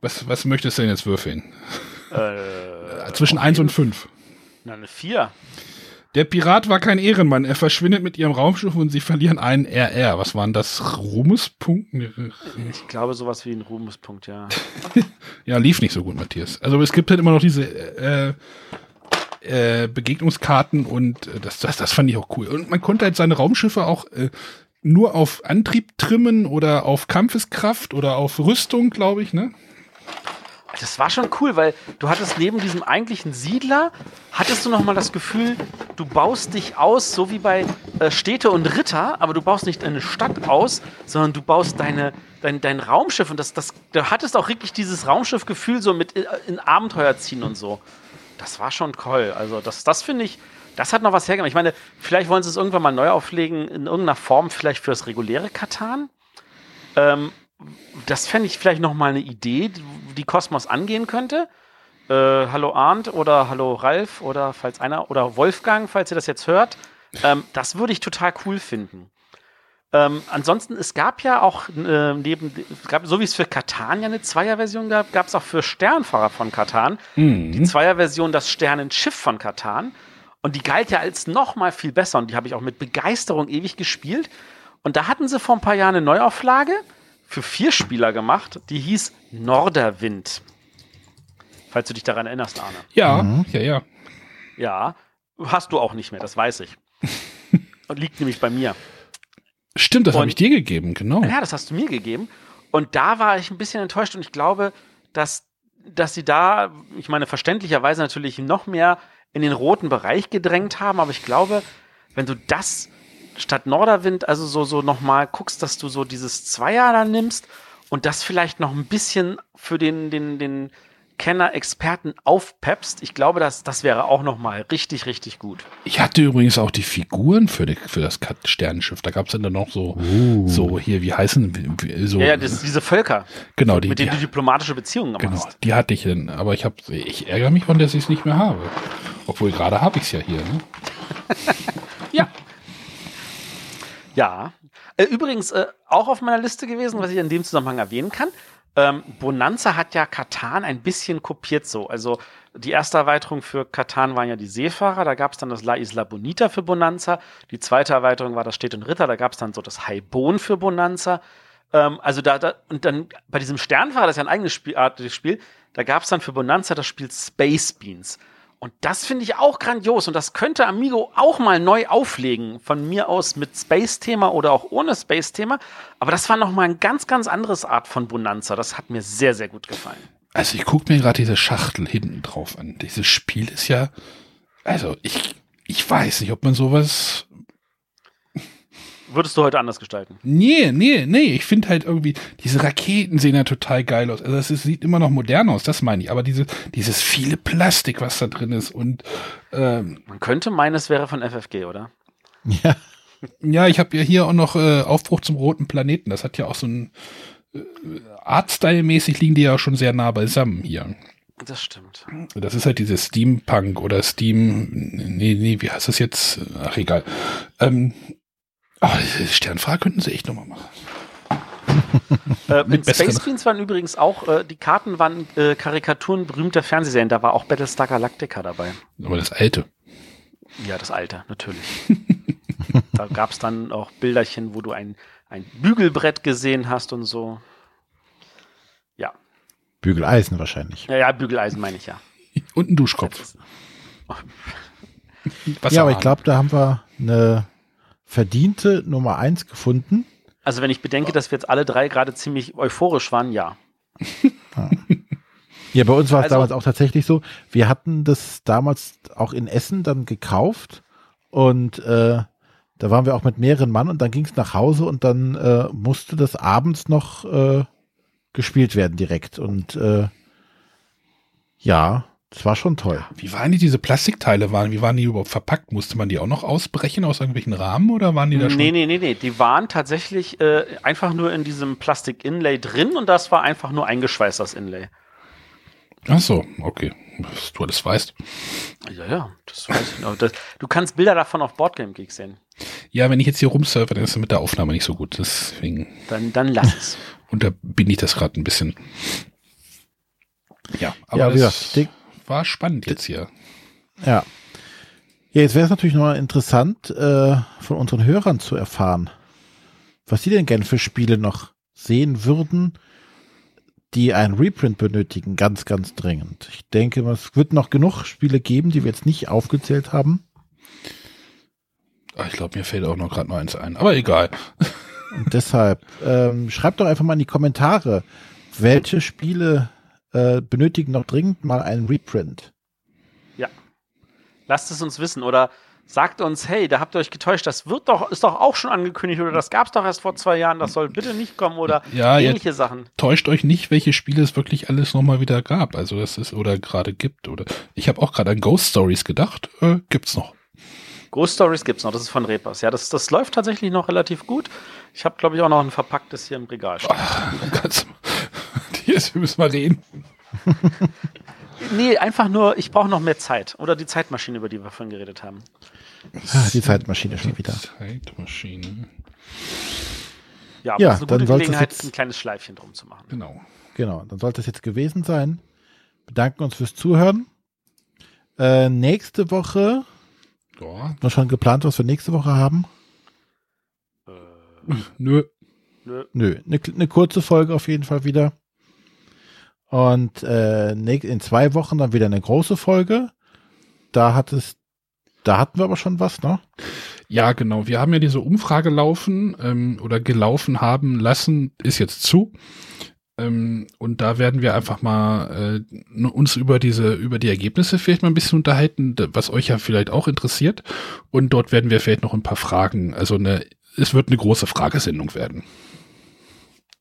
Was, was möchtest du denn jetzt würfeln? äh, Zwischen eins und fünf. na, eine 4. Der Pirat war kein Ehrenmann. Er verschwindet mit ihrem Raumschiff und sie verlieren einen RR. Was waren das? Ruhmespunkte? Ich glaube, sowas wie ein Ruhmespunkt, ja. Ja, lief nicht so gut, Matthias. Also es gibt halt immer noch diese, äh, äh, Begegnungskarten und äh, das, das, das fand ich auch cool. Und man konnte halt seine Raumschiffe auch äh, nur auf Antrieb trimmen oder auf Kampfeskraft oder auf Rüstung, glaube ich, ne? Das war schon cool, weil du hattest neben diesem eigentlichen Siedler, hattest du noch mal das Gefühl, du baust dich aus, so wie bei äh, Städte und Ritter, aber du baust nicht eine Stadt aus, sondern du baust deine, dein, dein Raumschiff und das, das, du hattest auch wirklich dieses Raumschiffgefühl so mit in, in Abenteuer ziehen und so. Das war schon toll. Also das, das finde ich, das hat noch was hergemacht. Ich meine, vielleicht wollen sie es irgendwann mal neu auflegen, in irgendeiner Form vielleicht für das reguläre Katan. Ähm, das fände ich vielleicht noch mal eine Idee, die- Kosmos angehen könnte. Äh, hallo Arndt oder hallo Ralf oder falls einer oder Wolfgang, falls ihr das jetzt hört. Ähm, das würde ich total cool finden. Ähm, ansonsten, es gab ja auch äh, neben, gab, so wie es für Katan ja eine Zweierversion gab, gab es auch für Sternfahrer von Katan die Zweierversion das Sternenschiff von Katan. Und die galt ja als noch mal viel besser und die habe ich auch mit Begeisterung ewig gespielt. Und da hatten sie vor ein paar Jahren eine Neuauflage für vier Spieler gemacht, die hieß Norderwind. Falls du dich daran erinnerst, Arne. Ja, ja, ja. Ja, hast du auch nicht mehr, das weiß ich. Und liegt nämlich bei mir. Stimmt, das habe ich dir gegeben, genau. Ja, das hast du mir gegeben. Und da war ich ein bisschen enttäuscht und ich glaube, dass, dass sie da, ich meine, verständlicherweise natürlich noch mehr in den roten Bereich gedrängt haben, aber ich glaube, wenn du das statt Norderwind, also so, so nochmal guckst, dass du so dieses Zweier da nimmst und das vielleicht noch ein bisschen für den, den, den Kenner, Experten aufpeppst, ich glaube, das, das wäre auch nochmal richtig, richtig gut. Ich hatte übrigens auch die Figuren für, die, für das Sternenschiff. Da gab es dann noch so, so hier, wie heißen, so, Ja, ja, das, diese Völker, genau, die, mit die, denen du diplomatische Beziehungen genau, machst. die hatte ich dann, aber ich habe, ich ärgere mich von, dass ich es nicht mehr habe. Obwohl gerade habe ich es ja hier. Ne? Ja. Ja. Äh, übrigens, äh, auch auf meiner Liste gewesen, was ich in dem Zusammenhang erwähnen kann. Ähm, Bonanza hat ja Katan ein bisschen kopiert so. Also die erste Erweiterung für Katan waren ja die Seefahrer, da gab es dann das La Isla Bonita für Bonanza. Die zweite Erweiterung war das Städt und Ritter, da gab es dann so das Haibon für Bonanza. Ähm, also da, da, und dann bei diesem Sternfahrer, das ist ja ein eigenes Spiel, Spiel, da gab es dann für Bonanza das Spiel Space Beans. Und das finde ich auch grandios und das könnte Amigo auch mal neu auflegen. Von mir aus mit Space-Thema oder auch ohne Space-Thema. Aber das war noch mal ein ganz, ganz anderes Art von Bonanza. Das hat mir sehr, sehr gut gefallen. Also ich gucke mir gerade diese Schachtel hinten drauf an. Dieses Spiel ist ja, also ich, ich weiß nicht, ob man sowas Würdest du heute anders gestalten? Nee, nee, nee. Ich finde halt irgendwie, diese Raketen sehen ja total geil aus. Also es sieht immer noch modern aus, das meine ich. Aber diese, dieses viele Plastik, was da drin ist. Und ähm, Man könnte meinen, es wäre von FFG, oder? Ja. ja, ich habe ja hier auch noch äh, Aufbruch zum roten Planeten. Das hat ja auch so ein äh, Artstyle-mäßig liegen die ja schon sehr nah beisammen hier. Das stimmt. Das ist halt dieses Steampunk oder Steam. Nee, nee, wie heißt das jetzt? Ach, egal. Ähm, oh, diese Sternfahrer könnten sie echt nochmal machen. Äh, Mit Space Beans waren übrigens auch, äh, die Karten waren äh, Karikaturen berühmter Fernsehserien. Da war auch Battlestar Galactica dabei. Aber das alte. Ja, das Alte, natürlich. da gab es dann auch Bilderchen, wo du ein, ein Bügelbrett gesehen hast und so. Ja. Bügeleisen wahrscheinlich. Ja, ja, Bügeleisen meine ich ja. Und ein Duschkopf. Was ja, aber ich glaube, da haben wir eine verdiente Nummer eins gefunden. Also wenn ich bedenke, dass wir jetzt alle drei gerade ziemlich euphorisch waren, ja. Ja, bei uns war es Also- damals auch tatsächlich so. Wir hatten das damals auch in Essen dann gekauft und äh, da waren wir auch mit mehreren Mann und dann ging es nach Hause und dann äh, musste das abends noch äh, gespielt werden direkt. Und äh, ja, das war schon toll. Wie waren die diese Plastikteile waren? Wie waren die überhaupt verpackt? Musste man die auch noch ausbrechen aus irgendwelchen Rahmen oder waren die da schon? Nee, nee, nee, nee. Die waren tatsächlich äh, einfach nur in diesem Plastik-Inlay drin und das war einfach nur eingeschweißt, das Inlay. Ach so, okay. Was du alles weißt. Ja, ja, das weiß ich noch. Das, du kannst Bilder davon auf Boardgame Geek sehen. Ja, wenn ich jetzt hier rumsurfe, dann ist es mit der Aufnahme nicht so gut. Deswegen Dann, dann lass es. unterbinde ich das gerade ein bisschen. Ja, aber ja, wie gesagt, das war spannend jetzt hier. ja. Ja, jetzt wäre es natürlich noch interessant, äh, von unseren Hörern zu erfahren, was sie denn gerne für Spiele noch sehen würden, die ein Reprint benötigen, ganz, ganz dringend. Ich denke, es wird noch genug Spiele geben, die wir jetzt nicht aufgezählt haben. Ah, Ich glaube, mir fällt auch noch gerade noch eins ein. Aber egal. Und deshalb ähm, schreibt doch einfach mal in die Kommentare, welche Spiele äh, benötigen noch dringend mal einen Reprint. Lasst es uns wissen oder sagt uns, hey, da habt ihr euch getäuscht, das wird doch, ist doch auch schon angekündigt oder das gab es doch erst vor zwei Jahren, das soll bitte nicht kommen oder Ja, ähnliche Sachen. Täuscht euch nicht, welche Spiele es wirklich alles nochmal wieder gab. Also das ist oder gerade gibt. Oder ich habe auch gerade an Ghost Stories gedacht. Äh, gibt's noch. Ghost Stories gibt's noch, das ist von Repas. Ja, das, das läuft tatsächlich noch relativ gut. Ich habe, glaube ich, auch noch ein verpacktes hier im Regal stehen. Kannst du- Jetzt müssen wir reden. Nee, einfach nur, ich brauche noch mehr Zeit. Oder die Zeitmaschine, über die wir vorhin geredet haben. Ah, die Zeitmaschine schon wieder. Zeitmaschine. Ja, aber Ja, das ist eine dann gute sollte es Gelegenheit, jetzt- ein kleines Schleifchen drum zu machen. Genau. Genau, dann sollte es jetzt gewesen sein. Bedanken uns fürs Zuhören. Äh, nächste Woche, Ja. haben wir schon geplant, was wir nächste Woche haben? Äh, Nö. nö. Nö, eine ne kurze Folge auf jeden Fall wieder. Und äh, in zwei Wochen dann wieder eine große Folge. Da hat es, da hatten wir aber schon was, ne? Ja, genau. Wir haben ja diese Umfrage laufen ähm, oder gelaufen haben lassen, ist jetzt zu. Ähm, und da werden wir einfach mal äh, uns über diese, über die Ergebnisse vielleicht mal ein bisschen unterhalten, was euch ja vielleicht auch interessiert. Und dort werden wir vielleicht noch ein paar Fragen, also eine, es wird eine große Fragesendung werden.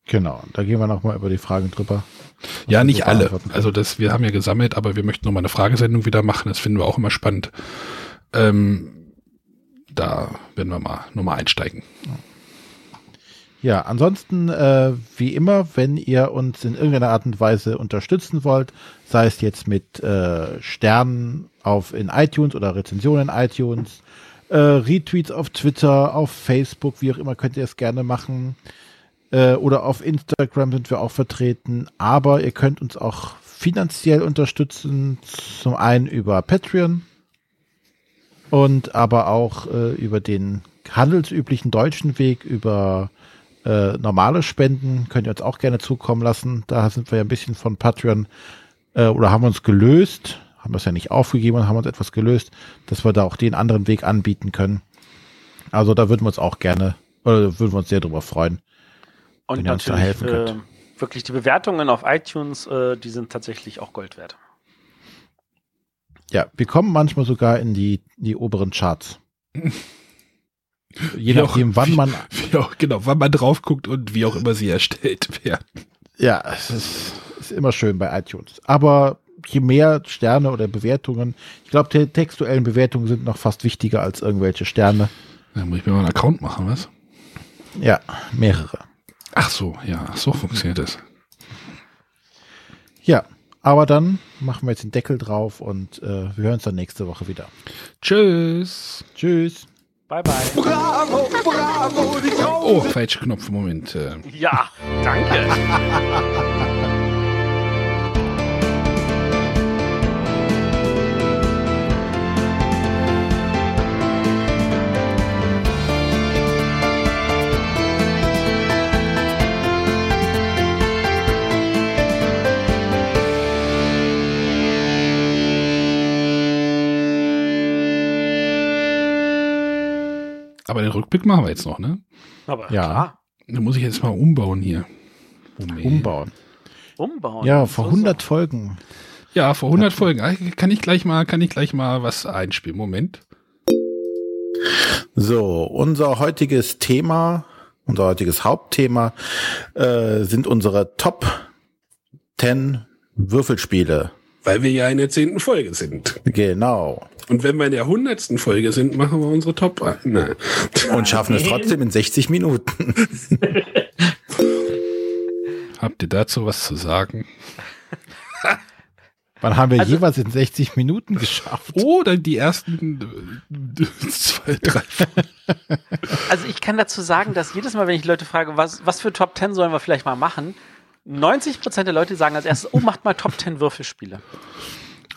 Genau, da gehen wir nochmal über die Fragen drüber. Ja, wir nicht alle. Also das, wir haben ja gesammelt, aber wir möchten noch mal eine Fragesendung wieder machen. Das finden wir auch immer spannend. Ähm, da werden wir mal nochmal einsteigen. Ja, ansonsten, äh, wie immer, wenn ihr uns in irgendeiner Art und Weise unterstützen wollt, sei es jetzt mit äh, Sternen auf in iTunes oder Rezensionen in iTunes, äh, Retweets auf Twitter, auf Facebook, wie auch immer, könnt ihr es gerne machen. Äh, oder auf Instagram sind wir auch vertreten. Aber ihr könnt uns auch finanziell unterstützen, zum einen über Patreon und aber auch äh, über den handelsüblichen deutschen Weg, über äh, normale Spenden könnt ihr uns auch gerne zukommen lassen. Da sind wir ja ein bisschen von Patreon äh, oder haben uns gelöst, haben das ja nicht aufgegeben und haben uns etwas gelöst, dass wir da auch den anderen Weg anbieten können. Also da würden wir uns auch gerne, oder würden wir uns sehr drüber freuen. Und Wenn ihr uns da natürlich helfen könnt. äh, wirklich die Bewertungen auf iTunes, äh, die sind tatsächlich auch Gold wert. Ja, wir kommen manchmal sogar in die, die oberen Charts. Je Wie auch- nachdem, wann man, Wie auch, genau, wann man drauf guckt und wie auch immer sie erstellt werden. ja, es ist, ist immer schön bei iTunes. Aber je mehr Sterne oder Bewertungen, ich glaube, die textuellen Bewertungen sind noch fast wichtiger als irgendwelche Sterne. Da muss ich mir mal einen Account machen, was? Ja, mehrere. Ach so, ja, ach so funktioniert das. Ja, aber dann machen wir jetzt den Deckel drauf und äh, wir hören uns dann nächste Woche wieder. Tschüss. Tschüss. Bye, bye. Bravo, bravo, die Trauben Oh, falscher Knopf, Moment. Äh, Ja, danke. aber den Rückblick machen wir jetzt noch, ne? Aber Ja. klar, Da muss ich jetzt mal umbauen hier. Moment. Umbauen. umbauen. Ja, So, vor so. 100 Folgen. Ja, vor 100 Folgen. Ah, Kann ich gleich mal, kann ich gleich mal was einspielen? Moment. So, unser heutiges Thema, unser heutiges Hauptthema äh, sind unsere Top 10 Würfelspiele. Weil wir ja in der zehnten Folge sind. Genau. Und wenn wir in der hundertsten Folge sind, machen wir unsere Top. Nein. Und schaffen es trotzdem in 60 Minuten. Habt ihr dazu was zu sagen? Wann haben wir Also- jeweils in 60 Minuten geschafft? Oder die ersten äh, zwei, drei. Also ich kann dazu sagen, dass jedes Mal, wenn ich Leute frage, was, was für Top 10 sollen wir vielleicht mal machen, 90% der Leute sagen als erstes, oh, macht mal Top 10 Würfelspiele.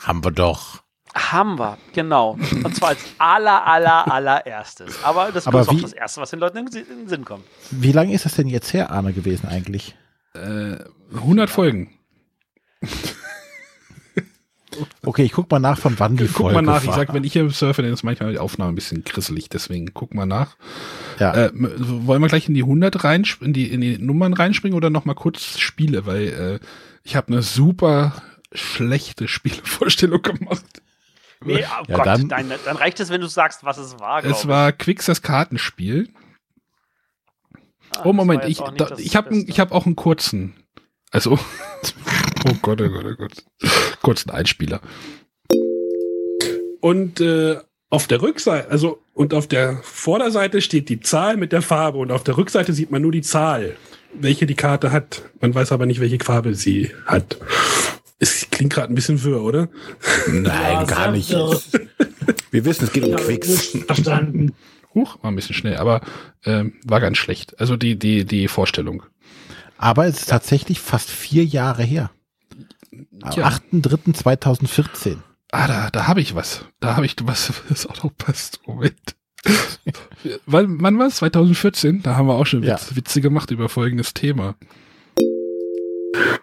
Haben wir doch. Haben wir, genau. Und zwar als aller, aller, allererstes. Aber das Aber ist auch das Erste, was den Leuten in den Sinn kommt. Wie lange ist das denn jetzt her, Arne, gewesen eigentlich? Äh, 100 Folgen. Okay, ich guck mal nach, von wann die Guck Folge mal nach. Ich war. sag, wenn ich hier surfe, dann ist manchmal die Aufnahme ein bisschen grisselig. Deswegen guck mal nach. ja. Äh, wollen wir gleich in die 100 rein, in die, in die Nummern reinspringen oder noch mal kurz Spiele? Weil äh, ich habe eine super schlechte Spielevorstellung gemacht. Nee, oh Ja, Gott, dann- dann, dann reicht es, wenn du sagst, was es war. Es war Quicks das Kartenspiel. ich. Ah, Oh Moment, ich, da, ich habe ich hab auch einen kurzen. Also, oh Gott, oh Gott, oh Gott. Kurzen Einspieler. Und äh, auf der Rückseite, also und auf der Vorderseite steht die Zahl mit der Farbe und auf der Rückseite sieht man nur die Zahl, welche die Karte hat. Man weiß aber nicht, welche Farbe sie hat. Es klingt gerade ein bisschen wirr, oder? Nein, Ja, gar nicht. wirr. Wir wissen, es geht um Quicks. Verstanden. Huch, war ein bisschen schnell, aber ähm, war ganz schlecht. Also die, die, die Vorstellung. Aber es ist tatsächlich fast vier Jahre her. Am Ja. 8.3.2014. Ah, da, da habe ich was. Da habe ich was, was auch noch passt. Moment. wann, wann war es? 2014? Da haben wir auch schon Ja. Witz, Witze gemacht über folgendes Thema.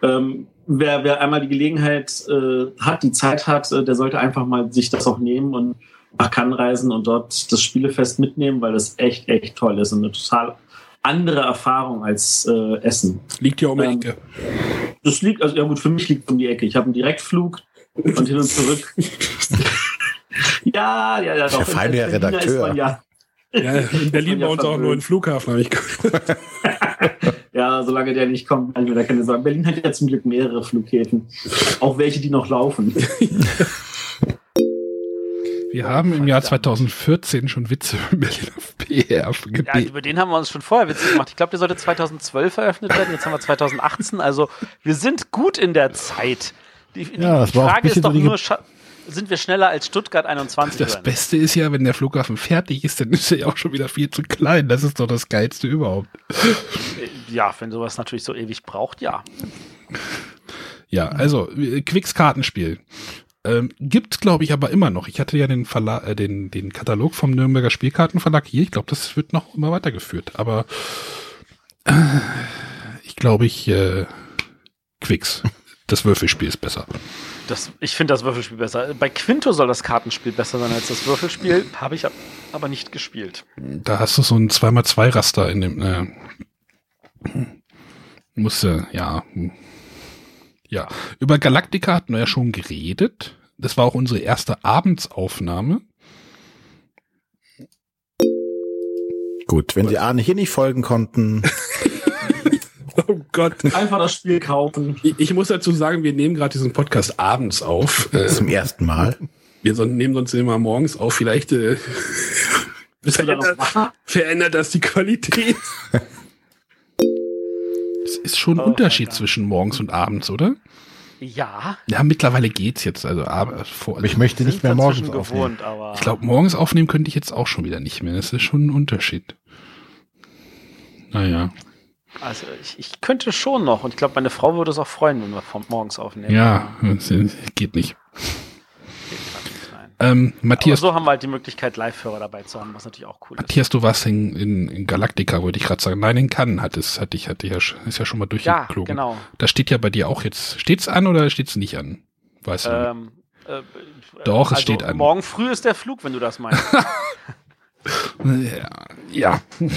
Ähm, wer, wer einmal die Gelegenheit äh, hat, die Zeit hat, äh, der sollte einfach mal sich das auch nehmen und nach Cannes reisen und dort das Spielefest mitnehmen, weil das echt, echt toll ist und eine total andere Erfahrung als äh, Essen. Liegt ja um die Ähm, Ecke. Das liegt, also ja gut, für mich liegt es um die Ecke. Ich habe einen Direktflug und hin und zurück. ja, ja, ja, doch. Der feine Als Berliner Redakteur. ist man ja, Ja, in Berlin ja bei uns auch nur ein verwöhnt. Flughafen, habe ich gehört. ja, solange der nicht kommt, kann ich mir da keine Sorgen. Berlin hat ja zum Glück mehrere Flughäfen. Auch welche, die noch laufen. Wir haben im Jahr 2014 schon Witze über Berlin auf PR Ja, gebeten. über den haben wir uns schon vorher witzig gemacht. Ich glaube, der sollte 2012 eröffnet werden. Jetzt haben wir 2018. Also wir sind gut in der Zeit. Die, Ja, die Frage ist doch nur, sind wir schneller als Stuttgart 21? Das nicht? Beste ist ja, wenn der Flughafen fertig ist, dann ist er ja auch schon wieder viel zu klein. Das ist doch das Geilste überhaupt. Ja, wenn sowas natürlich so ewig braucht, ja. Ja, also äh, Quicks Kartenspiel. Ähm, gibt, glaube ich, aber immer noch. Ich hatte ja den, Verla äh, den, den Katalog vom Nürnberger Spielkartenverlag hier. Ich glaube, das wird noch immer weitergeführt. Aber äh, ich glaube, ich äh, Quicks. Das Würfelspiel ist besser. Das, ich finde das Würfelspiel besser. Bei Quinto soll das Kartenspiel besser sein als das Würfelspiel. Habe ich ab- aber nicht gespielt. Da hast du so ein 2x2-Raster in dem. Äh, musste, ja. Ja. Über Galactica hatten wir ja schon geredet. Das war auch unsere erste Abendsaufnahme. Gut, wenn Sie Arne hier nicht folgen konnten, Oh Gott. Einfach das Spiel kaufen. Ich, ich muss dazu sagen, wir nehmen gerade diesen Podcast abends auf. Äh, zum ersten Mal. wir nehmen sonst immer morgens auf. Vielleicht äh, verändert, verändert das die Qualität. Es ist schon ein Oh, Unterschied zwischen morgens und abends, oder? Ja. Ja, mittlerweile geht's jetzt. Also, ab- vor, Aber ich möchte nicht mehr morgens aufnehmen. gewohnt, aber ich glaube, morgens aufnehmen könnte ich jetzt auch schon wieder nicht mehr. Das ist schon ein Unterschied. Naja. also ich, ich könnte schon noch und ich glaube, meine Frau würde es auch freuen, wenn wir von morgens aufnehmen. Ja, geht nicht. Ähm, Aber Matthias, so haben wir halt die Möglichkeit, Live-Hörer dabei zu haben, was natürlich auch cool ist. Matthias, du warst in, in, in Galactica, wollte ich gerade sagen. Nein, in Cannes hat es, hatte ich, hatte ich ja, ist ja schon mal Ja, durchgeflogen. genau. Das steht ja bei dir auch jetzt. Steht's an oder steht's nicht an? Weißt du? Ähm, äh, Doch, es also steht an. Morgen früh ist der Flug, wenn du das meinst. Ja. ja.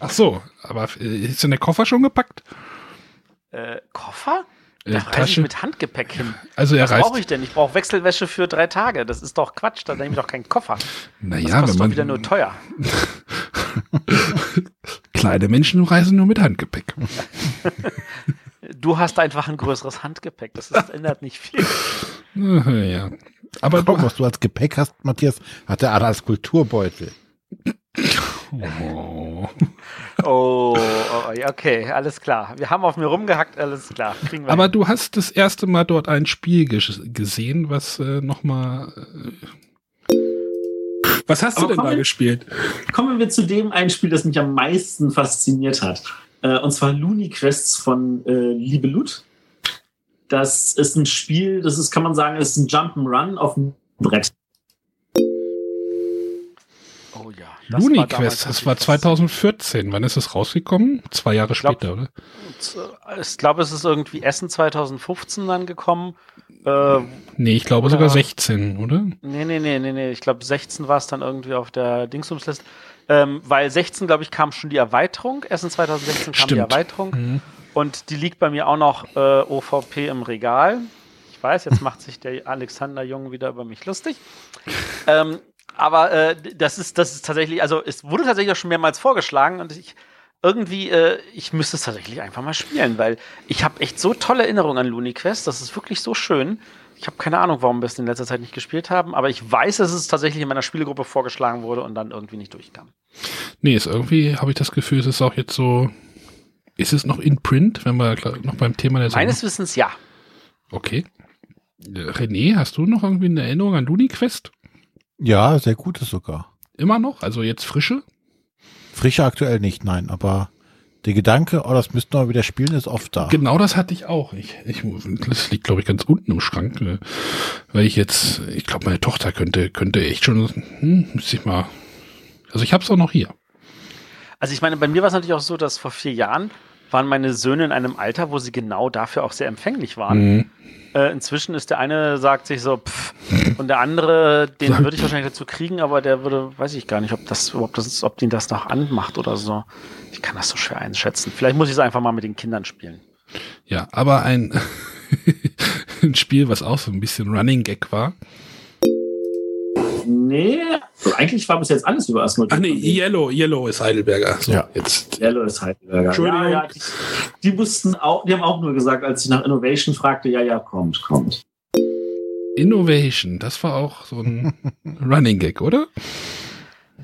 Ach so, aber äh, ist denn der Koffer schon gepackt? äh, Koffer? Äh, Da reise ich Tasche? mit Handgepäck hin. Also er Was brauche ich denn? Ich brauche Wechselwäsche für drei Tage. Das ist doch Quatsch. Da nehme ich doch keinen Koffer. Das Naja, kostet wenn doch man wieder nur teuer. kleine Menschen reisen nur mit Handgepäck. Du hast einfach ein größeres Handgepäck. Das, ist, das ändert nicht viel. Ja. Aber Guck, was du als Gepäck hast, Matthias, hat der Arne als Kulturbeutel. oh. Oh, oh, okay, alles klar. Wir haben auf mir rumgehackt, alles klar. Wir Aber hin. du hast das erste Mal dort ein Spiel ges gesehen, was äh, nochmal. Was hast du Aber denn komm da mit- gespielt? Kommen wir zu dem einen Spiel, das mich am meisten fasziniert hat. Äh, und zwar Looney Quests von äh, Liebe Lut. Das ist ein Spiel, das ist, kann man sagen, ist ein Jump'n'Run auf dem Brett. Looney Quest, das war was. 2014. Wann ist es rausgekommen? Zwei Jahre glaub- später, oder? Ich glaube, es ist irgendwie Essen 2015 dann gekommen. Äh, Nee, ich glaube Oder- sogar 16, oder? nee, nee, nee, nee, nee. Ich glaube, 16 war es dann irgendwie auf der Dingsumsliste. Ähm, weil 16, glaube ich, kam schon die Erweiterung. Essen 2016 kam die Stimmt. Erweiterung. Mhm. Und die liegt bei mir auch noch äh, OVP im Regal. Ich weiß, jetzt macht sich der Alexander Jung wieder über mich lustig. Ähm, aber äh, das ist, das ist tatsächlich, also es wurde tatsächlich auch schon mehrmals vorgeschlagen und ich irgendwie, äh, ich müsste es tatsächlich einfach mal spielen, weil ich habe echt so tolle Erinnerungen an Looney Quest. Das ist wirklich so schön. Ich habe keine Ahnung, warum wir es in letzter Zeit nicht gespielt haben, aber ich weiß, dass es tatsächlich in meiner Spielegruppe vorgeschlagen wurde und dann irgendwie nicht durchkam. Nee, ist irgendwie, habe ich das Gefühl, es ist auch jetzt so. Ist es noch in Print, wenn wir noch beim Thema der Meines Wissens ja. Okay. René, hast du noch irgendwie eine Erinnerung an Looney Quest? Ja, sehr gutes sogar. Immer noch? Also jetzt frische? Frische aktuell nicht, nein, aber der Gedanke, oh, das müssten wir wieder spielen, ist oft da. Genau das hatte ich auch. Ich, ich, das liegt, glaube ich, ganz unten im Schrank, äh, weil ich jetzt, ich glaube, meine Tochter könnte, könnte echt schon, hm, müsste ich mal. Also ich habe es auch noch hier. Also ich meine, bei mir war es natürlich auch so, dass vor vier Jahren waren meine Söhne in einem Alter, wo sie genau dafür auch sehr empfänglich waren. Mhm. Äh, inzwischen ist der eine, sagt sich so, pff, und der andere, den würde ich wahrscheinlich dazu kriegen, aber der würde, weiß ich gar nicht, ob das überhaupt das ist, ob den das noch anmacht oder so. Ich kann das so schwer einschätzen. Vielleicht muss ich es einfach mal mit den Kindern spielen. Ja, aber ein, ein Spiel, was auch so ein bisschen Running Gag war. Nee, eigentlich war bis jetzt alles über Asmodee. Ach nee, Yellow, Yellow ist Heidelberger. So, Ja. jetzt. Yellow ist Heidelberger. Entschuldigung. Ja, ja, die, die mussten auch, die haben auch nur gesagt, als ich nach Innovation fragte, ja, ja, kommt, kommt. Innovation, das war auch so ein Running Gag, oder?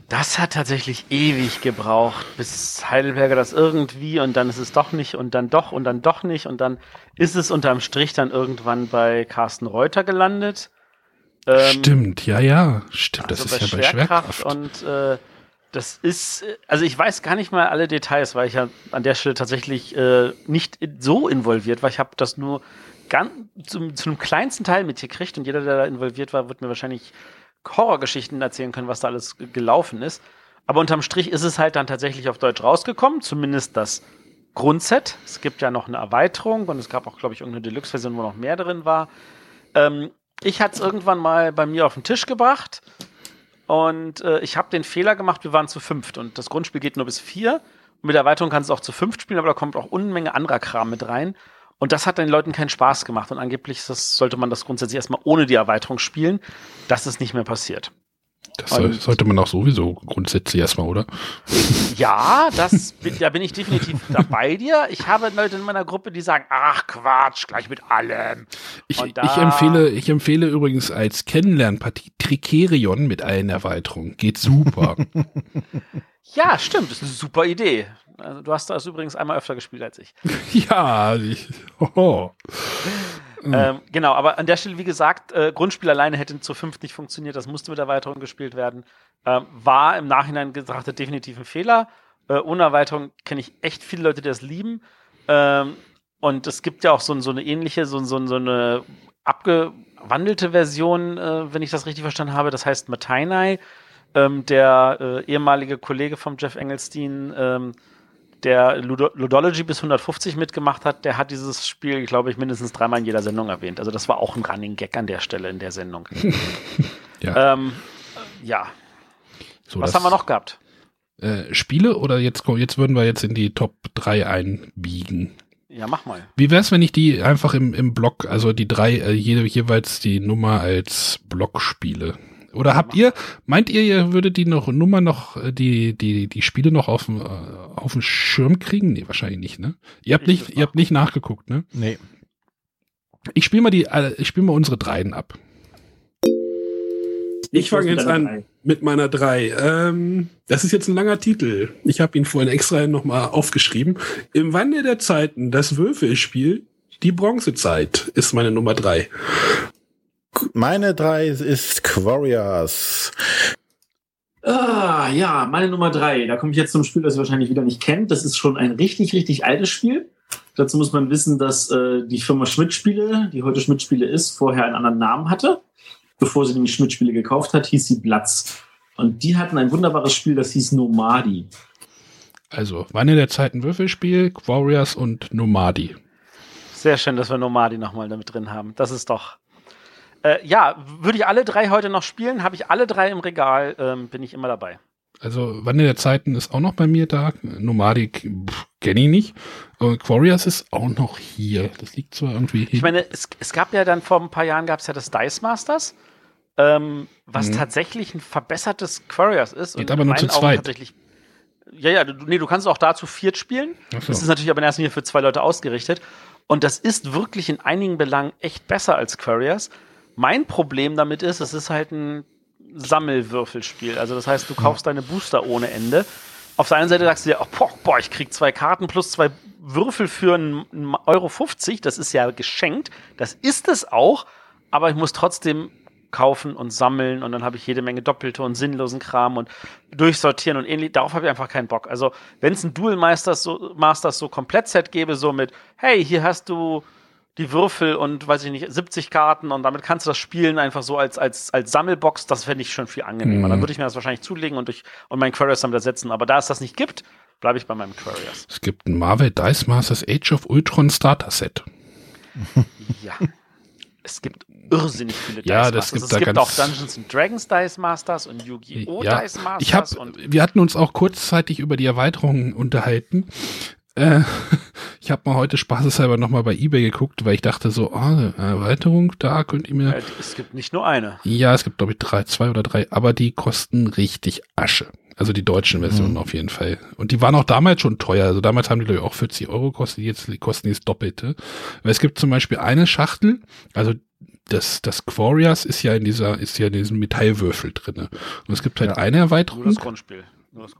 Das hat tatsächlich ewig gebraucht, bis Heidelberger das irgendwie und dann ist es doch nicht und dann doch und dann doch nicht und dann ist es unterm Strich dann irgendwann bei Carsten Reuter gelandet. Ähm, Stimmt, ja, ja, stimmt. Das also ist bei ja bei Schwerkraft, Schwerkraft. und äh, das ist, äh, also ich weiß gar nicht mal alle Details, weil ich ja an der Stelle tatsächlich äh, nicht so involviert war. Ich habe das nur ganz zum, zu einem kleinsten Teil mitgekriegt und jeder, der da involviert war, wird mir wahrscheinlich Horrorgeschichten erzählen können, was da alles ge- gelaufen ist. Aber unterm Strich ist es halt dann tatsächlich auf Deutsch rausgekommen, zumindest das Grundset. Es gibt ja noch eine Erweiterung und es gab auch, glaube ich, irgendeine Deluxe-Version, wo noch mehr drin war. Ähm, ich hatte es irgendwann mal bei mir auf den Tisch gebracht und äh, ich habe den Fehler gemacht, wir waren zu fünft und das Grundspiel geht nur bis vier. Und mit Erweiterung kannst du auch zu fünft spielen, aber da kommt auch Unmenge anderer Kram mit rein. Und das hat den Leuten keinen Spaß gemacht. Und angeblich das, sollte man das grundsätzlich erstmal ohne die Erweiterung spielen. Das ist nicht mehr passiert. Das und- sollte man auch sowieso grundsätzlich erstmal, oder? Ja, das bin, da bin ich definitiv dabei dir. Ich habe Leute in meiner Gruppe, die sagen, ach Quatsch, gleich mit allem. Ich, ich, empfehle, ich empfehle übrigens als Kennenlernpartie Tricerion mit allen Erweiterungen. Geht super. Ja, stimmt, das ist eine super Idee. Also, du hast das übrigens einmal öfter gespielt als ich. ja, ich, hoho. Ähm, genau, aber an der Stelle, wie gesagt, äh, Grundspiel alleine hätte zu fünft nicht funktioniert, das musste mit Erweiterung gespielt werden. Ähm, war im Nachhinein betrachtet definitiv ein Fehler. Äh, ohne Erweiterung kenne ich echt viele Leute, die das lieben. Ähm, und es gibt ja auch so, so eine ähnliche, so, so, so eine abgewandelte Version, äh, wenn ich das richtig verstanden habe. Das heißt Matainai, ähm, der äh, ehemalige Kollege von Jeff Engelstein, ähm, der Ludo Ludology bis 150 mitgemacht hat, der hat dieses Spiel, glaube ich, mindestens dreimal in jeder Sendung erwähnt. Also das war auch ein Running Gag an der Stelle in der Sendung. Ja, ähm, ja, so was haben wir noch gehabt? Äh, Spiele oder jetzt, jetzt würden wir jetzt in die Top 3 einbiegen. Ja, mach mal. Wie wär's, wenn ich die einfach im, im Block, also die drei, äh, jede, jeweils die Nummer als Block spiele? Oder habt ihr, meint ihr, ihr würdet die noch Nummer noch, äh, die, die, die Spiele noch auf dem, äh, auf dem Schirm kriegen? Nee, wahrscheinlich nicht, ne? Ihr habt Ich nicht, ihr habt nicht nachgeguckt, ne? Nee. Ich spiele mal die, äh, ich spiele mal unsere dreien ab. Ich fange muss jetzt an drei. mit meiner drei. Ähm, das ist jetzt ein langer Titel. Ich habe ihn vorhin extra nochmal aufgeschrieben. Im Wandel der Zeiten, das Würfelspiel, die Bronzezeit ist meine Nummer drei. Meine drei ist Warriors. Ah, ja, meine Nummer drei. Da komme ich jetzt zum Spiel, das ihr wahrscheinlich wieder nicht kennt. Das ist schon ein richtig, richtig altes Spiel. Dazu muss man wissen, dass äh, die Firma Schmidt-Spiele, die heute Schmidt-Spiele ist, vorher einen anderen Namen hatte. Bevor sie nämlich Schmidt-Spiele gekauft hat, hieß sie Platz. Und die hatten ein wunderbares Spiel, das hieß Nomadi. Also, Wanne der Zeit ein Würfelspiel, Warriors und Nomadi. Sehr schön, dass wir Nomadi nochmal damit drin haben. Das ist doch. Äh, ja, würde ich alle drei heute noch spielen, habe ich alle drei im Regal, ähm, bin ich immer dabei. Also, Wanne der Zeiten ist auch noch bei mir da. Nomadi kenne ich nicht. Aber Warriors ist auch noch hier. Das liegt zwar irgendwie. Ich meine, es, es gab ja dann vor ein paar Jahren gab es ja das Dice Masters, ähm, was Mhm. tatsächlich ein verbessertes Quarriors ist. Geht aber nur zu zweit. Tatsächlich, ja, ja, du, nee, du kannst auch da zu viert spielen. So. Das ist natürlich aber in erster Linie für zwei Leute ausgerichtet. Und das ist wirklich in einigen Belangen echt besser als Quarriors. Mein Problem damit ist, es ist halt ein Sammelwürfelspiel. Also das heißt, du kaufst deine Booster ohne Ende. Auf der einen Seite sagst du dir, oh, boah, boah, ich krieg zwei Karten plus zwei Würfel für einen Euro 50. Das ist ja geschenkt. Das ist es auch. Aber ich muss trotzdem kaufen und sammeln und dann habe ich jede Menge doppelte und sinnlosen Kram und durchsortieren und ähnlich. Darauf habe ich einfach keinen Bock. Also, wenn es ein Duel Masters so, Masters so Komplettset gäbe, so mit, hey, hier hast du die Würfel und weiß ich nicht, 70 Karten und damit kannst du das spielen einfach so als, als, als Sammelbox, das fände ich schon viel angenehmer. Mhm. Dann würde ich mir das wahrscheinlich zulegen und, durch, und meinen Quarriors dann wieder setzen. Aber da es das nicht gibt, bleibe ich bei meinem Quarriors. Es gibt ein Marvel Dice Masters Age of Ultron Starter Set. Ja. Es gibt irrsinnig viele Ja, Dice das Masters. gibt es da gibt auch Dungeons and Dragons Dice Masters und Yu-Gi-Oh! Ja, Dice Masters. ich hab, wir hatten uns auch kurzzeitig über die Erweiterungen unterhalten. Äh, ich habe mal heute spaßeshalber nochmal bei Ebay geguckt, weil ich dachte so, ah, eine Erweiterung, da könnt ihr mir. es gibt nicht nur eine. Ja, es gibt glaube ich drei, zwei oder drei, aber die kosten richtig Asche. Also die deutschen Versionen Mhm. auf jeden Fall. Und die waren auch damals schon teuer. Also damals haben die glaube ich auch 40 Euro gekostet, jetzt kosten die das Doppelte. Weil es gibt zum Beispiel eine Schachtel, also das, das Quarias ist ja in dieser, ist ja in diesem Metallwürfel drinne. Und es gibt halt Ja. eine Erweiterung. Nur das Grundspiel.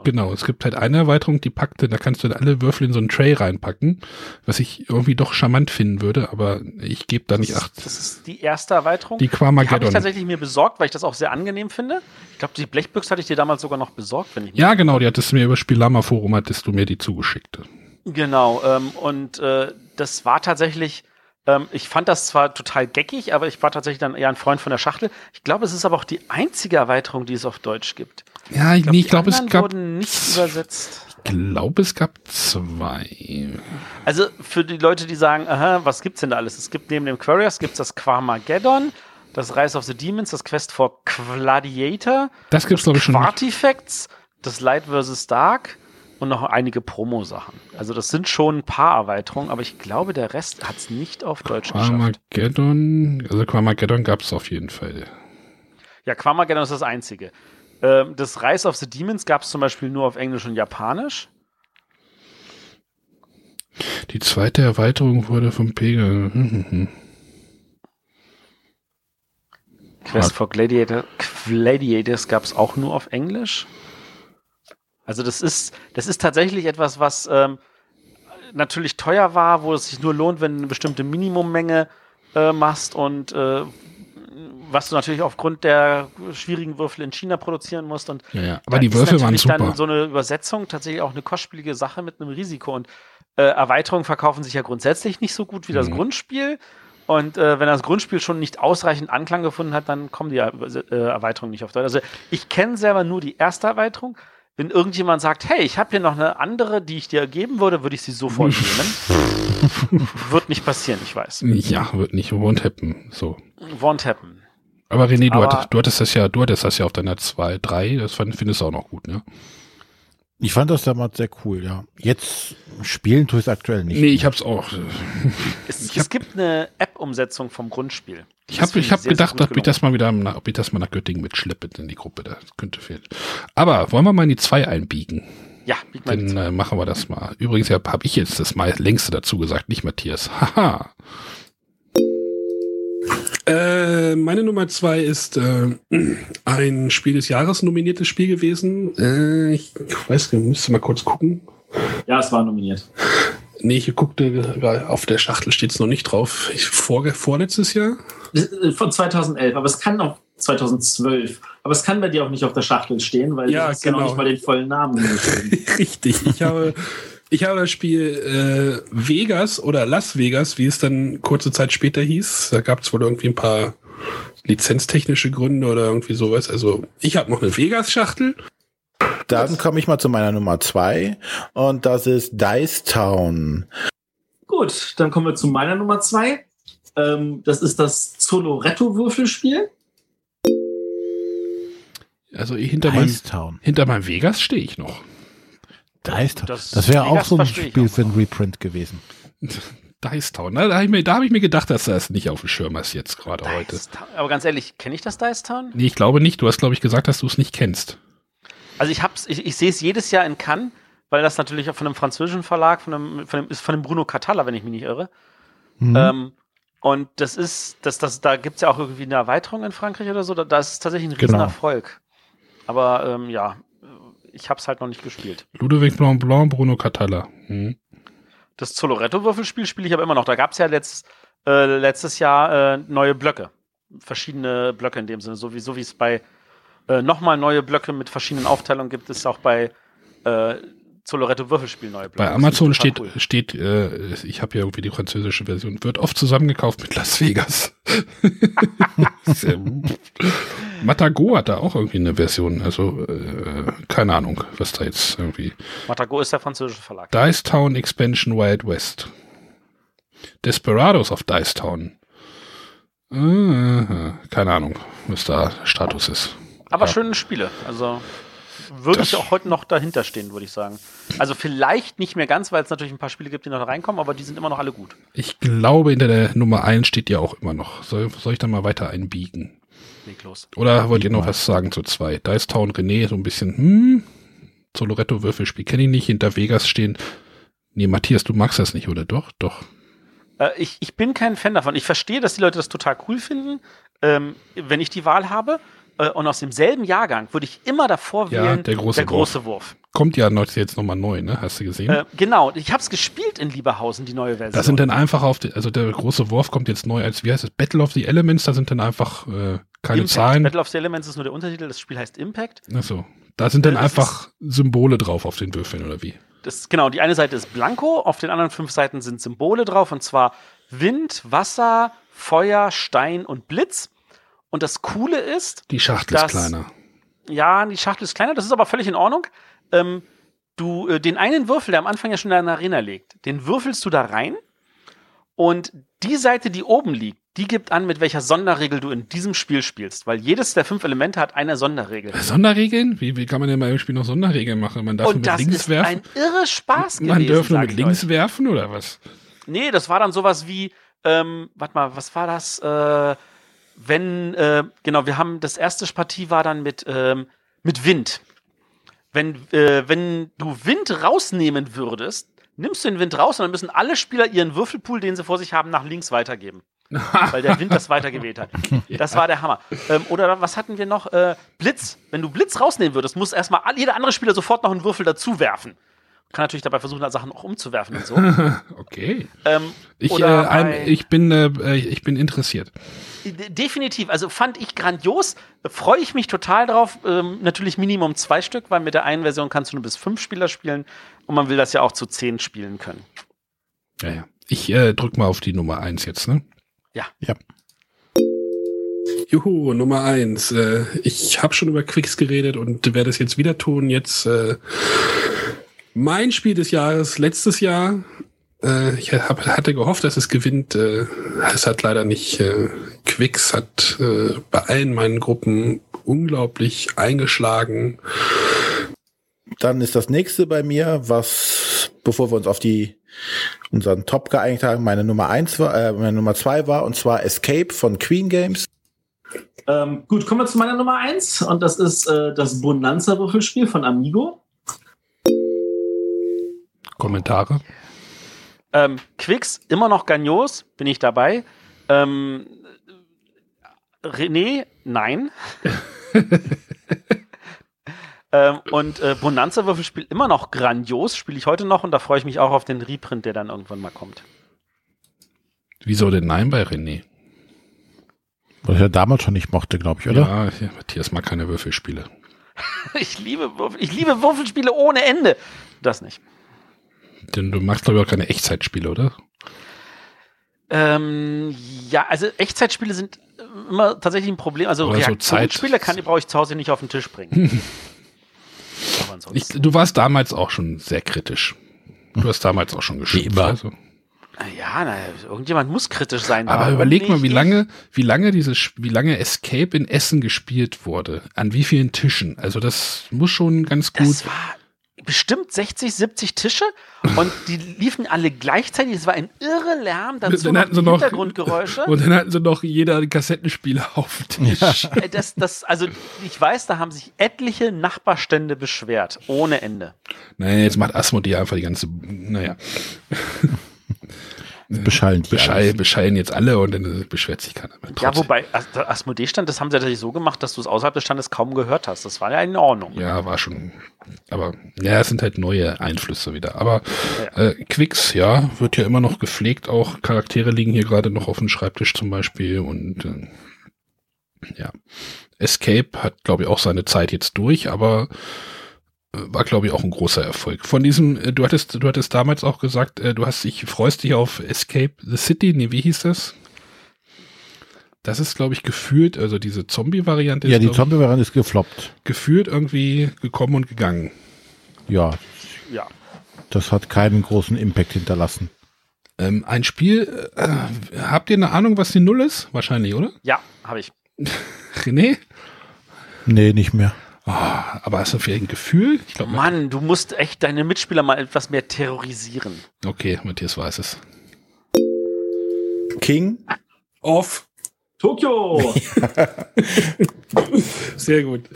Genau, es gibt halt eine Erweiterung, die packte, da kannst du dann alle Würfel in so einen Tray reinpacken, was ich irgendwie doch charmant finden würde, aber ich gebe da nicht acht. das ist die erste Erweiterung. Die Die habe ich Quamageddon. tatsächlich mir besorgt, weil ich das auch sehr angenehm finde. Ich glaube, die Blechbüchse hatte ich dir damals sogar noch besorgt, wenn ich mich Ja, genau, die hattest du mir über Spielama Forum, hattest du mir die zugeschickt. Genau, ähm, und äh, das war tatsächlich, ähm, ich fand das zwar total geckig, aber ich war tatsächlich dann eher ein Freund von der Schachtel. Ich glaube, es ist aber auch die einzige Erweiterung, die es auf Deutsch gibt. Ja, ich, nee, ich glaube, es gab, wurden nicht übersetzt. ich glaube, es gab zwei. Also für die Leute, die sagen, aha, was gibt's denn da alles? Es gibt neben dem Quarius gibt's das Quamageddon, das Rise of the Demons, das Quest for Gladiator, Das gibt's, glaube ich, schon. nicht. Quartifacts, das Light vs. Dark und noch einige Promo-Sachen. Also das sind schon ein paar Erweiterungen, aber ich glaube, der Rest hat's nicht auf Deutsch geschafft. Quamageddon, also Quamageddon gab es auf jeden Fall. Ja, Quamageddon ist das einzige. Ähm, das Rise of the Demons gab's zum Beispiel nur auf Englisch und Japanisch. Die zweite Erweiterung wurde vom Pegel. Quest for Gladiator, Gladiators gab es auch nur auf Englisch. Also das ist, das ist tatsächlich etwas, was ähm, natürlich teuer war, wo es sich nur lohnt, wenn du eine bestimmte Minimummenge äh, machst und äh, was du natürlich aufgrund der schwierigen Würfel in China produzieren musst. Und Ja, ja. Aber die Würfel waren super. Dann so eine Übersetzung tatsächlich auch eine kostspielige Sache mit einem Risiko. Und äh, Erweiterungen verkaufen sich ja grundsätzlich nicht so gut wie das Mhm. Grundspiel. Und äh, wenn das Grundspiel schon nicht ausreichend Anklang gefunden hat, dann kommen die äh, Erweiterungen nicht auf Deutsch. Also ich kenne selber nur die erste Erweiterung. Wenn irgendjemand sagt, hey, ich habe hier noch eine andere, die ich dir geben würde, würde ich sie sofort nehmen. Wird nicht passieren, ich weiß. Ja, wird nicht won't happen. So. Won't happen. Aber René, du, Aber- hattest, du hattest das ja, du hattest das ja auf deiner 2, 3, das fand, findest du auch noch gut, ne? Ich fand das damals sehr cool, ja. Jetzt spielen tue ich es aktuell nicht. Nee, ich hab's auch. Es, es gibt eine App-Umsetzung vom Grundspiel. Ich habe ich hab sehr, sehr gedacht, gut ob ich das mal wieder, nach- ob ich das mal nach Göttingen mitschleppe in die Gruppe, das könnte fehlen. Aber wollen wir mal in die 2 einbiegen? Ja, bieg mal Dann äh, machen wir das mal. Übrigens ja, habe ich jetzt das mal längste dazu gesagt, nicht Matthias. Haha. Äh, meine Nummer zwei ist äh, ein Spiel des Jahres nominiertes Spiel gewesen. Äh, ich weiß nicht, müsste mal kurz gucken. Ja, es war nominiert. Nee, ich guckte, auf der Schachtel steht es noch nicht drauf. Ich, vor, vorletztes Jahr? Äh, Von 2011, aber es kann auch 2012. Aber es kann bei dir auch nicht auf der Schachtel stehen, weil Ja, du hast ja noch genau. nicht mal den vollen Namen. Richtig. Ich habe, ich habe das Spiel äh, Vegas oder Las Vegas, wie es dann kurze Zeit später hieß. Da gab es wohl irgendwie ein paar lizenztechnische Gründe oder irgendwie sowas. Also ich habe noch eine Vegas-Schachtel. Dann komme ich mal zu meiner Nummer zwei und das ist Dice Town. Gut, dann kommen wir zu meiner Nummer zwei. Ähm, das ist das Zoloretto-Würfelspiel. Also hinter meinem, hinter meinem Vegas stehe ich noch. Dice Town. Das Das, wäre auch so ein Spiel für ein Reprint gewesen. Dice Town. Ne? Da habe ich, mir- da hab ich mir gedacht, dass das nicht auf dem Schirm ist jetzt gerade heute. Aber ganz ehrlich, kenne ich das Dice Town? Nee, ich glaube nicht. Du hast, glaube ich, gesagt, dass du es nicht kennst. Also ich hab's, ich, ich sehe es jedes Jahr in Cannes, weil das natürlich auch von einem französischen Verlag, von einem, von dem, ist von dem Bruno Catala, wenn ich mich nicht irre. Mhm. Ähm, und das ist, das, das, da gibt es ja auch irgendwie eine Erweiterung in Frankreich oder so. Da, das ist tatsächlich ein Genau. Riesenerfolg. Aber ähm, ja, ich habe es halt noch nicht gespielt. Ludovic Blanc Blanc, Bruno Catala. Hm. Das Zoloretto-Würfelspiel spiele ich aber immer noch. Da gab es ja letzt, äh, letztes Jahr äh, neue Blöcke. Verschiedene Blöcke in dem Sinne. So wie so es bei äh, nochmal neue Blöcke mit verschiedenen Aufteilungen gibt, ist auch bei äh, Zoloretto-Würfelspiel neue Blöcke. Bei Amazon ist total steht, steht äh, ich habe ja irgendwie die französische Version, wird oft zusammengekauft mit Las Vegas. Matago hat da auch irgendwie eine Version, also äh, keine Ahnung, was da jetzt irgendwie. Matago ist der französische Verlag. Dice Town Expansion Wild West. Desperados of Dice Town. Äh, keine Ahnung, was da Status ist. Aber Ja. schöne Spiele. Also würde ich auch heute noch dahinter stehen, würde ich sagen. Also vielleicht nicht mehr ganz, weil es natürlich ein paar Spiele gibt, die noch reinkommen, aber die sind immer noch alle gut. Ich glaube, hinter der Nummer 1 steht ja auch immer noch. Soll, soll ich da mal weiter einbiegen? Leg los. Oder wollt ihr noch mal. was sagen zu zwei? Dice Town René, so ein bisschen, hm, Zoloretto Würfelspiel kenne ich nicht, hinter Vegas stehen. Nee, Matthias, du magst das nicht, oder doch? Doch. Äh, ich, ich bin kein Fan davon. Ich verstehe, dass die Leute das total cool finden, ähm, wenn ich die Wahl habe. Äh, und aus demselben Jahrgang würde ich immer davor Ja, wählen, der große große Wurf. Kommt ja jetzt nochmal neu, ne? Hast du gesehen? Äh, genau, ich habe es gespielt in Lieberhausen, die neue Version. da sind dann einfach auf, die, also der große Wurf kommt jetzt neu als, wie heißt es, Battle of the Elements, da sind dann einfach äh, keine Impact. Zahlen. Battle of the Elements ist nur der Untertitel, das Spiel heißt Impact. Achso. Da sind dann Das einfach Symbole drauf auf den Würfeln, oder wie? Das, genau, die eine Seite ist blanko, auf den anderen fünf Seiten sind Symbole drauf, und zwar Wind, Wasser, Feuer, Stein und Blitz. Und das Coole ist, Die Schachtel Das- ist kleiner. ja, die Schachtel ist kleiner, das ist aber völlig in Ordnung. Ähm, du, äh, den einen Würfel, der am Anfang ja schon in der Arena liegt, den würfelst du da rein und die Seite, die oben liegt, die gibt an, mit welcher Sonderregel du in diesem Spiel spielst, weil jedes der fünf Elemente hat eine Sonderregel. Sonderregeln? Wie, wie kann man denn bei dem Spiel noch Sonderregeln machen? Man darf nur Und mit das links ist werfen. ein irre Spaß Man gewesen, darf nur mit links euch. werfen oder was? Nee, das war dann sowas wie, ähm, warte mal, was war das? Äh, wenn, äh, genau, wir haben, das erste Partie war dann mit, ähm, mit Wind. Wenn, äh, wenn du Wind rausnehmen würdest, nimmst du den Wind raus und dann müssen alle Spieler ihren Würfelpool, den sie vor sich haben, nach links weitergeben. weil der Wind das weitergewählt hat. Das war der Hammer. Ähm, oder was hatten wir noch? Äh, Blitz. Wenn du Blitz rausnehmen würdest, muss erstmal jeder andere Spieler sofort noch einen Würfel dazu werfen. Kann natürlich dabei versuchen, Sachen auch umzuwerfen und so. Okay. ähm, Ich, äh, ein, ich, bin, äh, ich bin interessiert. De- Definitiv, also fand ich grandios. Freue ich mich total drauf. Ähm, natürlich Minimum zwei Stück, weil mit der einen Version kannst du nur bis fünf Spieler spielen und man will das ja auch zu zehn spielen können. Ja, ja. Ich äh, drück mal auf die Nummer eins jetzt, ne? Juhu, Nummer eins. Äh, ich habe schon über Quicks geredet und werde es jetzt wieder tun. Jetzt äh, mein Spiel des Jahres letztes Jahr. Äh, ich hab, hatte gehofft, dass es gewinnt. Äh, es hat leider nicht. Äh, Quicks hat äh, bei allen meinen Gruppen unglaublich eingeschlagen. Dann ist das nächste bei mir, was, bevor wir uns auf die unseren Top geeinigt haben, meine Nummer eins war, äh, meine Nummer zwei war, und zwar Escape von Queen Games. Ähm, gut, kommen wir zu meiner Nummer eins und das ist äh, das Bonanza-Würfelspiel von Amigo. Kommentare. Ähm, Quicks, immer noch Gagnos, bin ich dabei. Ähm, René, nein. ähm, und äh, Bonanza-Würfelspiel immer noch grandios, spiele ich heute noch und da freue ich mich auch auf den Reprint, der dann irgendwann mal kommt. Wieso denn Nein bei René? Was ich ja damals schon nicht mochte, glaube ich, oder? Ja, ja, Matthias mag keine Würfelspiele. Ich liebe, Würfel, ich liebe Würfelspiele ohne Ende. Das nicht. Denn du magst, glaube ich, auch keine Echtzeitspiele, oder? Ähm, ja, also Echtzeitspiele sind immer tatsächlich ein Problem. Also Oder so Reaktionsspiele Zeit- kann brauche ich zu Hause nicht auf den Tisch bringen. Ich, du warst damals auch schon sehr kritisch. Du hast damals auch schon geschimpft. immer. Also. ja, na, irgendjemand muss kritisch sein. Aber überleg mal, nicht wie ich? lange, wie lange dieses, wie lange Escape in Essen gespielt wurde. An wie vielen Tischen. Also das muss schon ganz gut. Das war bestimmt 60, 70 Tische und die liefen alle gleichzeitig. Es war ein irre Lärm, dazu Dann noch hatten sie die noch- Hintergrundgeräusche. Und dann hatten sie noch jeder einen Kassettenspieler auf dem Tisch. Äh, Das, das, also ich weiß, da haben sich etliche Nachbarstände beschwert, ohne Ende. Nein, jetzt macht Asmodee einfach die ganze, naja, Beschallen die beschall, alles. beschallen jetzt alle und dann beschwert sich keiner mehr. Ja, wobei der Asmodee-Stand, das haben sie tatsächlich so gemacht, dass du es außerhalb des Standes kaum gehört hast. Das war ja in Ordnung. Ja, war schon. Aber ja, es sind halt neue Einflüsse wieder. Aber äh, Quicks, ja, wird ja immer noch gepflegt. Auch Charaktere liegen hier gerade noch auf dem Schreibtisch zum Beispiel. Und äh, ja, Escape hat, glaube ich, auch seine Zeit jetzt durch, aber äh, war, glaube ich, auch ein großer Erfolg. Von diesem, äh, du hattest, du hattest damals auch gesagt, äh, du hast dich, freust dich auf Escape the City. Nee, wie hieß das? Das ist, glaube ich, gefühlt, also diese Zombie-Variante Ja, ist, die Zombie-Variante ist gefloppt. gefühlt irgendwie gekommen und gegangen. Ja, Ja. das hat keinen großen Impact hinterlassen. Ähm, ein Spiel, äh, habt ihr eine Ahnung, was die Null ist? Wahrscheinlich, oder? Ja, habe ich. René? Nee, nicht mehr. Ah, aber hast du vielleicht ein Gefühl? Ich glaube, Mann, du musst echt deine Mitspieler mal etwas mehr terrorisieren. okay, Matthias weiß es. King, Off. Tokio! Sehr gut.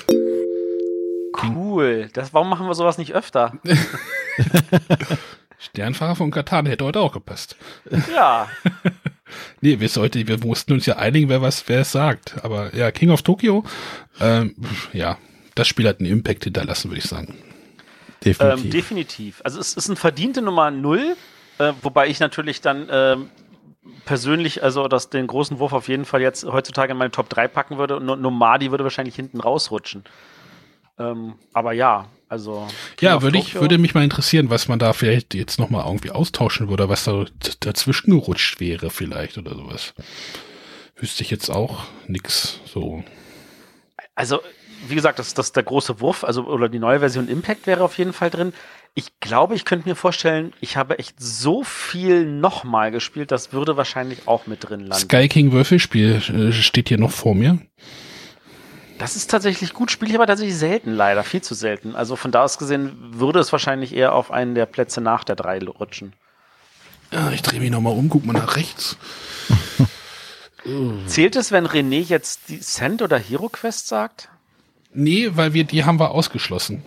Cool. Das, warum machen wir sowas nicht öfter? Sternfahrer von Katan hätte heute auch gepasst. Ja. Nee, wir, sollte, wir mussten uns ja einigen, wer was, wer es sagt. Aber ja, King of Tokyo, ähm, ja, das Spiel hat einen Impact hinterlassen, würde ich sagen. Definitiv. Ähm, definitiv. Also es ist ein verdiente Nummer null, äh, wobei ich natürlich dann ähm, persönlich, also das, den großen Wurf auf jeden Fall jetzt heutzutage in meine Top 3 packen würde und No- Nomadi würde wahrscheinlich hinten rausrutschen. Ähm, aber ja, also. King Ja, würde ich, würde mich mal interessieren, was man da vielleicht jetzt nochmal irgendwie austauschen würde, was da dazwischen gerutscht wäre vielleicht oder sowas. Wüsste ich jetzt auch nix so. Also, wie gesagt, das, das der große Wurf, also oder die neue Version Impact wäre auf jeden Fall drin. Ich glaube, ich könnte mir vorstellen, ich habe echt so viel nochmal gespielt, das würde wahrscheinlich auch mit drin landen. Sky King Würfelspiel äh, steht hier noch vor mir. Das ist tatsächlich gut, spiele ich aber tatsächlich selten, leider, viel zu selten. Also von da aus gesehen würde es wahrscheinlich eher auf einen der Plätze nach der drei rutschen. Ja, ich drehe mich nochmal um, guck mal nach rechts. Zählt es, wenn René jetzt die Cent oder Hero Quest sagt? Nee, weil wir, die haben wir ausgeschlossen.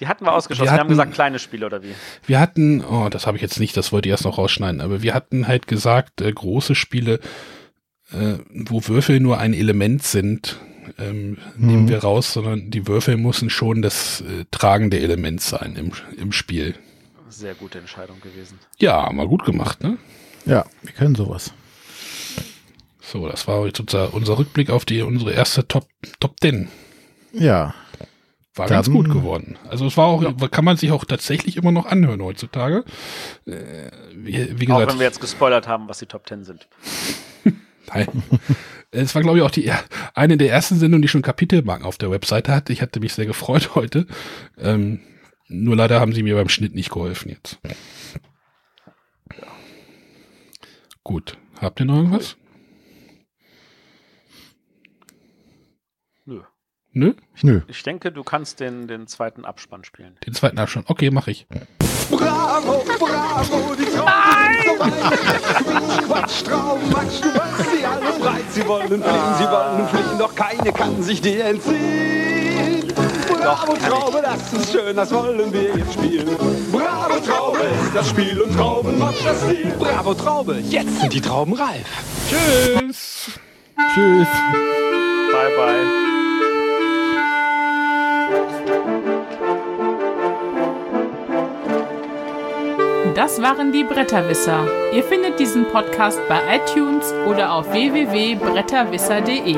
Die hatten wir ausgeschlossen. Wir Wir, haben hatten- gesagt, kleine Spiele oder wie? Wir hatten, oh, das habe ich jetzt nicht, das wollte ich erst noch rausschneiden, aber wir hatten halt gesagt, äh, große Spiele, äh, wo Würfel nur ein Element sind, ähm, nehmen wir raus, sondern die Würfel müssen schon das äh, tragende Element sein im, im Spiel. Sehr gute Entscheidung gewesen. Ja, mal gut gemacht, ne? ja, wir können sowas. So, das war jetzt unser, unser Rückblick auf die unsere erste Top Top 10. Ja, War Dann- ganz gut geworden. Also es war auch, kann man sich auch tatsächlich immer noch anhören heutzutage. Äh, wie, wie Auch gesagt, wenn wir jetzt gespoilert haben, was die Top 10 sind. Nein. Es war, glaube ich, auch die eine der ersten Sendungen, die schon Kapitelmarken auf der Webseite hatte. Ich hatte mich sehr gefreut heute. Ähm, nur leider haben sie mir beim Schnitt nicht geholfen jetzt. Gut. Habt ihr noch irgendwas? Nö. Nö? nö. Ich denke, du kannst den, den zweiten Abspann spielen. Den zweiten Abstand. Okay, mache ich. Bravo, bravo, die Trauben sind so. Quatsch, Quatsch, Trauben, Matsch, du weißt sie alle breit. Sie wollen fliegen, sie wollen fliegen, doch keine kann sich dir entziehen. Bravo, Traube, das ist schön, das wollen wir jetzt spielen. Bravo, Traube ist das Spiel und Trauben macht das Ziel. Bravo, Traube, jetzt sind die Trauben reif. Tschüss. Tschüss. Bye, bye. Das waren die Bretterwisser. Ihr findet diesen Podcast bei iTunes oder auf www.bretterwisser.de.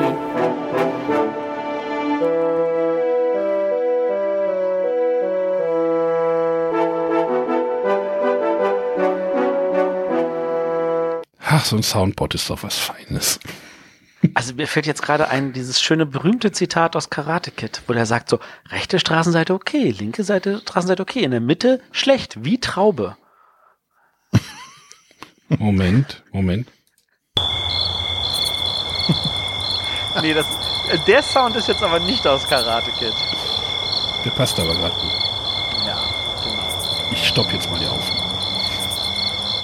Ach, so ein Soundboard ist doch was Feines. Also mir fällt jetzt gerade ein, dieses schöne berühmte Zitat aus Karate Kid, wo der sagt so, rechte Straßenseite okay, linke Seite Straßenseite okay, in der Mitte schlecht, wie Traube. Moment, Moment. Nee, das, der Sound ist jetzt aber nicht aus Karate Kid. Der passt aber gerade gut. Ja, genau. Ich stopp jetzt mal die Aufnahme.